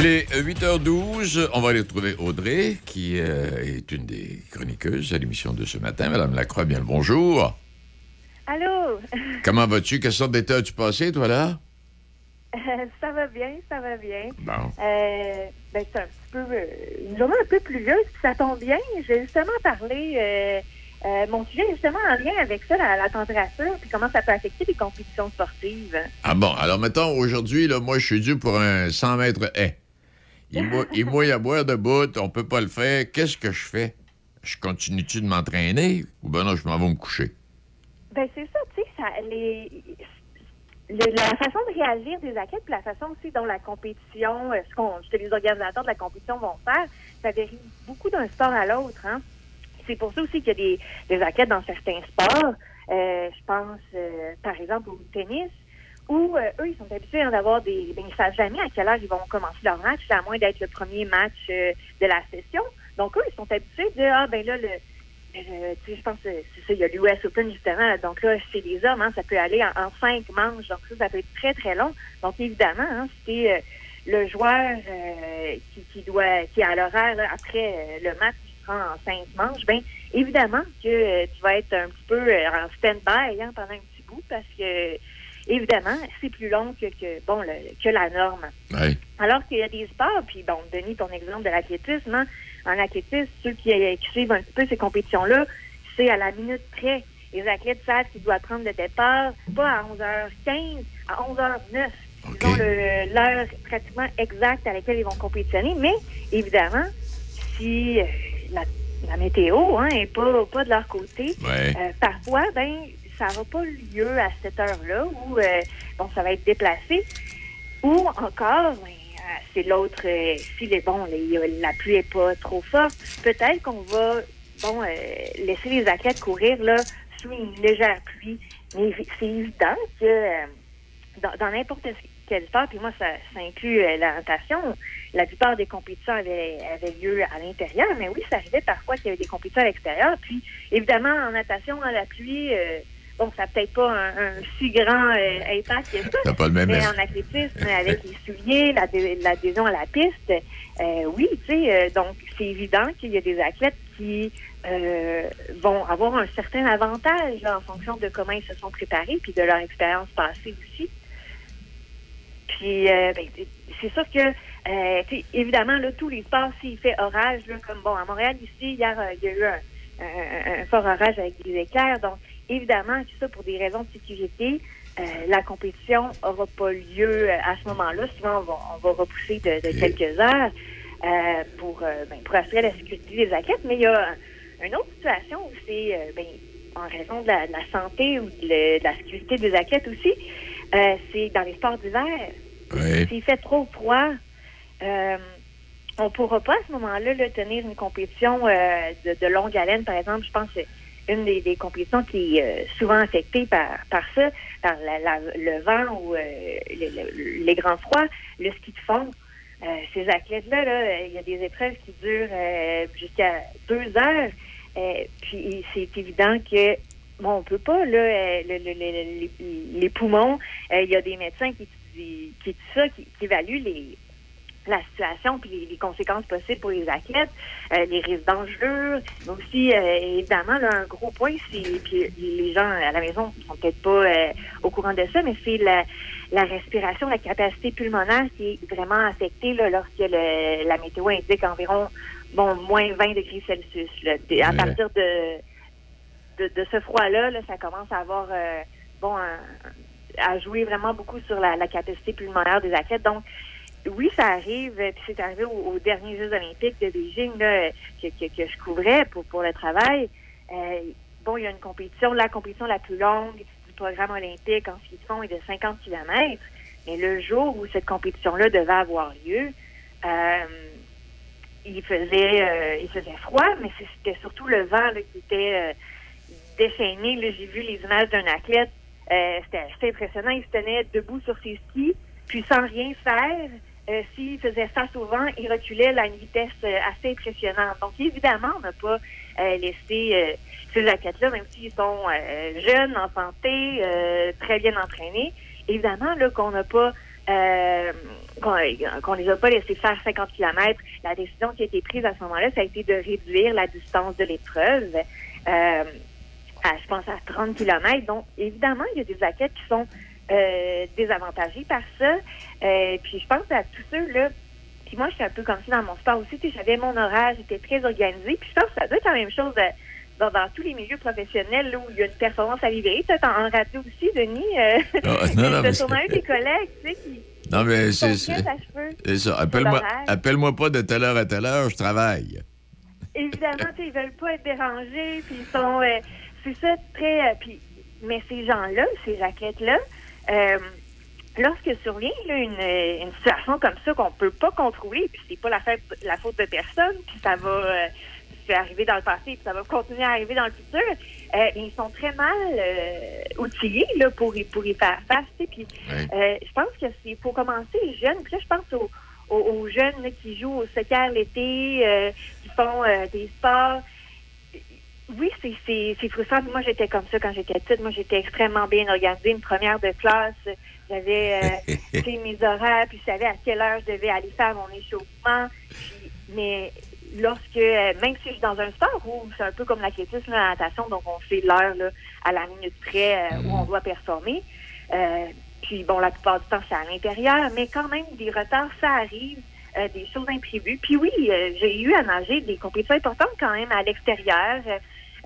Speaker 18: Il est 8h12. On va aller retrouver Audrey, qui euh, est une des chroniqueuses à l'émission de ce matin. Madame Lacroix, bien le bonjour.
Speaker 19: Allô?
Speaker 18: Comment vas-tu? Quelle sorte d'état as-tu passé, toi, là?
Speaker 19: Euh, ça va bien, ça va bien.
Speaker 18: Bon.
Speaker 19: Euh, ben, c'est un petit peu euh, une journée un peu pluvieuse, puis ça tombe bien. J'ai justement parlé, mon sujet est justement en lien avec ça, la, la température, puis comment ça peut affecter les compétitions sportives.
Speaker 18: Ah bon, alors mettons, aujourd'hui, là, moi, je suis dû pour un 100 mètres haie. Il mou- il à boire de bout, on peut pas le faire. Qu'est-ce que je fais? Je continue-tu de m'entraîner ou ben non, je m'en vais me coucher?
Speaker 19: Ben c'est ça, tu sais, ça, les, le- la façon de réagir des athlètes, puis la façon aussi dont la compétition, euh, ce, qu'on, ce que les organisateurs de la compétition vont faire, ça varie beaucoup d'un sport à l'autre. Hein. C'est pour ça aussi qu'il y a des, des athlètes dans certains sports. Euh, je pense, euh, par exemple, au tennis, où euh, eux, ils sont habitués hein, d'avoir des... Ben, ils savent jamais à quelle heure ils vont commencer leur match, à moins d'être le premier match euh, de la session. Donc, eux, ils sont habitués de, ah, ben là, le, euh, tu sais, je pense que c'est ça, il y a l'US Open justement. Donc là, c'est des hommes, hein, ça peut aller en, cinq manches. Donc ça, ça peut être très, très long. Donc évidemment, hein, t'es, euh, le joueur euh, qui, qui doit qui est à l'horaire après euh, le match qui se rend en cinq manches, ben évidemment que tu vas être un petit peu en stand-by hein, pendant un petit bout parce que évidemment, c'est plus long que, que bon le- que la norme.
Speaker 11: Ouais.
Speaker 19: Alors qu'il y a des sports, puis bon, Denis, ton exemple de l'athlétisme, hein, en athlétisme, ceux qui, euh, qui suivent un petit peu ces compétitions-là, c'est à la minute près. Les athlètes savent qu'ils doivent prendre le départ, pas à 11h15, à 11h09. Ils ont l'heure pratiquement exacte à laquelle ils vont compétitionner, mais évidemment, si euh, la, la météo hein, est pas, pas de leur côté,
Speaker 11: Ouais.
Speaker 19: euh, parfois, ben, ça n'aura pas lieu à cette heure-là où euh, bon, ça va être déplacé. Ou encore, ben, euh, c'est l'autre, euh, si les, bon, la pluie est pas trop forte, peut-être qu'on va bon, laisser les athlètes courir là, sous une légère pluie. Mais c'est évident que dans, n'importe quel sport, puis moi, ça, inclut la natation, la plupart des compétitions avaient, avaient lieu à l'intérieur, mais oui, ça arrivait parfois qu'il y avait des compétitions à l'extérieur. Puis, évidemment, en natation, à la pluie, bon, ça n'a peut-être pas un, un si grand euh, impact que ça.
Speaker 11: Pas le même
Speaker 19: Mais en athlétisme, avec les souliers, l'adhé- l'adhésion à la piste, euh, oui, tu sais, euh, donc c'est évident qu'il y a des athlètes qui euh, vont avoir un certain avantage là, en fonction de comment ils se sont préparés, puis de leur expérience passée aussi. Puis, euh, ben, c'est sûr que, euh, tu sais, évidemment, là, tous les sports, s'il fait orage, là, comme bon, à Montréal, ici, hier, il y a eu un, un- un fort orage avec des éclairs. Donc, évidemment, tout ça pour des raisons de sécurité. euh, la compétition n'aura pas lieu euh, à ce moment-là. Souvent, on va, on va repousser de, de quelques heures euh, pour, euh, ben, pour assurer la sécurité des athlètes. Mais il y a un- une autre situation où c'est, ben, en raison de la, de la santé ou de, le- de la sécurité des athlètes aussi, c'est dans les sports d'hiver. S'il fait trop froid, on pourra pas à ce moment-là là, tenir une compétition de, de longue haleine, par exemple. Je pense que une des, des compétitions qui est euh, souvent affectée par, ça, par la- la- le vent ou euh, le- le- les grands froids, le ski de fond. Euh, ces athlètes-là, là, il y a des épreuves qui durent jusqu'à deux heures. Puis c'est évident que bon, on peut pas là, le- le- le- les, poumons. Il y a des médecins qui qui ça, qui, qui évaluent les la situation puis les, les conséquences possibles pour les athlètes, euh, les risques dangereux, mais aussi euh, évidemment là, un gros point, c'est puis les gens à la maison sont peut-être pas euh, au courant de ça, mais c'est la, la respiration, la capacité pulmonaire qui est vraiment affectée là, lorsque le- la météo indique environ bon moins 20 degrés Celsius. Là. À partir de, de, de ce froid-là, là, ça commence à avoir euh, bon un- à jouer vraiment beaucoup sur la, la capacité pulmonaire des athlètes. Donc, oui, ça arrive, puis c'est arrivé aux, derniers Jeux olympiques de Beijing là, que, que, je couvrais pour, pour le travail. Euh, bon, il y a une compétition, la compétition la plus longue du programme olympique en ski de fond est de 50 km. Mais le jour où cette compétition-là devait avoir lieu, euh, il faisait euh, il faisait froid, mais c'était surtout le vent qui était déchaîné. J'ai vu les images d'un athlète. C'était assez impressionnant. Il se tenait debout sur ses skis, puis sans rien faire. Euh, S'il faisait face au vent, il reculait là, à une vitesse euh, assez impressionnante. Donc, évidemment, on n'a pas euh, laissé euh, ces athlètes-là, même s'ils sont jeunes, en santé, très bien entraînés, évidemment là qu'on n'a pas euh, qu'on qu'on les a pas laissés faire 50 km. La décision qui a été prise à ce moment-là, ça a été de réduire la distance de l'épreuve. Euh, à, je pense, à 30 km. Donc, évidemment, il y a des athlètes qui sont euh, désavantagés par ça. Euh, puis, je pense à tous ceux, là, puis moi, je suis un peu comme ça dans mon sport aussi. J'avais mon horaire, j'étais très organisée. Puis, je pense que ça doit être la même chose euh, dans, dans tous les milieux professionnels là, où il y a une performance à livrer. Peut-être en, en radio aussi, Denis. Euh,
Speaker 11: Ah, non, non, mais
Speaker 19: sûrement eu des collègues, tu sais, qui
Speaker 11: Non, mais c'est. ça. Appelle-moi appelle-moi pas de telle heure à telle heure, je travaille.
Speaker 19: évidemment, tu sais, ils veulent pas être dérangés, puis ils sont, euh, c'est ça, très, euh, puis, mais ces gens-là, ces athlètes-là, euh, lorsque survient là, une, une situation comme ça qu'on peut pas contrôler, puis c'est pas la, fait- la faute de personne, puis ça va euh, arrivé dans le passé, puis ça va continuer à arriver dans le futur, euh, ils sont très mal euh, outillés là, pour, y, pour y faire face. Puis euh, je pense que c'est faut commencer jeune. Puis là, je pense aux, aux, aux jeunes là, qui jouent au soccer l'été, euh, qui font euh, des sports oui, c'est- c'est c'est frustrant. Moi, j'étais comme ça quand j'étais petite. Moi, j'étais extrêmement bien organisée. Une première de classe, j'avais euh, mes horaires, puis je savais à quelle heure je devais aller faire mon échauffement. Puis- mais lorsque, euh, même si je suis dans un sport où c'est un peu comme l'athlétisme, la natation, donc on fait l'heure à la minute près euh, où on doit performer. Euh, puis bon, la plupart du temps, c'est à l'intérieur, mais quand même, des retards, ça arrive. euh, des choses imprévues. Puis oui, euh, j'ai eu à nager des compétitions importantes quand même à l'extérieur.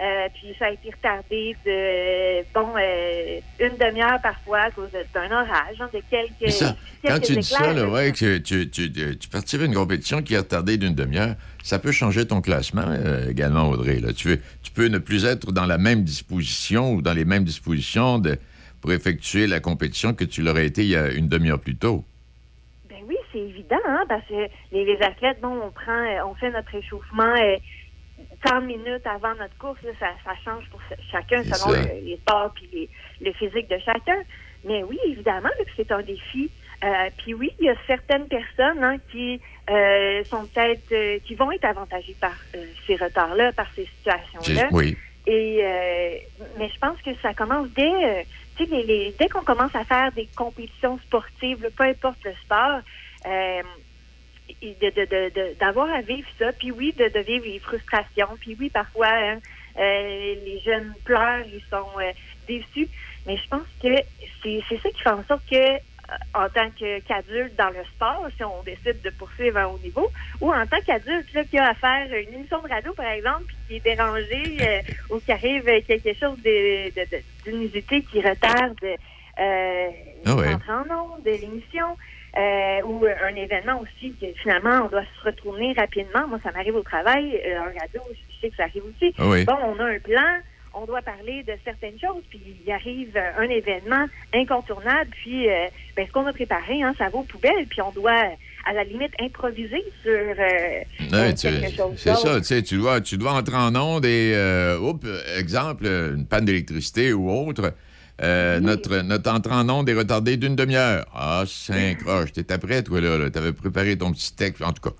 Speaker 19: Euh, puis ça a été retardé de bon euh, une demi-heure parfois à cause d'un orage, hein, de quelques,
Speaker 11: Mais ça, quand tu dis ça, là, ouais, que tu, tu, tu, tu participes à une compétition qui est retardée d'une demi-heure, ça peut changer ton classement euh, également, Audrey. Là. Tu, tu peux ne plus être dans la même disposition ou dans les mêmes dispositions de, pour effectuer la compétition que tu l'aurais été il y a une demi-heure plus tôt.
Speaker 19: Ben oui, c'est évident, hein, parce que les, les athlètes, bon, on prend, on fait notre échauffement euh, 30 minutes avant notre course, là, ça, ça change pour ch- chacun selon le- les sports les- le physique de chacun. Mais oui, évidemment, c'est un défi. Euh, puis oui, il y a certaines personnes hein, qui euh, sont peut-être, euh, qui vont être avantagées par euh, ces retards-là, par ces situations-là.
Speaker 11: Oui.
Speaker 19: Et euh, mais je pense que ça commence dès, euh, tu sais, les- les- dès qu'on commence à faire des compétitions sportives, là, peu importe le sport, et de- de- d'avoir à vivre ça, puis oui, de, vivre les frustrations, puis oui, parfois, hein, euh, les jeunes pleurent, ils sont euh, déçus, mais je pense que c'est c'est ça qui fait en sorte que euh, en tant qu'adulte dans le sport, si on décide de poursuivre à haut niveau, ou en tant qu'adulte là, qui a à faire une émission de radio, par exemple, puis qui est dérangé, euh, ou qui arrive quelque chose de- de- de- d'inusité qui retarde euh,
Speaker 11: ouais.
Speaker 19: l'entrée en ondes de l'émission, euh, ou un événement aussi que finalement on doit se retourner rapidement. Moi, ça m'arrive au travail, euh, en radio, je sais que ça arrive aussi.
Speaker 11: Ah oui.
Speaker 19: Bon, on a un plan, on doit parler de certaines choses, puis il arrive euh, un événement incontournable, puis euh, ben, ce qu'on a préparé, hein, ça va aux poubelles, puis on doit à la limite improviser sur euh,
Speaker 11: Ouais,
Speaker 19: euh, quelque chose
Speaker 11: c'est ça, tu sais, tu dois, tu dois entrer en onde et, euh, oups, exemple, une panne d'électricité ou autre. Euh, notre, notre entrée en onde est retardée d'une demi-heure. Ah, cinq roches. T'étais prêt, toi, là. là. T'avais préparé ton petit texte, en tout cas.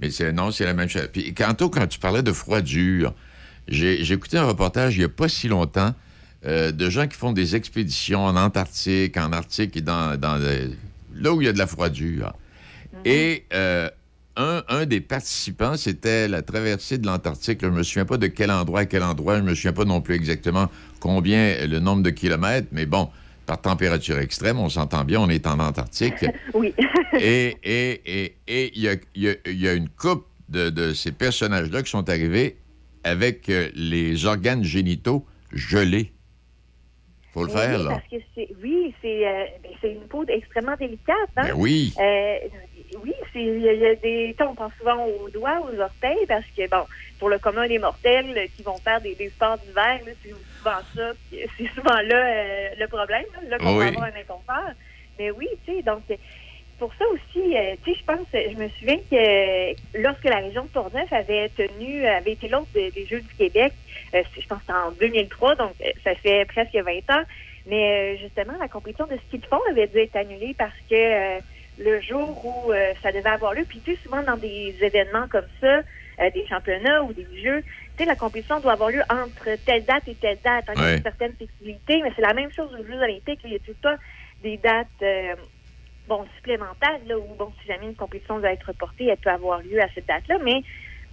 Speaker 11: Mais c'est, non, c'est la même chose. Puis, quant quand tu parlais de froidure, j'ai, j'ai écouté un reportage il n'y a pas si longtemps euh, de gens qui font des expéditions en Antarctique, en Arctique et dans, dans là où il y a de la froidure. Et euh, un, un des participants, c'était la traversée de l'Antarctique. Je ne me souviens pas de quel endroit à quel endroit. Je ne me souviens pas non plus exactement combien le nombre de kilomètres. Mais bon, par température extrême, on s'entend bien, on est en Antarctique.
Speaker 19: Oui.
Speaker 11: et et et et il y a, il y a- il y a une coupe de, de ces personnages-là qui sont arrivés avec euh, les organes génitaux gelés. faut le faire,
Speaker 19: oui,
Speaker 11: là.
Speaker 19: Parce que c'est, oui, c'est, euh, ben, c'est une peau extrêmement délicate. Hein?
Speaker 11: Ben oui.
Speaker 19: Euh, oui, c'est, il y, a- il y a des. On pense souvent aux doigts, aux orteils, parce que, bon, pour le commun des mortels qui vont faire des, des sports d'hiver, là, c'est souvent ça. puis C'est souvent là euh, le problème, là, qu'on
Speaker 11: Oui.
Speaker 19: va avoir un inconfort. Mais oui, tu sais, donc. euh, Pour ça aussi, euh, tu sais, je pense, je me souviens que lorsque la région de Portneuf avait tenu, avait été l'hôte des, des Jeux du Québec, euh, je pense en 2003, donc ça fait presque 20 ans, mais justement, la compétition de ski de fond avait dû être annulée parce que le jour où ça devait avoir lieu, puis tu sais, souvent dans des événements comme ça, des championnats ou des jeux, la compétition doit avoir lieu entre telle date et telle date. hein, Il y a
Speaker 11: Ouais.
Speaker 19: une certaine flexibilité, mais c'est la même chose aux Jeux olympiques. Il y a tout le temps des dates euh, bon, supplémentaires, là, où, bon, si jamais une compétition doit être reportée, elle peut avoir lieu à cette date-là, mais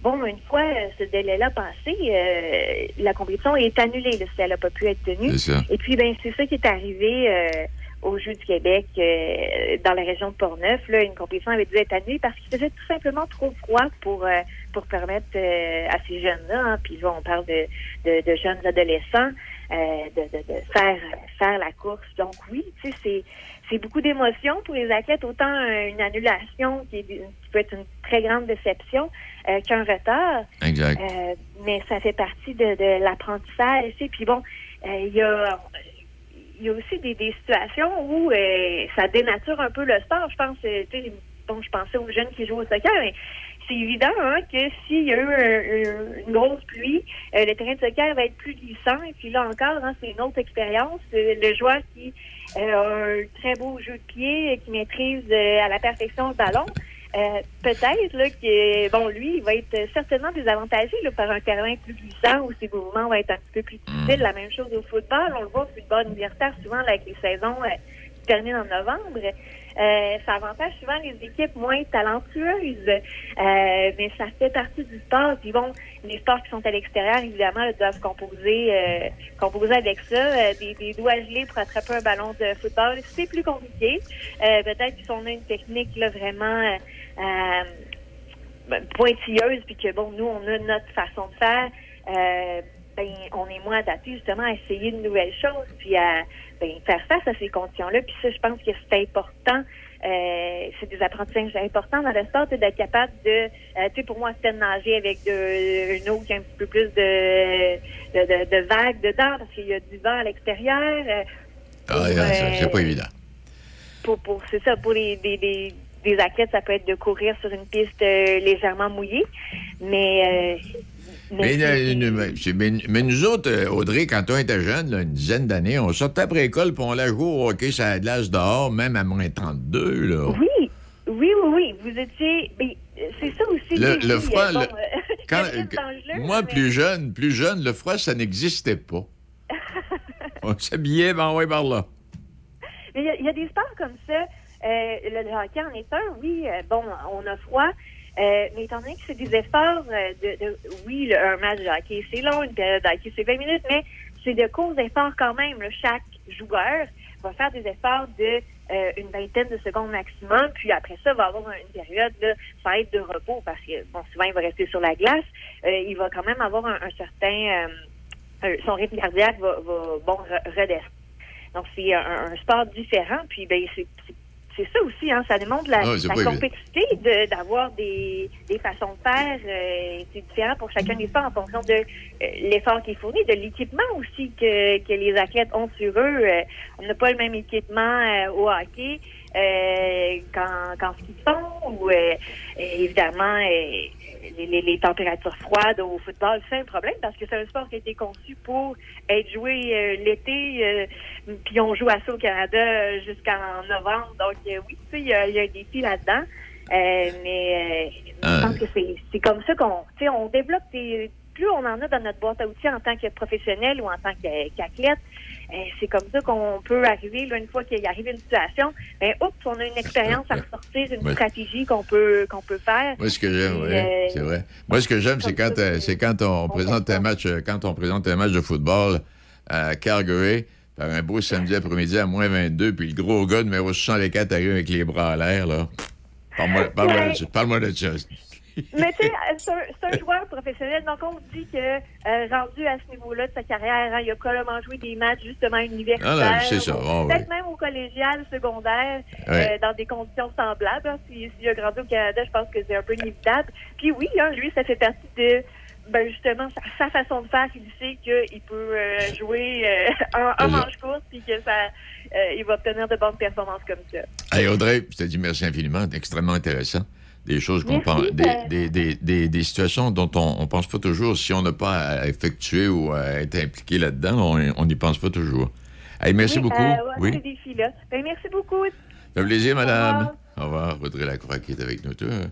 Speaker 19: bon, une fois euh, ce délai-là passé, euh, la compétition est annulée, là, si elle n'a pas pu être tenue. Et puis, ben, c'est ça qui est arrivé aux Jeux du Québec euh, dans la région de Portneuf. Là, une compétition avait dû être annulée parce qu'il faisait tout simplement trop froid pour euh, pour permettre euh, à ces jeunes-là, hein, puis là, on parle de, de, de jeunes adolescents, euh, de, de, de faire faire la course. Donc oui, tu sais, c'est c'est beaucoup d'émotions pour les athlètes, autant une annulation qui, est, qui peut être une très grande déception euh, qu'un retard.
Speaker 11: Exact.
Speaker 19: Euh, mais ça fait partie de, de l'apprentissage. tu sais. Puis bon, euh, il y a il y a aussi des, situations où euh, ça dénature un peu le sport. Je pense, euh, bon, je pensais aux jeunes qui jouent au soccer, mais c'est évident hein, que s'il y a eu un- un- une grosse pluie, euh, le terrain de soccer va être plus glissant. Et puis là encore, hein, c'est une autre expérience. Euh, le joueur qui a un très beau jeu de pied, qui maîtrise à la perfection le ballon, euh, peut-être là, que bon, lui, il va être certainement désavantagé là, par un terrain plus glissant où ses mouvements vont être un petit peu plus difficiles. La même chose au football. On le voit au football universitaire souvent là, avec les saisons euh, qui terminent en novembre. Euh, ça avantage souvent les équipes moins talentueuses, euh, mais ça fait partie du sport. Puis bon, les sports qui sont à l'extérieur, évidemment, là, doivent composer, euh, composer avec ça. Euh, des, des doigts gelés pour attraper un ballon de football, c'est plus compliqué. Euh, Peut-être on a une technique là, vraiment pointilleuse, puis que bon, nous, on a notre façon de faire. Euh, ben, on est moins adapté justement à essayer de nouvelles choses, puis à ben, faire face à ces conditions-là. Puis ça, je pense que c'est important. Euh, c'est des apprentissages importants dans le sport, d'être capable de, euh, tu sais, pour moi, c'était de nager avec de, une eau qui a un petit peu plus de, de, de, de vagues dedans, parce qu'il y a du vent à l'extérieur. Euh,
Speaker 11: Ah, c'est pas évident.
Speaker 19: pour, pour c'est ça, pour les, des, des, des athlètes, ça peut être de courir sur une piste euh, légèrement mouillée, mais, euh,
Speaker 11: Mais,
Speaker 19: mais-
Speaker 11: euh, nous- mais, mais- nous autres, Audrey, quand on était jeunes, là, une dizaine d'années, on sortait après l'école puis on allait jouer au hockey sur la glace dehors, même à moins 32. Là.
Speaker 19: oui, oui, oui, oui, vous étiez, euh, c'est ça aussi.
Speaker 11: Le- le froid,
Speaker 19: bon,
Speaker 11: le- Quand-
Speaker 19: dangereux,
Speaker 11: moi, plus jeune, plus jeune, le froid, ça n'existait pas. on s'habillait, ben ouais, par là.
Speaker 19: Mais il y y, a des sports comme ça. Euh, le, hockey en est un, oui. euh, bon, on a froid. euh, mais étant donné que c'est des efforts de, de- oui, le- un match de hockey, c'est long, une période de hockey, c'est 20 minutes, mais c'est de courts efforts quand même. Chaque joueur va faire des efforts de une vingtaine de secondes maximum, puis après ça, va avoir une période là, ça va être de repos parce que bon, souvent il va rester sur la glace. Il va quand même avoir un, certain son rythme cardiaque va, bon re- redescendre. Donc, c'est un, un sport différent. Puis, ben, c'est c'est- ça aussi, hein, ça démontre la,
Speaker 11: Ah,
Speaker 19: la compétitivité de- d'avoir des, des façons de faire. euh, c'est différent pour chacun des sports en fonction de euh, l'effort qui est fourni, de l'équipement aussi que, que les athlètes ont sur eux. Euh, on n'a pas le même équipement euh, au hockey euh, qu'en qu'en ski de fond ou euh, évidemment euh, les, les- les températures froides au football, c'est un problème parce que c'est un sport qui a été conçu pour être joué l'été, euh, puis on joue à ça au Canada jusqu'en novembre. Donc euh, oui, tu sais, il y, a- il y a un défi là-dedans. Euh, mais euh, je pense que c'est c'est comme ça qu'on tu sais, on développe des plus on en a dans notre boîte à outils en tant que professionnel ou en tant qu'athlète, c'est comme ça qu'on peut arriver, là, une fois qu'il arrive une situation, ben, oups, on a une expérience à ressortir, une
Speaker 11: Ouais.
Speaker 19: stratégie qu'on peut qu'on peut faire.
Speaker 11: Moi, ce que j'aime,
Speaker 19: euh,
Speaker 11: c'est vrai. Moi, ce que j'aime, c'est quand, euh, c'est quand on présente un match, euh, quand on présente un match de football à Calgary, par un beau samedi après-midi à moins 22, puis le gros gars numéro 64 arrive avec les bras en l'air, là. Parle-moi parle-moi de. Parle-moi de ça.
Speaker 19: Mais tu sais, c'est un, joueur professionnel, donc on dit que euh, rendu à ce niveau-là de sa carrière, hein, il a probablement joué des matchs justement universitaires.
Speaker 11: Ah, ah,
Speaker 19: Peut-être
Speaker 11: oui.
Speaker 19: même au collégial, secondaire, euh, dans des conditions semblables. hein. Si- S'il a grandi au Canada, je pense que c'est un peu inévitable. Puis oui, hein, lui, ça fait partie de ben justement sa, sa façon de faire. Il sait qu'il peut euh, jouer euh, en, en manche-course, puis que ça, euh, il va obtenir de bonnes performances comme ça.
Speaker 11: Hey, Audrey, je te dis merci infiniment. C'est extrêmement intéressant. Des choses qu'on
Speaker 19: Merci,
Speaker 11: pense, des,
Speaker 19: euh,
Speaker 11: des, des, des, des situations dont on ne pense pas toujours. Si on n'a pas à effectuer ou à être impliqué là-dedans, on n'y pense pas toujours. Hey, merci
Speaker 19: Oui,
Speaker 11: beaucoup.
Speaker 19: euh, ouais,
Speaker 11: oui.
Speaker 19: Ben, merci beaucoup.
Speaker 11: Fait plaisir, madame. Au revoir. Audrey Lacroix qui est avec nous. Toi, euh,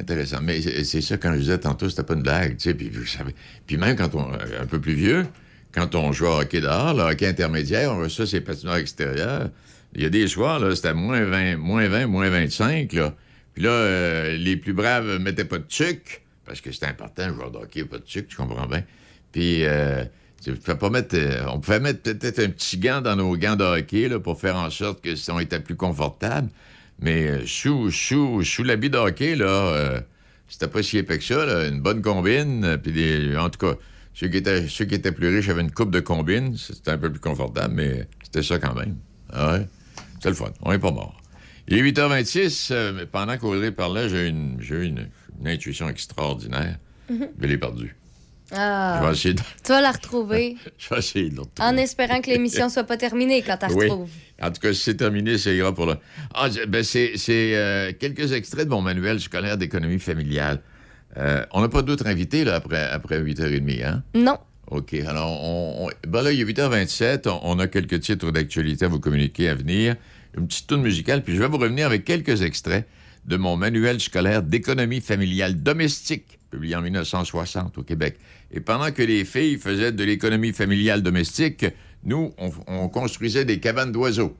Speaker 11: intéressant. Mais c'est ça, quand je disais tantôt, c'était pas une blague. Tu sais, puis, vous savez- puis même quand on est un peu plus vieux, quand on joue au hockey dehors, le hockey intermédiaire, on reçoit ses patinoires extérieurs. Il y a des soirs, là, c'était moins 20, moins 20, moins 25, là. Là, euh, les plus braves mettaient pas de tuc, parce que c'était important, un joueur de hockey, pas de tuc, tu comprends bien. Puis, euh, tu pas mettre, euh, on pouvait mettre peut-être un petit gant dans nos gants de hockey pour faire en sorte que si on était plus confortable. Mais euh, sous, l'habit de hockey, là, c'était pas si épais que ça. Une bonne combine, puis en tout cas, ceux qui, étaient, plus riches avaient une coupe de combine. C'était un peu plus confortable, mais c'était ça quand même. Ah? C'est le fun. On n'est pas mort. Il est 8h26. euh, mais pendant qu'Audrey parlait, j'ai eu une, j'ai eu une, une intuition extraordinaire.
Speaker 2: Mhm.
Speaker 11: Je l'ai perdue.
Speaker 2: Ah.
Speaker 11: Je vais essayer de,
Speaker 2: Tu vas la retrouver
Speaker 11: je vais essayer de retrouver.
Speaker 2: en espérant que l'émission soit pas terminée quand tu la
Speaker 11: Oui.
Speaker 2: retrouves.
Speaker 11: En tout cas, si c'est terminé, c'est grave pour le. Ah, ben, c'est c'est, euh, quelques extraits de mon manuel scolaire d'économie familiale. Euh, on n'a pas d'autres invités là, après, après 8h30, hein?
Speaker 2: Non.
Speaker 11: OK. Alors, on, on- ben là, il est 8h27. On, on a quelques titres d'actualité à vous communiquer à venir. Une petite tourne musicale, puis je vais vous revenir avec quelques extraits de mon manuel scolaire d'économie familiale domestique, publié en 1960 au Québec. Et pendant que les filles faisaient de l'économie familiale domestique, nous, on, on construisait des cabanes d'oiseaux.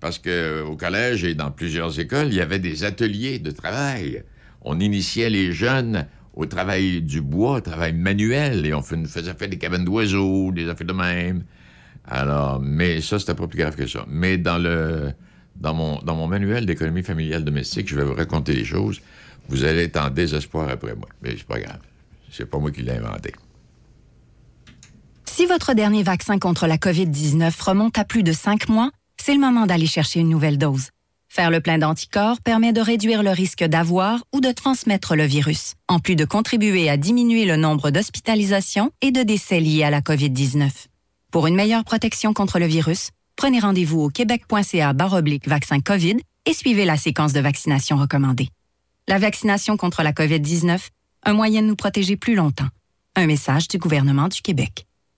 Speaker 11: Parce qu'au collège et dans plusieurs écoles, il y avait des ateliers de travail. On initiait les jeunes au travail du bois, au travail manuel, et on faisait faire des cabanes d'oiseaux, des affaires de même. Alors, mais ça, c'était pas plus grave que ça. Mais dans mon, mon manuel d'économie familiale domestique, je vais vous raconter les choses. Vous allez être en désespoir après moi. Mais c'est pas grave. C'est pas moi qui l'ai inventé.
Speaker 20: Si votre dernier vaccin contre la COVID-19 remonte à plus de cinq mois, c'est le moment d'aller chercher une nouvelle dose. Faire le plein d'anticorps permet de réduire le risque d'avoir ou de transmettre le virus, en plus de contribuer à diminuer le nombre d'hospitalisations et de décès liés à la COVID-19. Pour une meilleure protection contre le virus, prenez rendez-vous au québec.ca baroblique vaccin COVID et suivez la séquence de vaccination recommandée. La vaccination contre la COVID-19, un moyen de nous protéger plus longtemps. Un message du gouvernement du Québec.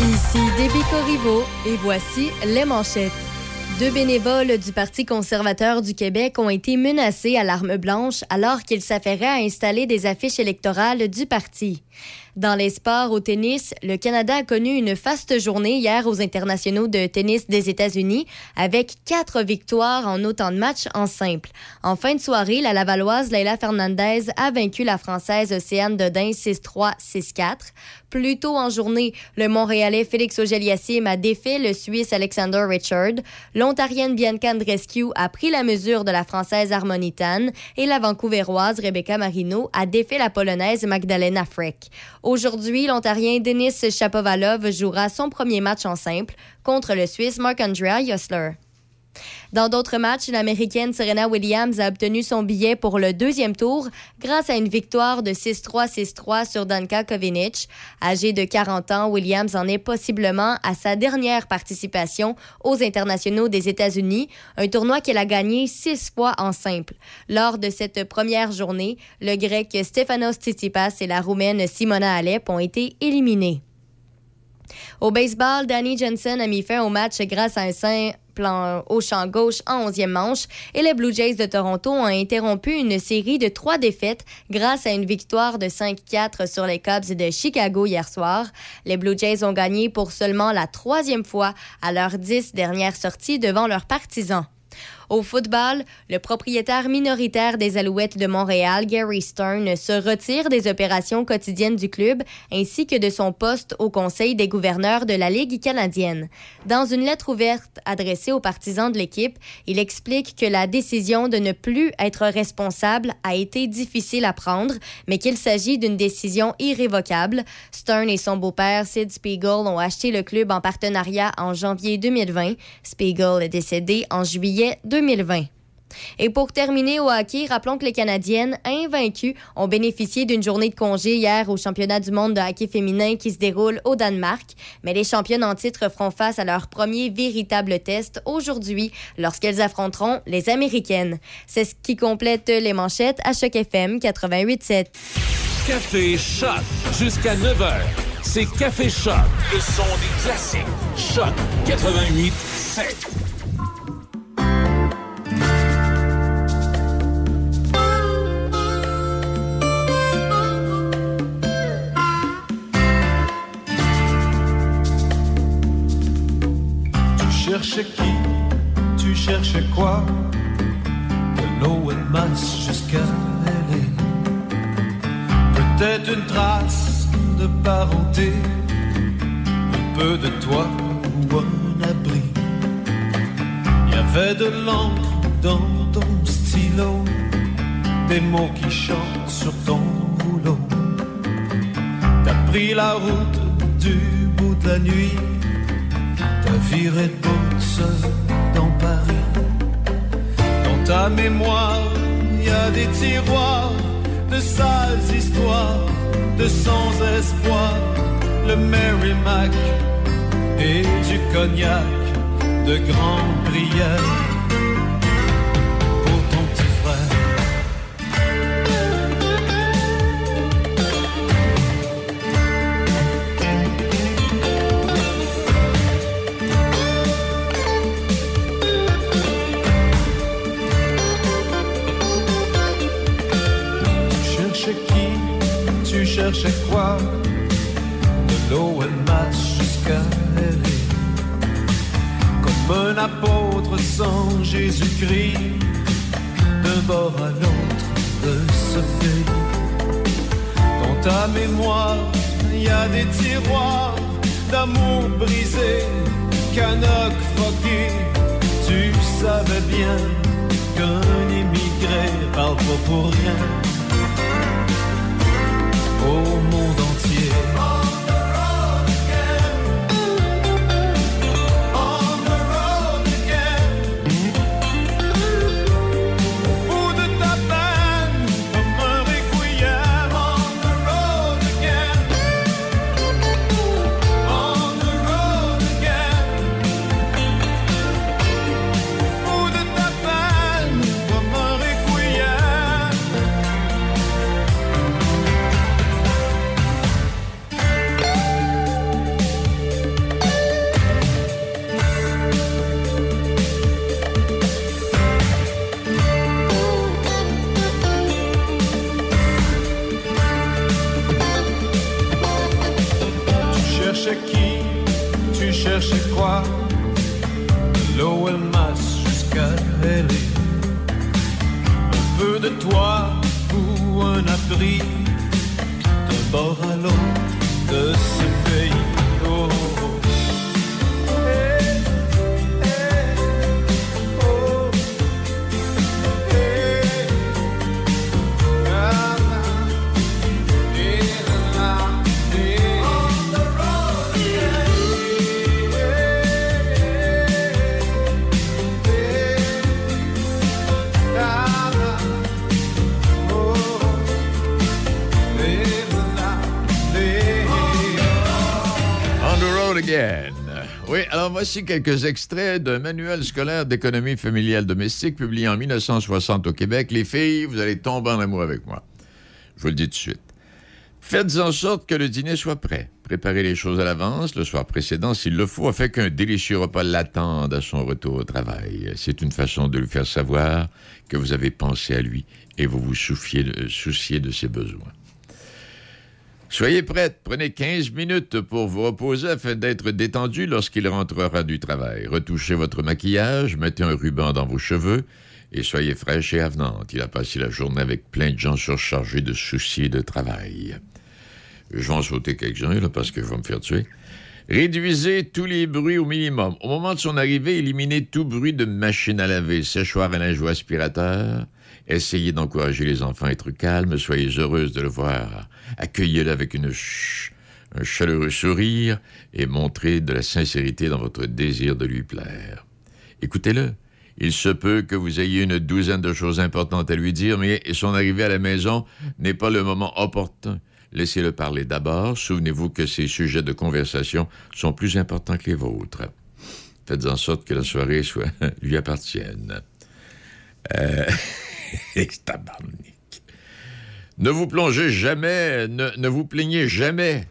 Speaker 2: Ici Déby Corriveau et voici les manchettes. Deux bénévoles du Parti conservateur du Québec ont été menacés à l'arme blanche alors qu'ils s'affairaient à installer des affiches électorales du parti. Dans les sports au tennis, le Canada a connu une faste journée hier aux internationaux de tennis des États-Unis avec quatre victoires en autant de matchs en simple. En fin de soirée, la Lavalloise Leila Fernandez a vaincu la Française Océane Dodin 6-3, 6-4. Plus tôt en journée, le Montréalais Félix Auger-Aliassime a défait le Suisse Alexander Richard. L'Ontarienne Bianca Andreescu a pris la mesure de la Française Harmonie Tan et la Vancouveroise Rebecca Marino a défait la Polonaise Magdalena Aujourd'hui, l'Ontarien Denis Shapovalov jouera son premier match en simple contre le Suisse Marc-Andrea Jossler. Dans d'autres matchs, l'Américaine Serena Williams a obtenu son billet pour le deuxième tour grâce à une victoire de 6-3, 6-3 sur Danka Kovinic. Âgée de 40 ans, Williams en est possiblement à sa dernière participation aux internationaux des États-Unis, un tournoi qu'elle a gagné six fois en simple. Lors de cette première journée, le Grec Stefanos Tsitsipas et la Roumaine Simona Alep ont été éliminés. Au baseball, Danny Jensen a mis fin au match grâce à un plan au champ gauche en 11e manche et les Blue Jays de Toronto ont interrompu une série de trois défaites grâce à une victoire de 5-4 sur les Cubs de Chicago hier soir. Les Blue Jays ont gagné pour seulement la troisième fois à leurs dix dernières sorties devant leurs partisans. Au football, le propriétaire minoritaire des Alouettes de Montréal, Gary Stern, se retire des opérations quotidiennes du club ainsi que de son poste au Conseil des gouverneurs de la Ligue canadienne. Dans une lettre ouverte adressée aux partisans de l'équipe, il explique que la décision de ne plus être responsable a été difficile à prendre, mais qu'il s'agit d'une décision irrévocable. Stern et son beau-père, Sid Spiegel, ont acheté le club en partenariat en janvier 2020. Spiegel est décédé en juillet 2020. Et pour terminer au hockey, rappelons que les Canadiennes, invaincues, ont bénéficié d'une journée de congé hier au championnat du monde de hockey féminin qui se déroule au Danemark. Mais les championnes en titre feront face à leur premier véritable test aujourd'hui lorsqu'elles affronteront les Américaines. C'est ce qui complète les manchettes à Choc FM 88.7.
Speaker 14: Café Choc jusqu'à 9h. C'est Café Choc, le son des classiques. Choc 88.7.
Speaker 7: Tu cherchais qui? Tu cherchais quoi? De l'eau et masse jusqu'à LA Peut-être une trace de parenté, un peu de toi ou un abri. Il y avait de l'encre dans ton stylo, des mots qui chantent sur ton rouleau. T'as pris la route du bout de la nuit, t'as viré de dans Paris. Dans ta mémoire, il y a des tiroirs de sales histoires, de sans espoir, le Merrimack et du cognac de grande prière cherchais quoi De l'OMS jusqu'à Comme un apôtre sans Jésus-Christ. D'un bord à l'autre de ce pays. Dans ta mémoire, il y a des tiroirs D'amour brisé, canoc foqué Tu savais bien qu'un immigré parle pas pour rien entier.
Speaker 11: Voici quelques extraits d'un manuel scolaire d'économie familiale domestique publié en 1960 au Québec. Les filles, vous allez tomber en amour avec moi. Je vous le dis tout de suite. Faites en sorte que le dîner soit prêt. Préparez les choses à l'avance, le soir précédent, s'il le faut, afin qu'un délicieux repas l'attende à son retour au travail. C'est une façon de lui faire savoir que vous avez pensé à lui et vous vous souciez de, souciez de ses besoins. Soyez prête, prenez 15 minutes pour vous reposer afin d'être détendu lorsqu'il rentrera du travail. Retouchez votre maquillage, mettez un ruban dans vos cheveux et soyez fraîche et avenante. Il a passé la journée avec plein de gens surchargés de soucis de travail. Je vais en sauter quelques-uns parce que je vais me faire tuer. Réduisez tous les bruits au minimum. Au moment de son arrivée, éliminez tout bruit de machine à laver, séchoir à linge ou aspirateur. Essayez d'encourager les enfants à être calmes. Soyez heureuse de le voir. Accueillez-le avec une ch- un chaleureux sourire et montrez de la sincérité dans votre désir de lui plaire. Écoutez-le. Il se peut que vous ayez une douzaine de choses importantes à lui dire, mais son arrivée à la maison n'est pas le moment opportun. Laissez-le parler d'abord. Souvenez-vous que ses sujets de conversation sont plus importants que les vôtres. Faites en sorte que la soirée soit lui appartienne. Euh... Ne vous plongez jamais, ne, vous plaignez jamais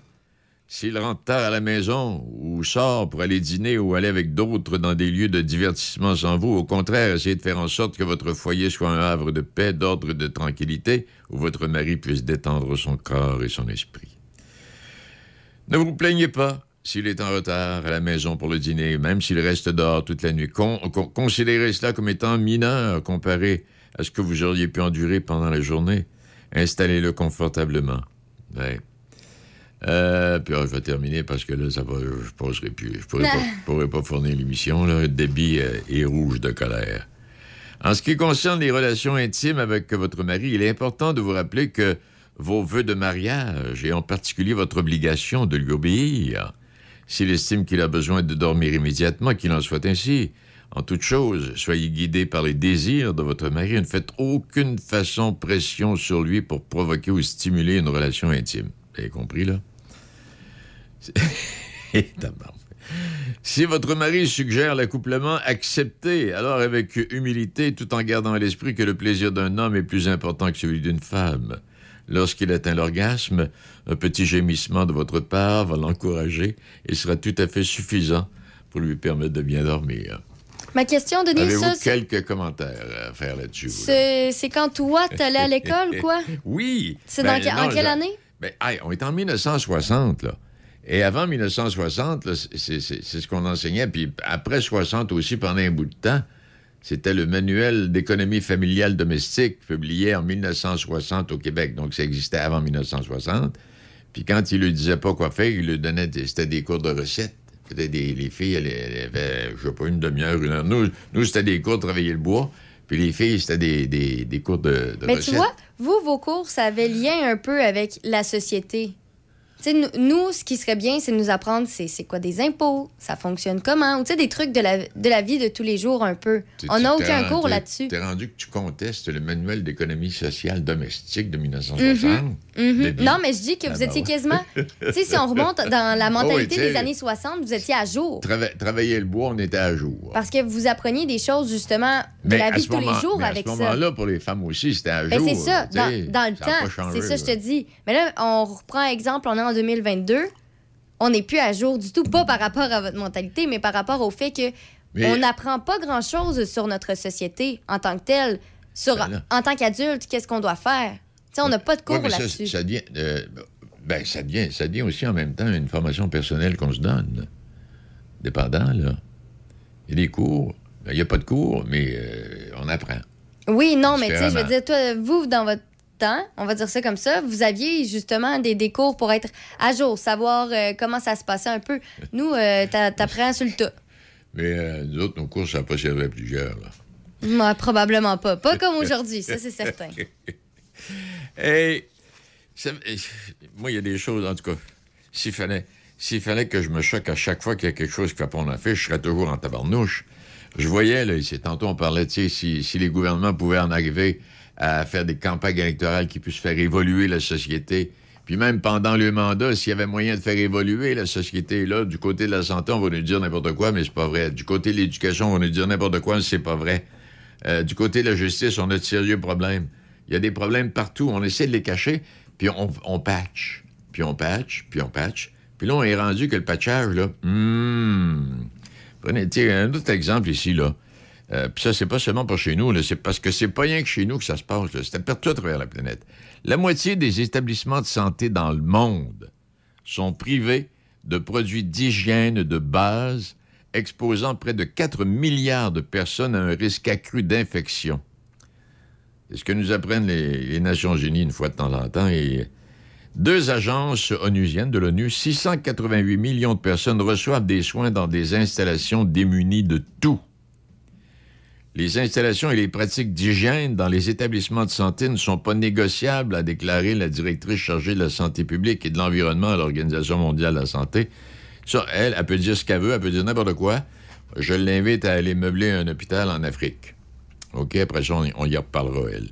Speaker 11: s'il rentre tard à la maison ou sort pour aller dîner ou aller avec d'autres dans des lieux de divertissement sans vous. Au contraire, essayez de faire en sorte que votre foyer soit un havre de paix, d'ordre et de tranquillité, où votre mari puisse détendre son corps et son esprit. Ne vous plaignez pas s'il est en retard à la maison pour le dîner, même s'il reste dehors toute la nuit. Con- con- considérez cela comme étant mineur comparé à ce que vous auriez pu endurer pendant la journée? Installez-le confortablement. Ouais. Euh, puis ah, je vais terminer parce que là, ça va, je poserai plus. Je pourrais, pas, je pourrais pas fournir l'émission. Le débit euh, est rouge de colère. En ce qui concerne les relations intimes avec votre mari, il est important de vous rappeler que vos vœux de mariage, et en particulier votre obligation de lui obéir, s'il estime qu'il a besoin de dormir immédiatement, qu'il en soit ainsi. En toute chose, soyez guidés par les désirs de votre mari et ne faites aucune façon pression sur lui pour provoquer ou stimuler une relation intime. Vous avez compris, là? Si votre mari suggère l'accouplement, acceptez, alors avec humilité, tout en gardant à l'esprit que le plaisir d'un homme est plus important que celui d'une femme. Lorsqu'il atteint l'orgasme, un petit gémissement de votre part va l'encourager et sera tout à fait suffisant pour lui permettre de bien dormir.
Speaker 2: Ma question, Denis,
Speaker 11: Avez-vous
Speaker 2: ça, c'est-
Speaker 11: quelques commentaires à faire là-dessus?
Speaker 2: c'est c'est quand toi, t'allais à l'école, quoi?
Speaker 11: Oui.
Speaker 2: C'est
Speaker 11: Ben,
Speaker 2: dans
Speaker 11: non,
Speaker 2: en quelle année?
Speaker 11: Ben, hey, on est en 1960, là. Et avant 1960, là, c'est c'est- c'est ce qu'on enseignait. Puis après 60 aussi, pendant un bout de temps, c'était le manuel d'économie familiale domestique publié en 1960 au Québec. Donc, ça existait avant 1960. Puis quand il lui disait pas quoi faire, il lui donnait des, c'était des cours de recettes. Des, les filles, elles, elles avaient, je sais pas, une demi-heure, une heure. Nous, nous c'était des cours de travailler le bois. Puis les filles, c'était des, des- des cours de, de
Speaker 2: Mais
Speaker 11: recettes.
Speaker 2: tu vois, vous, vos cours, ça avait lien un peu avec la société. Tu sais, nous, ce qui serait bien, c'est de nous apprendre c'est quoi des impôts, ça fonctionne comment, ou tu sais, des trucs de la, de la vie de tous les jours un peu.
Speaker 11: Tu-
Speaker 2: On
Speaker 11: tu
Speaker 2: n'a aucun cours là-dessus.
Speaker 11: T'es rendu que tu contestes le manuel d'économie sociale domestique de 1960.
Speaker 2: Mhm, mhm.
Speaker 11: Déby.
Speaker 2: Non, mais je dis que
Speaker 11: Ah,
Speaker 2: vous
Speaker 11: ben
Speaker 2: étiez
Speaker 11: ouais.
Speaker 2: quasiment. tu sais, si on remonte dans la
Speaker 11: Oh,
Speaker 2: mentalité
Speaker 11: tu
Speaker 2: des années 60, vous étiez à jour.
Speaker 11: Trava- travailler le bois, on était à jour.
Speaker 2: Parce que vous appreniez des choses, justement, de
Speaker 11: Mais
Speaker 2: la vie de tous les jours
Speaker 11: mais
Speaker 2: avec
Speaker 11: À ce
Speaker 2: ça.
Speaker 11: moment-là, pour les femmes aussi, c'était à
Speaker 2: Ben,
Speaker 11: jour.
Speaker 2: c'est ça,
Speaker 11: tu
Speaker 2: dans, dans le
Speaker 11: Ça
Speaker 2: temps. C'est ça, je te dis. Mais là, on reprend exemple, on est en 2022. On n'est plus à jour du tout, pas par rapport à votre mentalité, mais par rapport au fait que
Speaker 11: Mais-
Speaker 2: on n'apprend pas grand-chose sur notre société en tant que telle. Sur,
Speaker 11: Ben
Speaker 2: en tant qu'adulte, qu'est-ce qu'on doit faire? On n'a pas de cours
Speaker 11: Ouais, mais ça,
Speaker 2: là-dessus.
Speaker 11: ça devient, euh, ben, ça devient, ça devient aussi en même temps une formation personnelle qu'on se donne. Dépendant, là. Il y a des cours. Ben, Il n'y a pas de cours, mais euh, on apprend.
Speaker 2: Oui, non, mais tu sais, je veux dire, toi, vous, dans votre temps, on va dire ça comme ça, vous aviez justement des, des cours pour être à jour, savoir euh, comment ça se passait un peu. Nous, euh, t'a- t'apprends sur le tas.
Speaker 11: Mais euh, nous autres, nos cours, ça n'a pas servi à plusieurs. Là.
Speaker 2: Moi, probablement pas. Pas comme aujourd'hui, ça, c'est certain.
Speaker 11: Ça- eh, moi, il y a des choses, en tout cas, s'il fallait, s'il fallait que je me choque à chaque fois qu'il y a quelque chose qui va pas en affaire, je serais toujours en tabarnouche. Je voyais, là, ici, tantôt, on parlait, tu sais, si, si les gouvernements pouvaient en arriver à faire des campagnes électorales qui puissent faire évoluer la société, puis même pendant le mandat, s'il y avait moyen de faire évoluer la société, là, du côté de la santé, on va nous dire n'importe quoi, mais c'est pas vrai. Du côté de l'éducation, on va nous dire n'importe quoi, mais c'est pas vrai. Euh, du côté de la justice, on a de sérieux problèmes. Il y a des problèmes partout. On essaie de les cacher, puis on, on patch, puis on patch, puis on patch. Puis là, on est rendu que le patchage, là, hmm. Prenez, un autre exemple ici, là. Euh, puis ça, c'est pas seulement pour chez nous, c'est parce que c'est pas rien que chez nous que ça se passe. C'est partout à travers la planète. La moitié des établissements de santé dans le monde sont privés de produits d'hygiène de base, exposant près de 4 milliards de personnes à un risque accru d'infection. C'est ce que nous apprennent les, Nations Unies une fois de temps en temps. Deux agences onusiennes de l'ONU, 688 millions de personnes reçoivent des soins dans des installations démunies de tout. Les installations et les pratiques d'hygiène dans les établissements de santé ne sont pas négociables, a déclaré la directrice chargée de la santé publique et de l'environnement à l'Organisation mondiale de la santé. Ça, elle, elle peut dire ce qu'elle veut, elle peut dire n'importe quoi. Je l'invite à aller meubler un hôpital en Afrique. OK, après ça, on, y reparlera, elle.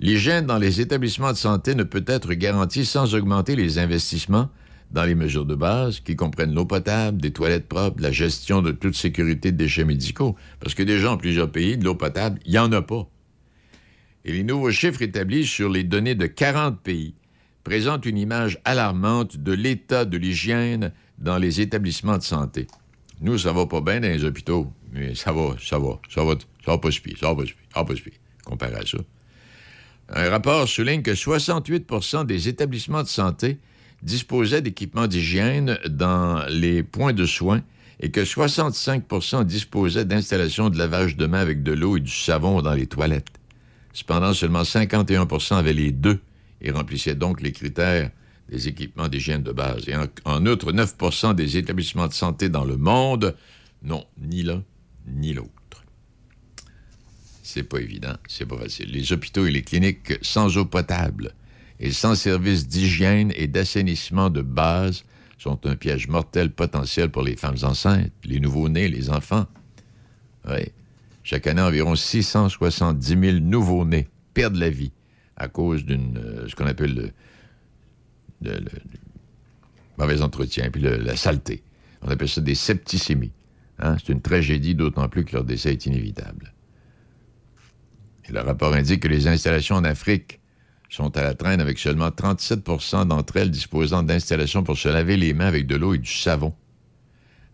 Speaker 11: L'hygiène dans les établissements de santé ne peut être garantie sans augmenter les investissements dans les mesures de base qui comprennent l'eau potable, des toilettes propres, la gestion de toute sécurité de déchets médicaux. Parce que déjà, en plusieurs pays, de l'eau potable, il n'y en a pas. Et les nouveaux chiffres établis sur les données de 40 pays présentent une image alarmante de l'état de l'hygiène dans les établissements de santé. Nous, ça va pas bien dans les hôpitaux, mais ça va, ça va, ça va, ça va pas se ça va pas se ça va pas se comparé à ça. Un rapport souligne que 68% des établissements de santé disposaient d'équipements d'hygiène dans les points de soins et que 65% disposaient d'installations de lavage de mains avec de l'eau et du savon dans les toilettes. Cependant, seulement 51% avaient les deux et remplissaient donc les critères des équipements d'hygiène de base. Et en, outre, 9% des établissements de santé dans le monde n'ont ni l'un ni l'autre. C'est pas évident, c'est pas facile. Les hôpitaux et les cliniques sans eau potable et sans service d'hygiène et d'assainissement de base sont un piège mortel potentiel pour les femmes enceintes, les nouveau-nés, les enfants. Chaque année, environ 670 000 nouveau-nés perdent la vie à cause d'une, euh, ce qu'on appelle le, mauvais entretien, puis la saleté. On appelle ça des septicémies. Hein? C'est une tragédie, d'autant plus que leur décès est inévitable. Et le rapport indique que les installations en Afrique sont à la traîne avec seulement 37% d'entre elles disposant d'installations pour se laver les mains avec de l'eau et du savon.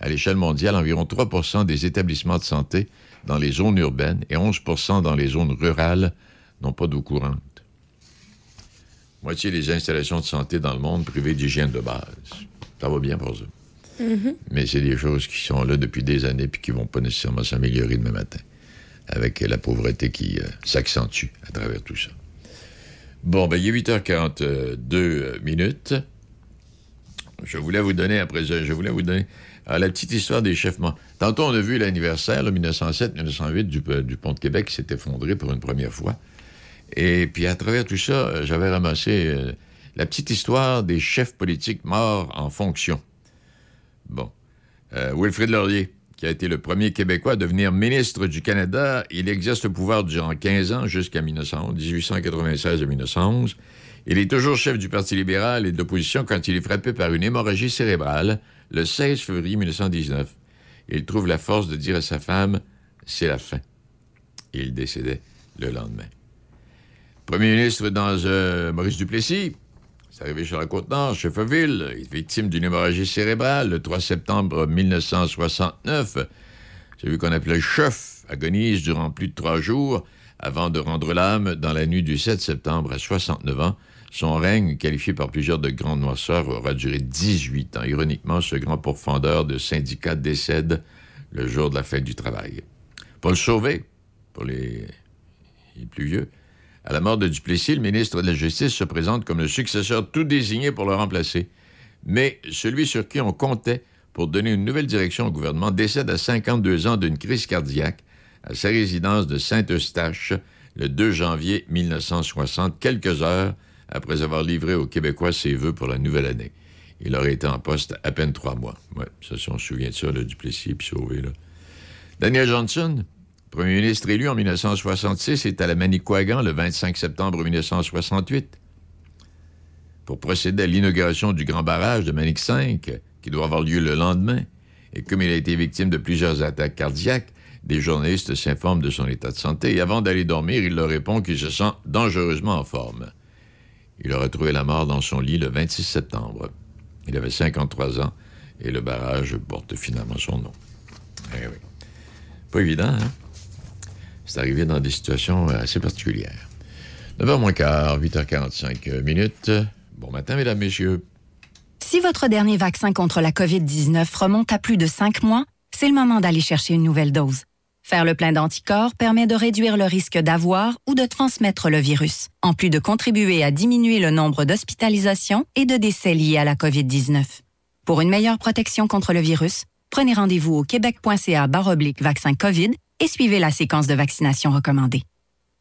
Speaker 11: À l'échelle mondiale, environ 3% des établissements de santé dans les zones urbaines et 11% dans les zones rurales n'ont pas d'eau courante. Moitié des installations de santé dans le monde privées d'hygiène de base. Ça va bien pour ça. Mais c'est des choses qui sont là depuis des années puis qui vont pas nécessairement s'améliorer demain matin, avec la pauvreté qui euh, s'accentue à travers tout ça. Bon, ben, il est 8h42 minutes. Je voulais vous donner, après je voulais vous donner euh, la petite histoire des chefs. man- Tantôt, on a vu l'anniversaire, là, 1907-1908, du, euh, du pont de Québec qui s'est effondré pour une première fois. Et puis, à travers tout ça, euh, j'avais ramassé euh, la petite histoire des chefs politiques morts en fonction. Bon. Euh, Wilfrid Laurier, qui a été le premier Québécois à devenir ministre du Canada, il exerce le pouvoir durant 15 ans jusqu'à 1911, 1896 à 1911. Il est toujours chef du Parti libéral et d'opposition quand il est frappé par une hémorragie cérébrale le 16 février 1919. Il trouve la force de dire à sa femme C'est la fin. Il décédait le lendemain. Premier ministre dans euh, Maurice Duplessis, c'est arrivé sur la Côte-Nord, Chefferville, il est victime d'une hémorragie cérébrale le 3 septembre 1969. Celui qu'on appelait chef agonise durant plus de trois jours avant de rendre l'âme dans la nuit du 7 septembre à 69 ans. Son règne, qualifié par plusieurs de grande noirceur, aura duré 18 ans. Ironiquement, ce grand pourfendeur de syndicats décède le jour de la fête du travail. Pour le sauver, pour les plus vieux, à la mort de Duplessis, le ministre de la Justice se présente comme le successeur tout désigné pour le remplacer. Mais celui sur qui on comptait pour donner une nouvelle direction au gouvernement décède à 52 ans d'une crise cardiaque à sa résidence de Saint-Eustache le 2 janvier 1960, quelques heures après avoir livré aux Québécois ses vœux pour la nouvelle année. Il aurait été en poste à peine trois mois. Ouais, ça, on se souvient de ça, le Duplessis puis sauvé, là. Daniel Johnson, premier ministre élu en 1966, est à la Manicouagan le 25 septembre 1968 pour procéder à l'inauguration du grand barrage de Manic 5, qui doit avoir lieu le lendemain. Et comme il a été victime de plusieurs attaques cardiaques, des journalistes s'informent de son état de santé et avant d'aller dormir, il leur répond qu'il se sent dangereusement en forme. Il a retrouvé la mort dans son lit le 26 septembre. Il avait 53 ans et le barrage porte finalement son nom. Eh. Pas évident, hein? C'est dans des situations euh, assez particulières. 9h moins quart, 8h45 minutes. Bon matin, mesdames, messieurs.
Speaker 20: Si votre dernier vaccin contre la COVID-19 remonte à plus de cinq mois, c'est le moment d'aller chercher une nouvelle dose. Faire le plein d'anticorps permet de réduire le risque d'avoir ou de transmettre le virus, en plus de contribuer à diminuer le nombre d'hospitalisations et de décès liés à la COVID-19. Pour une meilleure protection contre le virus, prenez rendez-vous au québec.ca vaccin COVID et suivez la séquence de vaccination recommandée.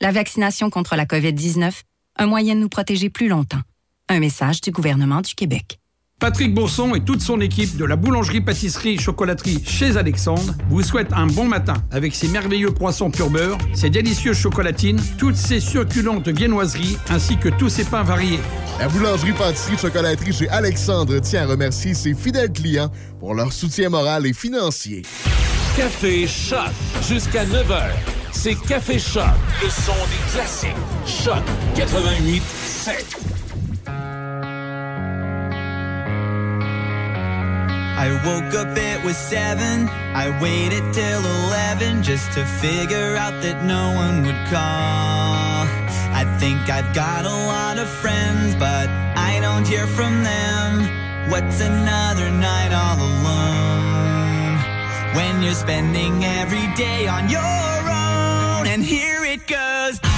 Speaker 20: La vaccination contre la COVID-19, un moyen de nous protéger plus longtemps. Un message du gouvernement du Québec.
Speaker 21: Patrick Bourson et toute son équipe de la boulangerie-pâtisserie-chocolaterie chez Alexandre vous souhaitent un bon matin avec ses merveilleux poissons pur beurre, ses délicieuses chocolatines, toutes ses succulentes viennoiseries ainsi que tous ses pains variés.
Speaker 4: La boulangerie-pâtisserie-chocolaterie chez Alexandre tient à remercier ses fidèles clients pour leur soutien moral et financier.
Speaker 14: Café Choc jusqu'à 9h. C'est Café Choc, le son des classiques. Choc 88 7.
Speaker 22: I woke up, it was seven. I waited till eleven just to figure out that no one would call. I think I've got a lot of friends, but I don't hear from them. What's another night all alone? When you're spending every day on your own, and here it goes.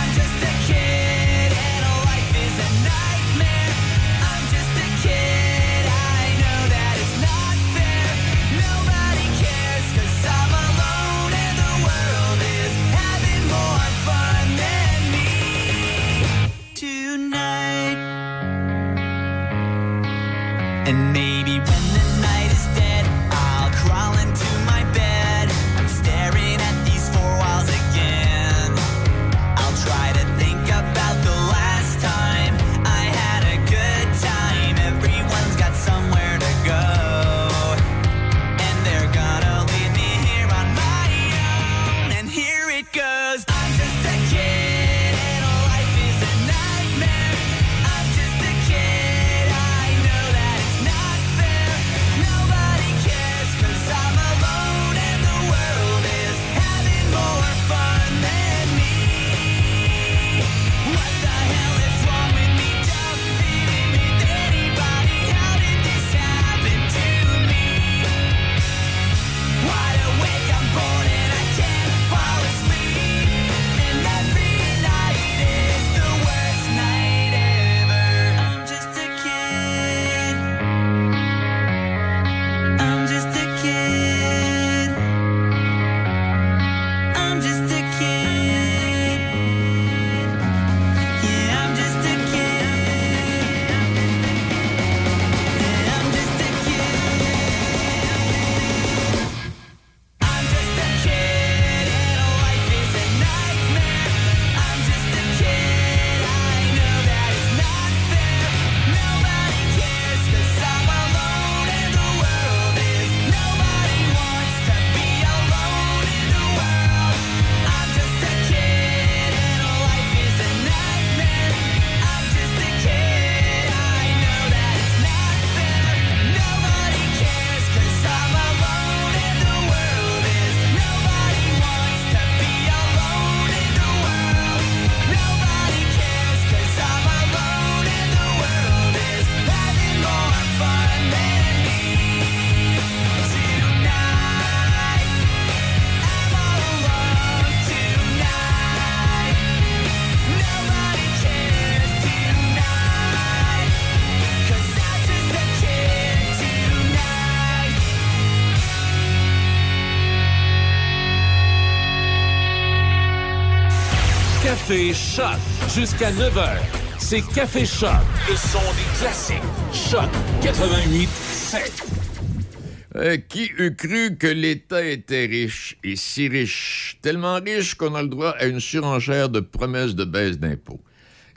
Speaker 14: Choc. Jusqu'à 9h, c'est Café Choc. Le son des classiques. Choc 88 7.
Speaker 11: Euh, qui eût cru que l'État était riche et si riche, tellement riche qu'on a le droit à une surenchère de promesses de baisse d'impôts.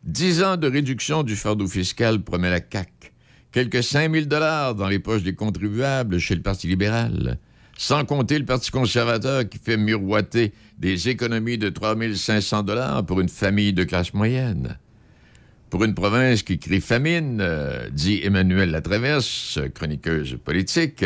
Speaker 11: Dix ans de réduction du fardeau fiscal promet la CAQ. Quelques 5 000 dollars dans les poches des contribuables chez le Parti libéral. Sans compter le Parti conservateur qui fait miroiter des économies de 3 500 dollars pour une famille de classe moyenne. Pour une province qui crie famine, euh, dit Emmanuel Latraverse, chroniqueuse politique,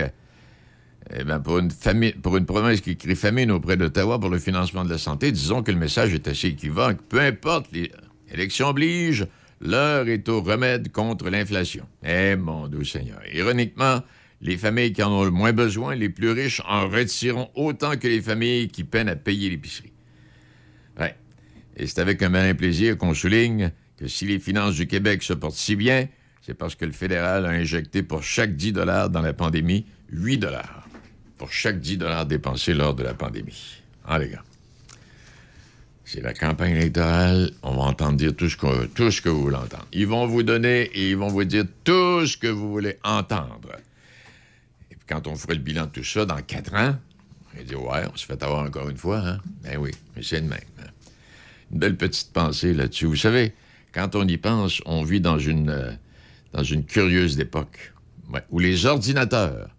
Speaker 11: eh bien, pour, une province qui crie famine auprès d'Ottawa pour le financement de la santé, disons que le message est assez équivoque. Peu importe, les élections obligent, l'heure est au remède contre l'inflation. Eh, mon doux Seigneur. Ironiquement, les familles qui en ont le moins besoin, les plus riches, en retireront autant que les familles qui peinent à payer l'épicerie. Ouais. Et c'est avec un malin plaisir qu'on souligne que si les finances du Québec se portent si bien, c'est parce que le fédéral a injecté pour chaque 10 dollars dans la pandémie, 8 dollars. Pour chaque 10 dollars dépensés lors de la pandémie. Ah, les gars. C'est la campagne électorale. On va entendre dire tout ce, tout ce que vous voulez entendre. Ils vont vous donner et ils vont vous dire tout ce que vous voulez entendre. Quand on fera le bilan de tout ça dans quatre ans, on va dire Ouais, on se fait avoir encore une fois, hein? Ben oui, mais c'est le même. hein. Une belle petite pensée là-dessus. Vous savez, quand on y pense, on vit dans une, euh, dans une curieuse époque ouais, où les ordinateurs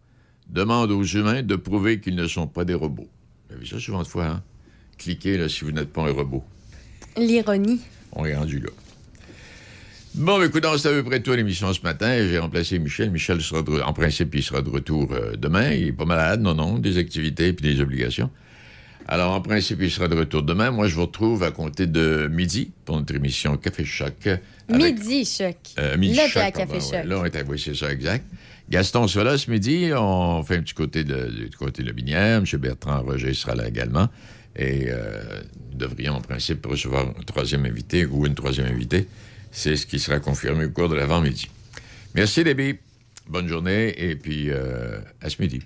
Speaker 11: demandent aux humains de prouver qu'ils ne sont pas des robots. Vous avez vu ça souvent de fois, hein? Cliquez là, si vous n'êtes pas un robot.
Speaker 2: L'ironie.
Speaker 11: On est rendu là. Bon, ben, écoute, c'est à peu près tout à l'émission ce matin. J'ai remplacé Michel. Michel sera de- en principe, il sera de retour euh, demain. Il est pas malade, non, non, des activités puis des obligations. Alors, en principe, il sera de retour demain. Moi, je vous retrouve à compter de midi pour notre émission Café Choc. avec-
Speaker 2: Midi choc.
Speaker 11: euh, midi
Speaker 2: Là,
Speaker 11: Choc,
Speaker 2: t'es à Café
Speaker 11: ouais.
Speaker 2: Choc.
Speaker 11: Là, on est à... C'est ça, exact. Gaston sera là ce midi. On fait un petit côté de, du côté de la Binière. M. Bertrand Roger sera là également. Et euh, nous devrions, en principe, recevoir un troisième invité ou une troisième invitée. C'est ce qui sera confirmé au cours de l'avant-midi. Merci, Déby. Bonne journée et puis euh, à ce midi.